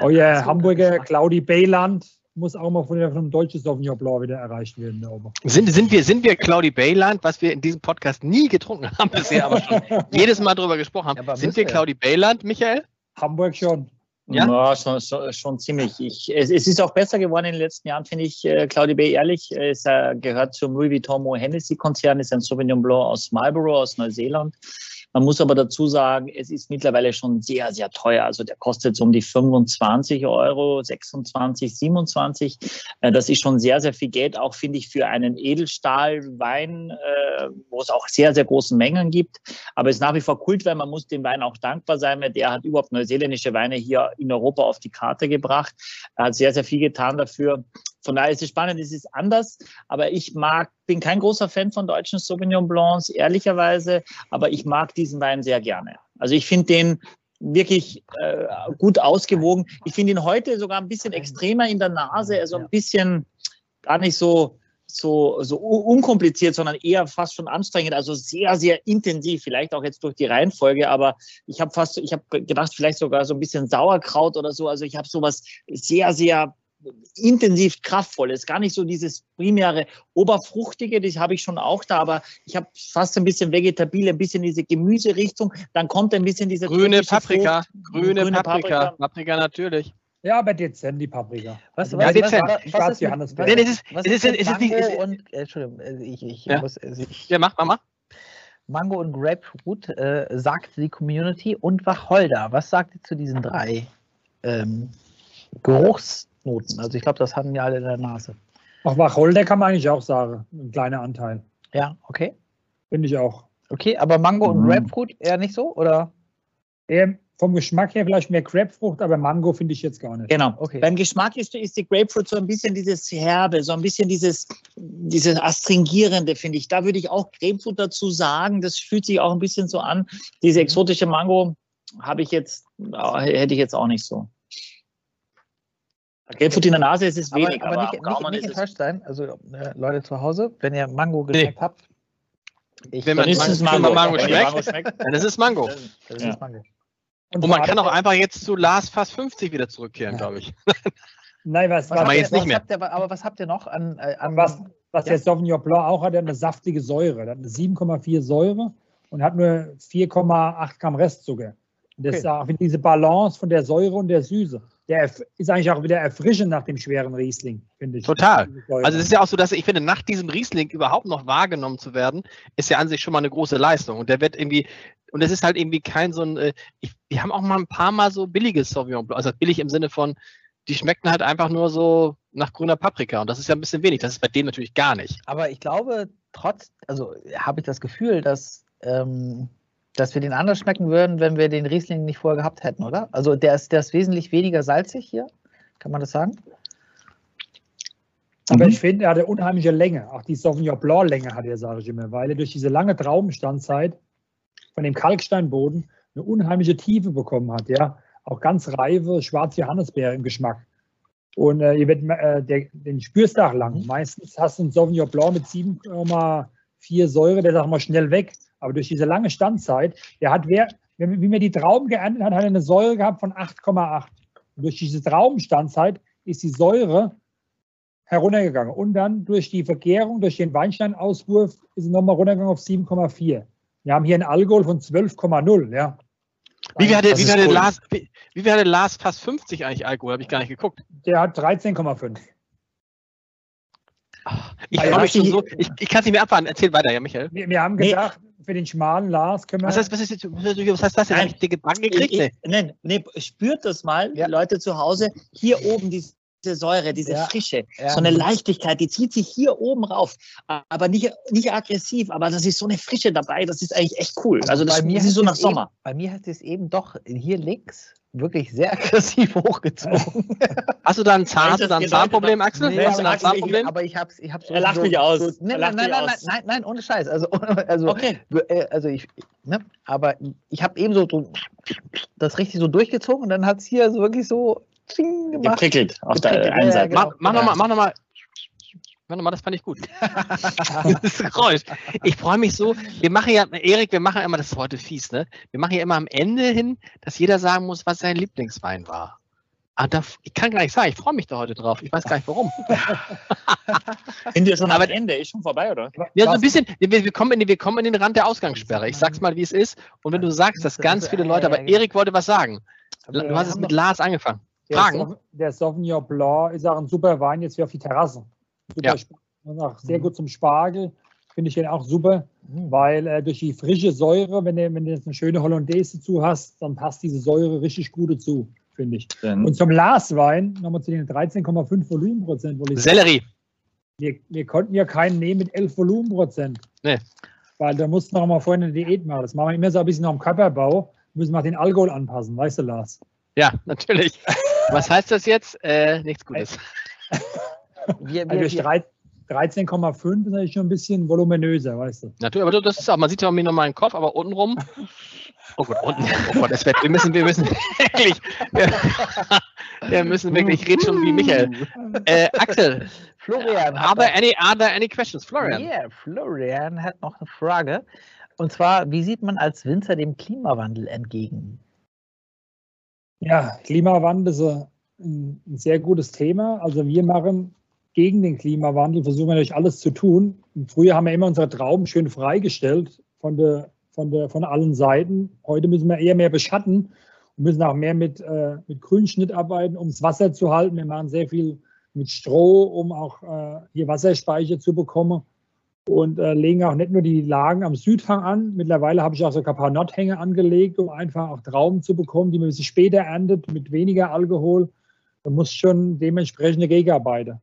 euer Hamburger Claudi Bayland muss auch mal von einem deutschen Sauvignon Blanc wieder erreicht werden. Sind, sind, wir, sind wir Claudi Bayland, was wir in diesem Podcast nie getrunken haben bisher, aber schon jedes Mal darüber gesprochen haben. Ja, sind wir Claudi Bayland, Michael? Hamburg schon. Ja, ja schon, schon, schon, ziemlich. Ich, es, es, ist auch besser geworden in den letzten Jahren, finde ich. Äh, Claudi Bay ehrlich, es äh, gehört zum Louis Vuitton Hennessy Konzern, ist ein Sauvignon Blanc aus Marlborough, aus Neuseeland. Man muss aber dazu sagen, es ist mittlerweile schon sehr, sehr teuer. Also der kostet so um die 25 Euro, 26, 27. Äh, das ist schon sehr, sehr viel Geld, auch finde ich für einen Edelstahlwein, äh, wo es auch sehr, sehr große Mengen gibt. Aber es ist nach wie vor Kult, weil man muss dem Wein auch dankbar sein, weil der hat überhaupt neuseeländische Weine hier in Europa auf die Karte gebracht. Er hat sehr, sehr viel getan dafür. Von daher ist es spannend, es ist anders, aber ich mag, bin kein großer Fan von deutschen Sauvignon Blancs, ehrlicherweise, aber ich mag diesen Wein sehr gerne. Also ich finde den wirklich äh, gut ausgewogen. Ich finde ihn heute sogar ein bisschen extremer in der Nase, also ein bisschen gar nicht so, so, so unkompliziert, sondern eher fast schon anstrengend, also sehr, sehr intensiv, vielleicht auch jetzt durch die Reihenfolge, aber ich habe fast, ich habe gedacht, vielleicht sogar so ein bisschen Sauerkraut oder so, also ich habe sowas sehr, sehr intensiv kraftvolles, gar nicht so dieses primäre Oberfruchtige, das habe ich schon auch da, aber ich habe fast ein bisschen vegetabil, ein bisschen diese Gemüserichtung, dann kommt ein bisschen diese grüne Paprika, grüne, grüne Paprika, Paprika, Paprika natürlich. Ja, aber dezent die Paprika. Was, was, ja, dezent. Was, was, was, Johannes was, ist, was ist, ist, ist, ist, ist, und, äh, Entschuldigung, äh, ich, ich ja. muss. Also ich, ja, mach, mach, mach. Mango und Grapefruit äh, sagt die Community und Wacholder. Was sagt ihr zu diesen drei ähm, Geruchs Noten. Also ich glaube, das hatten wir alle in der Nase. Ach, Wacholder kann man eigentlich auch sagen. Ein kleiner Anteil. Ja, okay. Finde ich auch. Okay, aber Mango mhm. und Grapefruit eher nicht so, oder? Ähm, vom Geschmack her vielleicht mehr Grapefrucht, aber Mango finde ich jetzt gar nicht. Genau. Okay. Beim Geschmack ist, ist, die Grapefruit so ein bisschen dieses Herbe, so ein bisschen dieses, dieses Astringierende, finde ich. Da würde ich auch Grapefruit dazu sagen. Das fühlt sich auch ein bisschen so an. Diese mhm. exotische Mango habe ich jetzt, hätte ich jetzt auch nicht so. Gelbfurt in der Nase ist es wenig, aber, aber, aber nicht, nicht, nicht enttäuscht sein. Also äh, Leute zu Hause, wenn ihr Mango geschmeckt nee. habt, ich, wenn man, ist es Mango, Mango, schmeckt, Mango schmeckt, dann ist es Mango. Das ja. ist Mango. Und, Und man kann auch einfach jetzt zu Lars fast 50 wieder zurückkehren, ja. glaube ich. Nein, was, was, was, jetzt nicht mehr. Ihr, aber was habt ihr noch an. Äh, an was was ja. der Sauvignon Blanc auch hat, der hat eine saftige Säure. Der hat eine 7,4 Säure und hat nur 4,8 Gramm Restzucker. Und das okay. ist diese Balance von der Säure und der Süße der ist eigentlich auch wieder erfrischend nach dem schweren Riesling, finde ich. Total. Also es ist ja auch so, dass ich finde, nach diesem Riesling überhaupt noch wahrgenommen zu werden, ist ja an sich schon mal eine große Leistung. Und der wird irgendwie, und es ist halt irgendwie kein so ein, äh, ich, wir haben auch mal ein paar Mal so billiges Sauvignon Blanc, also billig im Sinne von, die schmecken halt einfach nur so nach grüner Paprika. Und das ist ja ein bisschen wenig. Das ist bei dem natürlich gar nicht. Aber ich glaube, trotz, also habe ich das Gefühl, dass ähm, dass wir den anders schmecken würden, wenn wir den Riesling nicht vorher gehabt hätten, oder? Also der ist, der ist wesentlich weniger salzig hier, kann man das sagen? Aber mhm. ich finde, er hat eine unheimliche Länge. Auch die Sauvignon Blanc Länge hat er, sage ich immer, weil er durch diese lange Traubenstandzeit von dem Kalksteinboden eine unheimliche Tiefe bekommen hat. Ja, auch ganz reife schwarze Johannisbeere im Geschmack. Und äh, ihr werdet, äh, der, den spürst du auch lang. Mhm. Meistens hast du einen Sauvignon Blanc mit 7,4 Säure, der sagt mal schnell weg. Aber durch diese lange Standzeit, der hat, wer, wie man die Trauben geerntet hat, hat er eine Säure gehabt von 8,8. Durch diese Traubenstandzeit ist die Säure heruntergegangen. Und dann durch die Vergärung, durch den Weinsteinauswurf ist es nochmal runtergegangen auf 7,4. Wir haben hier einen Alkohol von 12,0. Ja. Wie wäre wie wär. Lars, wie, wie wär Lars fast 50 eigentlich Alkohol? Habe ich gar nicht geguckt. Der hat 13,5. Ich schon so. Ich, ich kann es nicht mehr abwarten. Erzähl weiter, ja, Michael. Wir, wir haben gedacht. Für den schmalen Lars können wir. Was heißt, was, ist, was heißt das? Nein, dicke Backen gekriegt? Ich, ich, nein, nee, spürt das mal, ja. Leute zu Hause. Hier oben die diese Säure, diese ja. Frische, ja. so eine Leichtigkeit, die zieht sich hier oben rauf. Aber nicht, nicht aggressiv, aber das ist so eine Frische dabei, das ist eigentlich echt cool. Also das, das ist so nach Sommer. Eben, bei mir hat es eben doch hier links wirklich sehr aggressiv hochgezogen. Hast du da ein, Zahn, da ein Zahnproblem, Axel? Nee, Hast du ein Zahnproblem? Aber ich hab's, ich hab's so Er lacht so, mich aus. So, nein, nein, nein, nein, nein, nein, ohne Scheiß. Also, also, okay. Äh, also ich, ne, aber ich habe eben so, so das richtig so durchgezogen und dann hat es hier so wirklich so gemacht. Geprickelt auf der einen Seite. Ja, genau. Mach, mach nochmal, mach nochmal. Warte mal, das fand ich gut. das Geräusch. Ich freue mich so. Wir machen ja, Erik, wir machen immer, das ist heute fies, ne? Wir machen ja immer am Ende hin, dass jeder sagen muss, was sein Lieblingswein war. Ah, da, ich kann gar nicht sagen, ich freue mich da heute drauf. Ich weiß gar nicht warum. Sind wir schon am Ende? Ist schon vorbei, oder? Ja, so ein bisschen. Wir, wir, kommen in, wir kommen in den Rand der Ausgangssperre. Ich sag's mal, wie es ist. Und wenn du sagst, dass ganz viele Leute, aber Erik wollte was sagen. Du hast es mit Lars angefangen. Fragen? Der, Sauvignon Blanc ist auch ein super Wein jetzt für auf die Terrasse. Super ja. auch sehr mhm. gut zum Spargel. Finde ich den auch super, mhm. weil äh, durch die frische Säure, wenn du, wenn du jetzt eine schöne Hollandaise dazu hast, dann passt diese Säure richtig gut dazu, finde ich. Dann Und zum Laswein, nochmal zu den 13,5 Volumenprozent. Sellerie. Wir, wir, konnten ja keinen nehmen mit 11 Volumenprozent. Nee. Weil da mussten wir noch mal vorhin eine Diät machen. Das machen wir immer so ein bisschen noch im Körperbau. Müssen wir den Alkohol anpassen, weißt du, Lars? Ja, natürlich. Was heißt das jetzt? Äh, nichts Gutes. Wir, wir, also 13,5 ist natürlich schon ein bisschen voluminöser, weißt du. Natürlich, aber das ist auch, man sieht ja mir noch meinen Kopf, aber untenrum. Oh Gott, unten. Oh Gott, das wird, wir müssen, wir müssen wirklich, wir, wir müssen wirklich, ich rede schon wie Michael. Äh, Axel. Florian. Are there, any, are there any questions? Florian. Ja, yeah, Florian hat noch eine Frage. Und zwar, wie sieht man als Winzer dem Klimawandel entgegen? Ja, Klimawandel ist ein sehr gutes Thema. Also wir machen gegen den Klimawandel, versuchen wir natürlich alles zu tun. Früher haben wir immer unsere Trauben schön freigestellt von, der, von, der, von allen Seiten. Heute müssen wir eher mehr beschatten und müssen auch mehr mit, äh, mit Grünschnitt arbeiten, um das Wasser zu halten. Wir machen sehr viel mit Stroh, um auch äh, hier Wasserspeicher zu bekommen und äh, legen auch nicht nur die Lagen am Südhang an. Mittlerweile habe ich auch so ein paar Nordhänge angelegt, um einfach auch Trauben zu bekommen, die man ein bisschen später erntet, mit weniger Alkohol. Da muss schon dementsprechende Gegenarbeiten.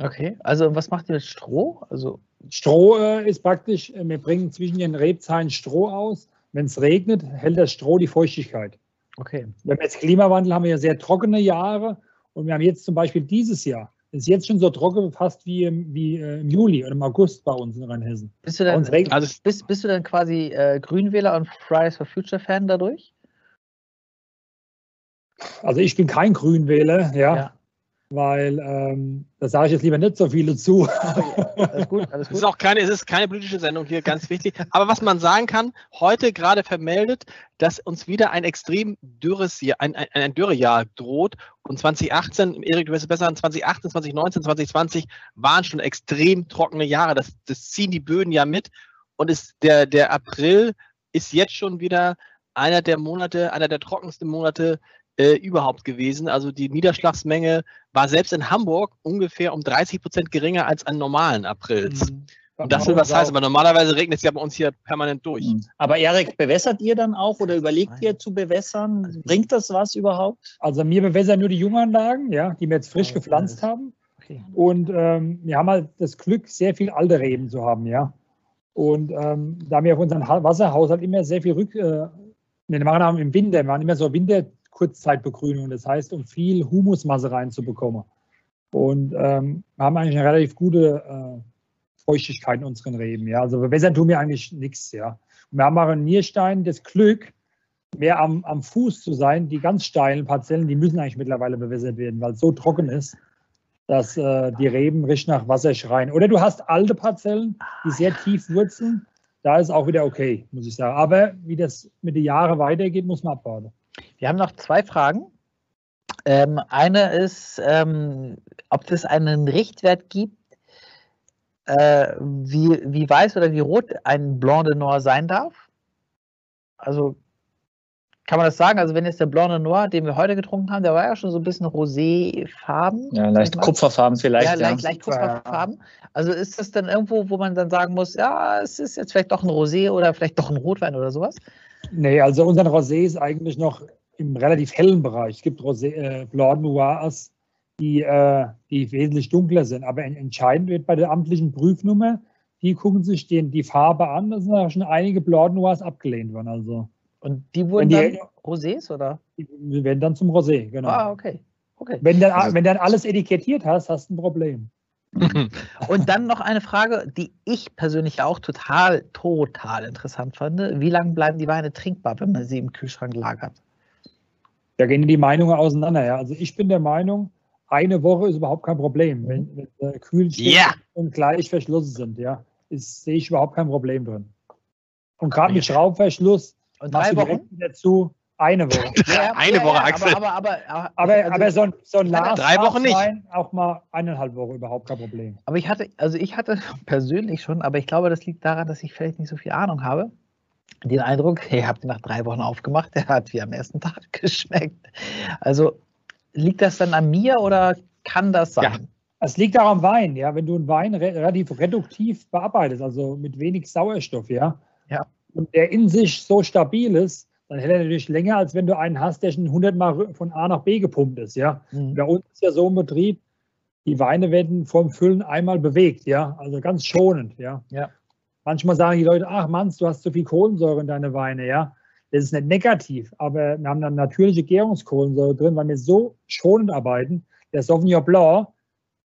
Okay, also was macht ihr mit Stroh? Also Stroh äh, ist praktisch, äh, wir bringen zwischen den Rebzahlen Stroh aus. Wenn es regnet, hält das Stroh die Feuchtigkeit. Okay. Wenn wir jetzt Klimawandel haben wir ja sehr trockene Jahre und wir haben jetzt zum Beispiel dieses Jahr ist jetzt schon so trocken fast wie im, wie, äh, im Juli oder im August bei uns in Rheinhessen. Bist du dann, also bist, bist du dann quasi äh, Grünwähler und Fridays for Future Fan dadurch? Also ich bin kein Grünwähler, ja. ja weil ähm, da sage ich jetzt lieber nicht so viele zu. alles gut, alles gut. Es ist auch keine, es ist keine politische Sendung hier, ganz wichtig. Aber was man sagen kann, heute gerade vermeldet, dass uns wieder ein extrem dürres Jahr, ein, ein, ein Dürrejahr droht. Und 2018, Erik, du wirst es besser, 2018, 2019, 2020 waren schon extrem trockene Jahre. Das, das ziehen die Böden ja mit. Und ist der, der April ist jetzt schon wieder einer der Monate, einer der trockensten Monate äh, überhaupt gewesen. Also die Niederschlagsmenge war selbst in Hamburg ungefähr um 30 Prozent geringer als an normalen Aprils. Mhm. Und das will was heißen, weil normalerweise regnet es ja bei uns hier permanent durch. Mhm. Aber Erik, bewässert ihr dann auch oder überlegt ihr zu bewässern? Bringt das was überhaupt? Also wir bewässern nur die Junganlagen, ja, die wir jetzt frisch oh, gepflanzt haben. Okay. Und ähm, wir haben halt das Glück, sehr viel alte Reben zu haben, ja. Und ähm, da wir auf unseren Wasserhaushalt immer sehr viel Rück, äh, wir machen im Winter, wir machen immer so Winter, Kurzzeitbegrünung. Das heißt, um viel Humusmasse reinzubekommen. und ähm, haben eigentlich eine relativ gute äh, Feuchtigkeit in unseren Reben. Ja. Also bewässern tun wir eigentlich nichts. Ja. Wir haben auch in Nierstein das Glück, mehr am, am Fuß zu sein. Die ganz steilen Parzellen, die müssen eigentlich mittlerweile bewässert werden, weil es so trocken ist, dass äh, die Reben richtig nach Wasser schreien. Oder du hast alte Parzellen, die sehr tief wurzeln. Da ist auch wieder okay, muss ich sagen. Aber wie das mit den Jahren weitergeht, muss man abwarten. Wir haben noch zwei Fragen. Ähm, eine ist, ähm, ob es einen Richtwert gibt, äh, wie, wie weiß oder wie rot ein Blanc de Noir sein darf. Also kann man das sagen? Also wenn jetzt der Blanc de Noir, den wir heute getrunken haben, der war ja schon so ein bisschen roséfarben. Ja, leicht Kupferfarben vielleicht. Ja, leicht, ja. leicht Kupferfarben. Also ist das dann irgendwo, wo man dann sagen muss, ja, es ist jetzt vielleicht doch ein Rosé oder vielleicht doch ein Rotwein oder sowas? Nee, also unser Rosé ist eigentlich noch im relativ hellen Bereich. Es gibt Rosé, äh, Blanc Noirs, die, äh, die wesentlich dunkler sind. Aber entscheidend wird bei der amtlichen Prüfnummer, die gucken sich den, die Farbe an. Da sind ja schon einige Blanc Noirs abgelehnt worden. Also. Und die wurden die, dann Rosés, oder? Die werden dann zum Rosé, genau. Ah, okay. okay. Wenn, dann, also, wenn dann alles etikettiert hast, hast du ein Problem. Und dann noch eine Frage, die ich persönlich auch total, total interessant fand. Wie lange bleiben die Weine trinkbar, wenn man sie im Kühlschrank lagert? Da gehen die Meinungen auseinander. Ja. Also ich bin der Meinung, eine Woche ist überhaupt kein Problem. Wenn, wenn äh, Kühlschrank yeah. und gleich verschlossen sind, ja, ist, sehe ich überhaupt kein Problem drin. Und gerade mit Schraubverschluss und drei Wochen dazu eine Woche. Ja, eine ja, Woche, Axel. Aber, aber, aber, aber, also, aber so ein, so ein Last drei Wochen nicht. auch mal eineinhalb Wochen überhaupt kein Problem. Aber ich hatte, also ich hatte persönlich schon, aber ich glaube, das liegt daran, dass ich vielleicht nicht so viel Ahnung habe den Eindruck, ihr habt ihn nach drei Wochen aufgemacht, der hat wie am ersten Tag geschmeckt. Also liegt das dann an mir oder kann das sein? Ja. Es liegt auch am Wein, ja. Wenn du einen Wein re relativ reduktiv bearbeitest, also mit wenig Sauerstoff, ja, ja. und der in sich so stabil ist, dann hält er natürlich länger, als wenn du einen hast, der schon 100 Mal von A nach B gepumpt ist, ja. Mhm. Bei uns ist ja so ein Betrieb, die Weine werden vom Füllen einmal bewegt, ja, also ganz schonend, ja. ja. Manchmal sagen die Leute, ach Mann, du hast zu viel Kohlensäure in deine Weine, ja. Das ist nicht negativ, aber wir haben dann natürliche Gärungskohlensäure drin, weil wir so schonend arbeiten. Der Sauvignon Blanc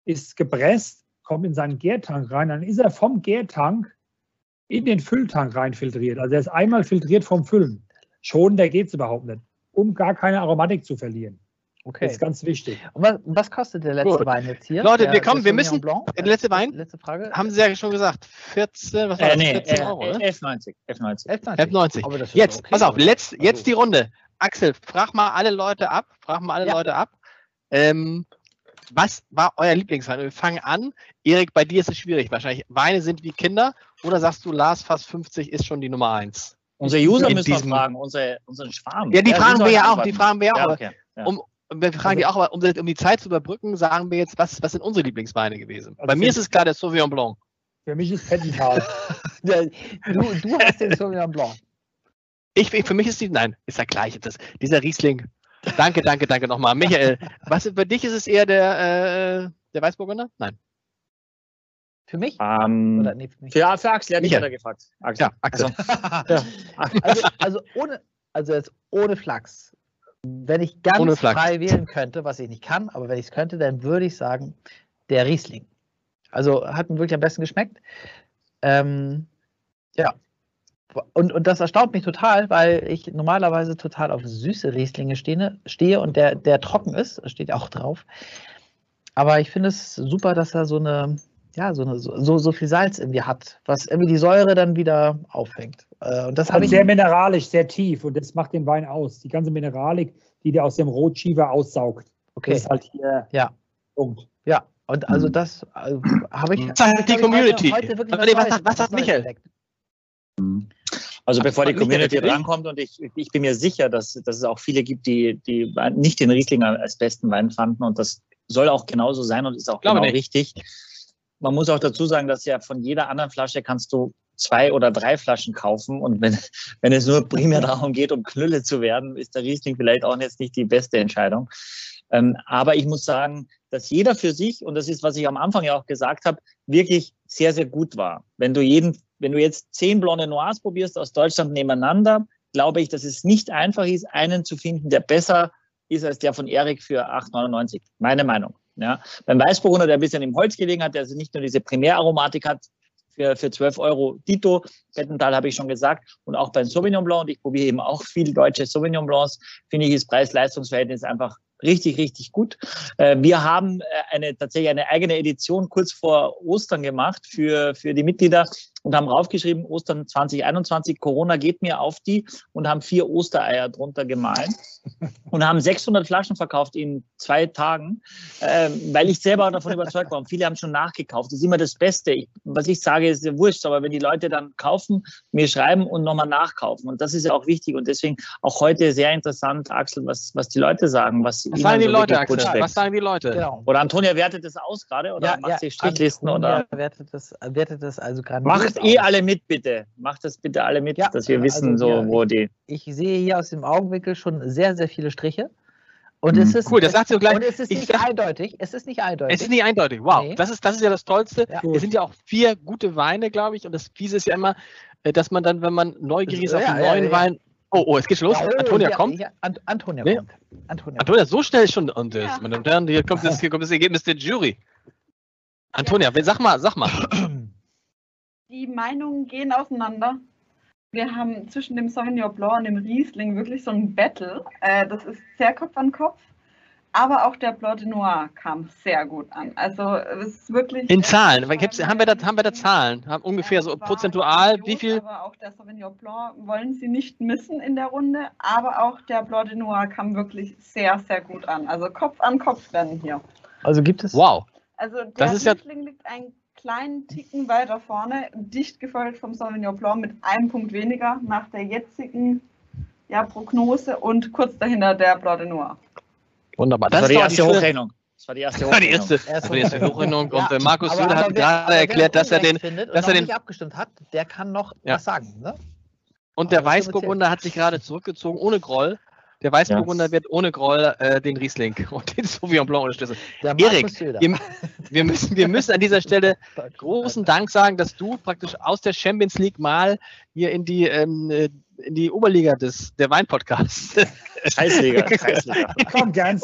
ist gepresst, kommt in seinen Gärtank rein, dann ist er vom Gärtank in den Fülltank rein filtriert. Also er ist einmal filtriert vom Füllen. Schonender geht es überhaupt nicht, um gar keine Aromatik zu verlieren. Okay. Das ist ganz wichtig. Und was, was kostet der letzte Gut. Wein jetzt hier? Leute, der, wir kommen, wir müssen. Der letzte Wein? Letzte Frage. Haben Sie ja schon gesagt. 14, was war äh, nee, 14 Euro, äh, 11,90. 11,90. 11,90. Jetzt, okay, pass auf, letzt, also jetzt die Runde. Axel, frag mal alle Leute ab. Frag mal alle ja. Leute ab. Ähm, was war euer Lieblingswein? Wir fangen an. Erik, bei dir ist es schwierig wahrscheinlich. Weine sind wie Kinder. Oder sagst du, Lars fast 50 ist schon die Nummer 1? Unsere User müssen wir fragen, unsere, unseren Schwarm. Ja, die ja, fragen wir ja auch. Die fragen wir ja auch. Okay. Ja. Um, und wir fragen also, die auch, um, um, die Zeit zu überbrücken, sagen wir jetzt, was, was sind unsere Lieblingsweine gewesen? Also Bei mir ist es klar der Sauvignon Blanc. Für mich ist Pettental. du, du hast den Sauvignon Blanc. Ich, für mich ist die, nein, ist ja gleich. Das, dieser Riesling. Danke, danke, danke nochmal. Michael, was für dich ist es eher der, äh, der Weißburgunder? Nein. Für mich? Um, ähm, Oder, nee, für, mich. Für, für Axel, ja, mich hat er gefragt. Axel. Ja, Axel. Also, also, also, ohne, also jetzt ohne Flachs wenn ich ganz frei wählen könnte, was ich nicht kann, aber wenn ich es könnte, dann würde ich sagen, der Riesling. Also hat mir wirklich am besten geschmeckt. Ähm, ja. Und, und das erstaunt mich total, weil ich normalerweise total auf süße Rieslinge stehe, stehe und der, der trocken ist, steht auch drauf. Aber ich finde es super, dass er so eine, ja, so, eine, so, so viel Salz irgendwie hat, was irgendwie die Säure dann wieder auffängt. Äh, und das also sehr mineralisch, sehr tief und das macht den Wein aus. Die ganze Mineralik, die der aus dem Rotschiefer aussaugt. Okay. Das ist halt hier ja. Punkt. Ja, und also hm. das äh, habe ich. Das ist die Community. Heute, heute was, was, was sagt Michael? Also bevor die Community rankommt und ich, ich bin mir sicher, dass, dass es auch viele gibt, die, die nicht den Riesling als besten Wein fanden und das soll auch genauso sein und ist auch genau nicht. richtig. Man muss auch dazu sagen, dass ja von jeder anderen Flasche kannst du zwei oder drei Flaschen kaufen. Und wenn, wenn es nur primär darum geht, um Knülle zu werden, ist der Riesling vielleicht auch jetzt nicht die beste Entscheidung. Ähm, aber ich muss sagen, dass jeder für sich, und das ist, was ich am Anfang ja auch gesagt habe, wirklich sehr, sehr gut war. Wenn du jeden, wenn du jetzt zehn Blonde Noirs probierst aus Deutschland nebeneinander, glaube ich, dass es nicht einfach ist, einen zu finden, der besser ist als der von Erik für 8,99. Meine Meinung. Ja. Beim Weißburgunder, der ein bisschen im Holz gelegen hat, der also nicht nur diese Primäraromatik hat, für, für 12 Euro Dito. Bettental habe ich schon gesagt. Und auch beim Sauvignon Blanc, und ich probiere eben auch viel deutsche Sauvignon Blancs, finde ich das Preis-Leistungs-Verhältnis einfach richtig, richtig gut. Äh, wir haben äh, eine, tatsächlich eine eigene Edition kurz vor Ostern gemacht für, für die Mitglieder und haben raufgeschrieben, Ostern 2021, Corona geht mir auf die und haben vier Ostereier drunter gemahlen und haben 600 Flaschen verkauft in zwei Tagen, äh, weil ich selber davon überzeugt war. Und viele haben schon nachgekauft. Das ist immer das Beste. Ich, was ich sage, ist ja wurscht, aber wenn die Leute dann kaufen, mir schreiben und nochmal nachkaufen. Und das ist ja auch wichtig. Und deswegen auch heute sehr interessant, Axel, was, was die Leute sagen. Was, was sagen die so Leute, Axel? Was sagen die Leute? Genau. Oder Antonia wertet das aus gerade oder ja, macht ja, sie Strichlisten? Antonia oder? Wertet das, wertet das also gerade Macht eh alle mit, bitte. Macht das bitte alle mit, ja, dass wir wissen, also, so, wo die. Ich sehe hier aus dem Augenwinkel schon sehr, sehr viele Striche. Und es ist, cool, das sagt sie gleich. Und es ist nicht sag, eindeutig. Es ist nicht eindeutig. Es ist nicht eindeutig. Wow, nee. das, ist, das ist ja das Tollste. Ja. Es sind ja auch vier gute Weine, glaube ich. Und das Fiese ist ja immer, äh, dass man dann, wenn man neugierig ist auf ja, den neuen ja, Wein. Oh, oh, es geht schon los. Antonia kommt. Ant Antonia nee. kommt. Antonia, Antonia so schnell schon. Und äh, meine Damen und Herren, hier kommt das, hier kommt das Ergebnis der Jury. Antonia, sag mal, sag mal. Die Meinungen gehen auseinander. Wir haben zwischen dem Sauvignon Blanc und dem Riesling wirklich so ein Battle. Äh, das ist sehr Kopf an Kopf. Aber auch der Blanc de Noir kam sehr gut an. Also es ist wirklich. In Zahlen, haben wir da, haben wir da Zahlen? Haben ungefähr so prozentual, wie viel? Aber auch der Sauvignon Blanc wollen sie nicht missen in der Runde. Aber auch der Blanc de Noir kam wirklich sehr, sehr gut an. Also Kopf an Kopf rennen hier. Also gibt es. Wow. Also der das ist Riesling ja liegt ein kleinen Ticken weiter vorne, dicht gefolgt vom Sauvignon Blanc mit einem Punkt weniger nach der jetzigen ja, Prognose und kurz dahinter der Blanc de Noir. Wunderbar. Das, das war die erste Hochrechnung. Das war die erste Hochrechnung. die erste, erste, die erste Hochrechnung. Und äh, Markus Söder hat gerade erklärt, dass er den, dass er den nicht abgestimmt hat, der kann noch ja. was sagen. Ne? Und der Weißburgunder hat sich gerade zurückgezogen ohne Groll. Der Weißburgunder ja. wird ohne Groll äh, den Riesling und den Sauvignon Blanc unterstützen. Erik, wir, wir, müssen, wir müssen an dieser Stelle großen Dank sagen, dass du praktisch aus der Champions League mal hier in die, ähm, äh, in die Oberliga des, der Wein-Podcasts. Scheißliga, Scheißliga. Komm gern.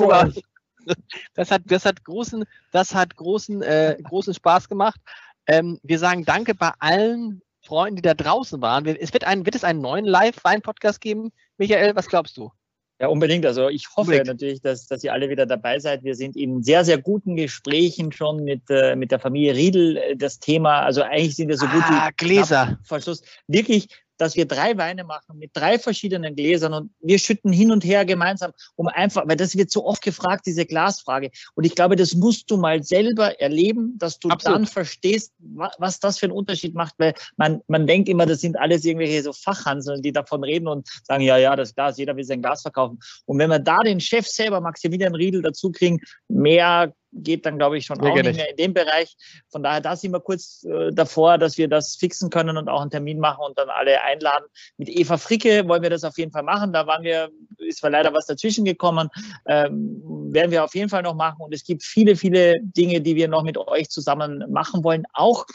Das hat, das hat großen, das hat großen, äh, großen Spaß gemacht. Ähm, wir sagen Danke bei allen Freunden, die da draußen waren. Es wird, einen, wird es einen neuen Live-Wein-Podcast geben? Michael, was glaubst du? Ja, unbedingt. Also ich hoffe unbedingt. natürlich, dass, dass ihr alle wieder dabei seid. Wir sind in sehr, sehr guten Gesprächen schon mit, äh, mit der Familie Riedel. Äh, das Thema, also eigentlich sind wir so gut ah, wie Gläser. Verschluss. Wirklich dass wir drei Weine machen mit drei verschiedenen Gläsern und wir schütten hin und her gemeinsam, um einfach, weil das wird so oft gefragt, diese Glasfrage. Und ich glaube, das musst du mal selber erleben, dass du Absolut. dann verstehst, was das für einen Unterschied macht, weil man, man denkt immer, das sind alles irgendwelche so Fachhanseln, die davon reden und sagen, ja, ja, das Glas, jeder will sein Glas verkaufen. Und wenn wir da den Chef selber, Maximilian Riedel, dazu kriegen, mehr geht dann, glaube ich, schon Sehr auch nicht mehr in dem Bereich. Von daher, da sind wir kurz äh, davor, dass wir das fixen können und auch einen Termin machen und dann alle einladen. Mit Eva Fricke wollen wir das auf jeden Fall machen. Da waren wir, ist zwar leider was dazwischen gekommen, ähm, werden wir auf jeden Fall noch machen. Und es gibt viele, viele Dinge, die wir noch mit euch zusammen machen wollen. Auch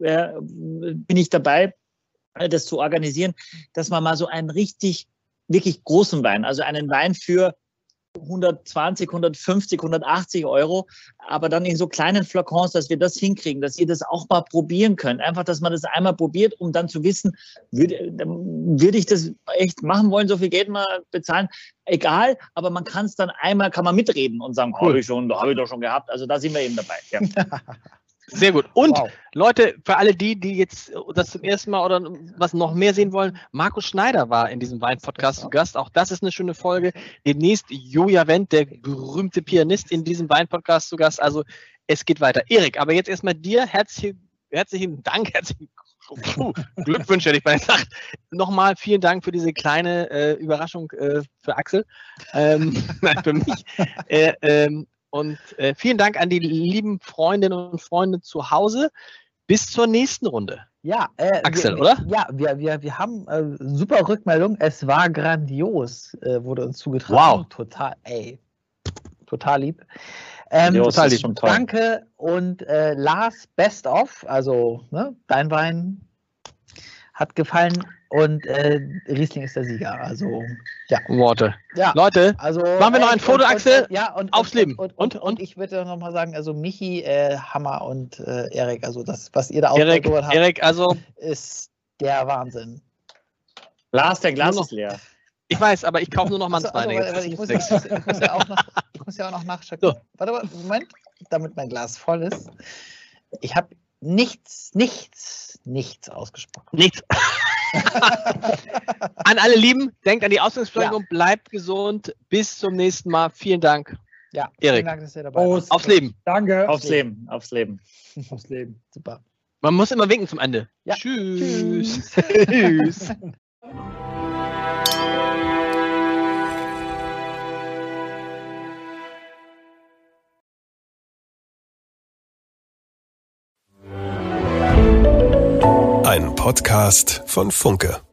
äh, bin ich dabei, das zu organisieren, dass man mal so einen richtig, wirklich großen Wein, also einen Wein für 120, 150, 180 Euro, aber dann in so kleinen Flakons, dass wir das hinkriegen, dass ihr das auch mal probieren könnt. Einfach, dass man das einmal probiert, um dann zu wissen, würde, würde ich das echt machen wollen, so viel Geld mal bezahlen. Egal, aber man kann es dann einmal, kann man mitreden und sagen, cool. habe ich schon, habe ich doch schon gehabt. Also da sind wir eben dabei. Ja. Sehr gut. Und wow. Leute, für alle die, die jetzt das zum ersten Mal oder was noch mehr sehen wollen, Markus Schneider war in diesem Wein-Podcast zu Gast. Auch das ist eine schöne Folge. Demnächst Joja Wendt, der berühmte Pianist, in diesem Wein-Podcast zu Gast. Also es geht weiter. Erik, aber jetzt erstmal dir herzlich, herzlichen Dank, herzlichen Puh, Glückwünsche, hätte ich mal gesagt. Nochmal vielen Dank für diese kleine äh, Überraschung äh, für Axel. Ähm, für mich. Äh, ähm, und äh, vielen Dank an die lieben Freundinnen und Freunde zu Hause. Bis zur nächsten Runde. Ja, äh, Axel, wir, oder? Ja, wir, wir, wir haben äh, super Rückmeldung. Es war grandios, äh, wurde uns zugetragen. Wow. Total, ey. Total lieb. Ähm, total lieb. Danke und äh, Lars, best of. Also, ne, dein Wein hat gefallen. Und äh, Riesling ist der Sieger. Also, ja. Worte. Ja. Leute, Also, Machen wir noch ein äh, Foto, und, Axel? Und, ja, und, Aufs Leben. Und, Und- und, und, und? ich würde noch mal sagen, also Michi, äh, Hammer und äh, Erik, also das, was ihr da ausgeholt habt, Erik, also ist der Wahnsinn. Lars, der Glas ist leer. ich weiß, aber ich kaufe nur noch Also, also, Mannsmeining. warte, warte, ich, muss, ich, muss, ich, muss ja auch noch, ich muss ja auch noch nachchecken. So. Warte mal, Moment, damit mein Glas voll ist. Ich habe nichts, nichts, nichts ausgesprochen. Nichts. An alle Lieben, denkt an die Ausgangsbeschleunigung, bleibt gesund. Bis zum nächsten Mal. Vielen Dank. Ja, Erik. vielen Dank, dass ihr dabei wart. Aufs Leben. Danke. Aufs Leben, aufs Leben. Aufs Leben. Super. Man muss immer winken zum Ende. Ja. Tschüss. Tschüss. Podcast von Funke.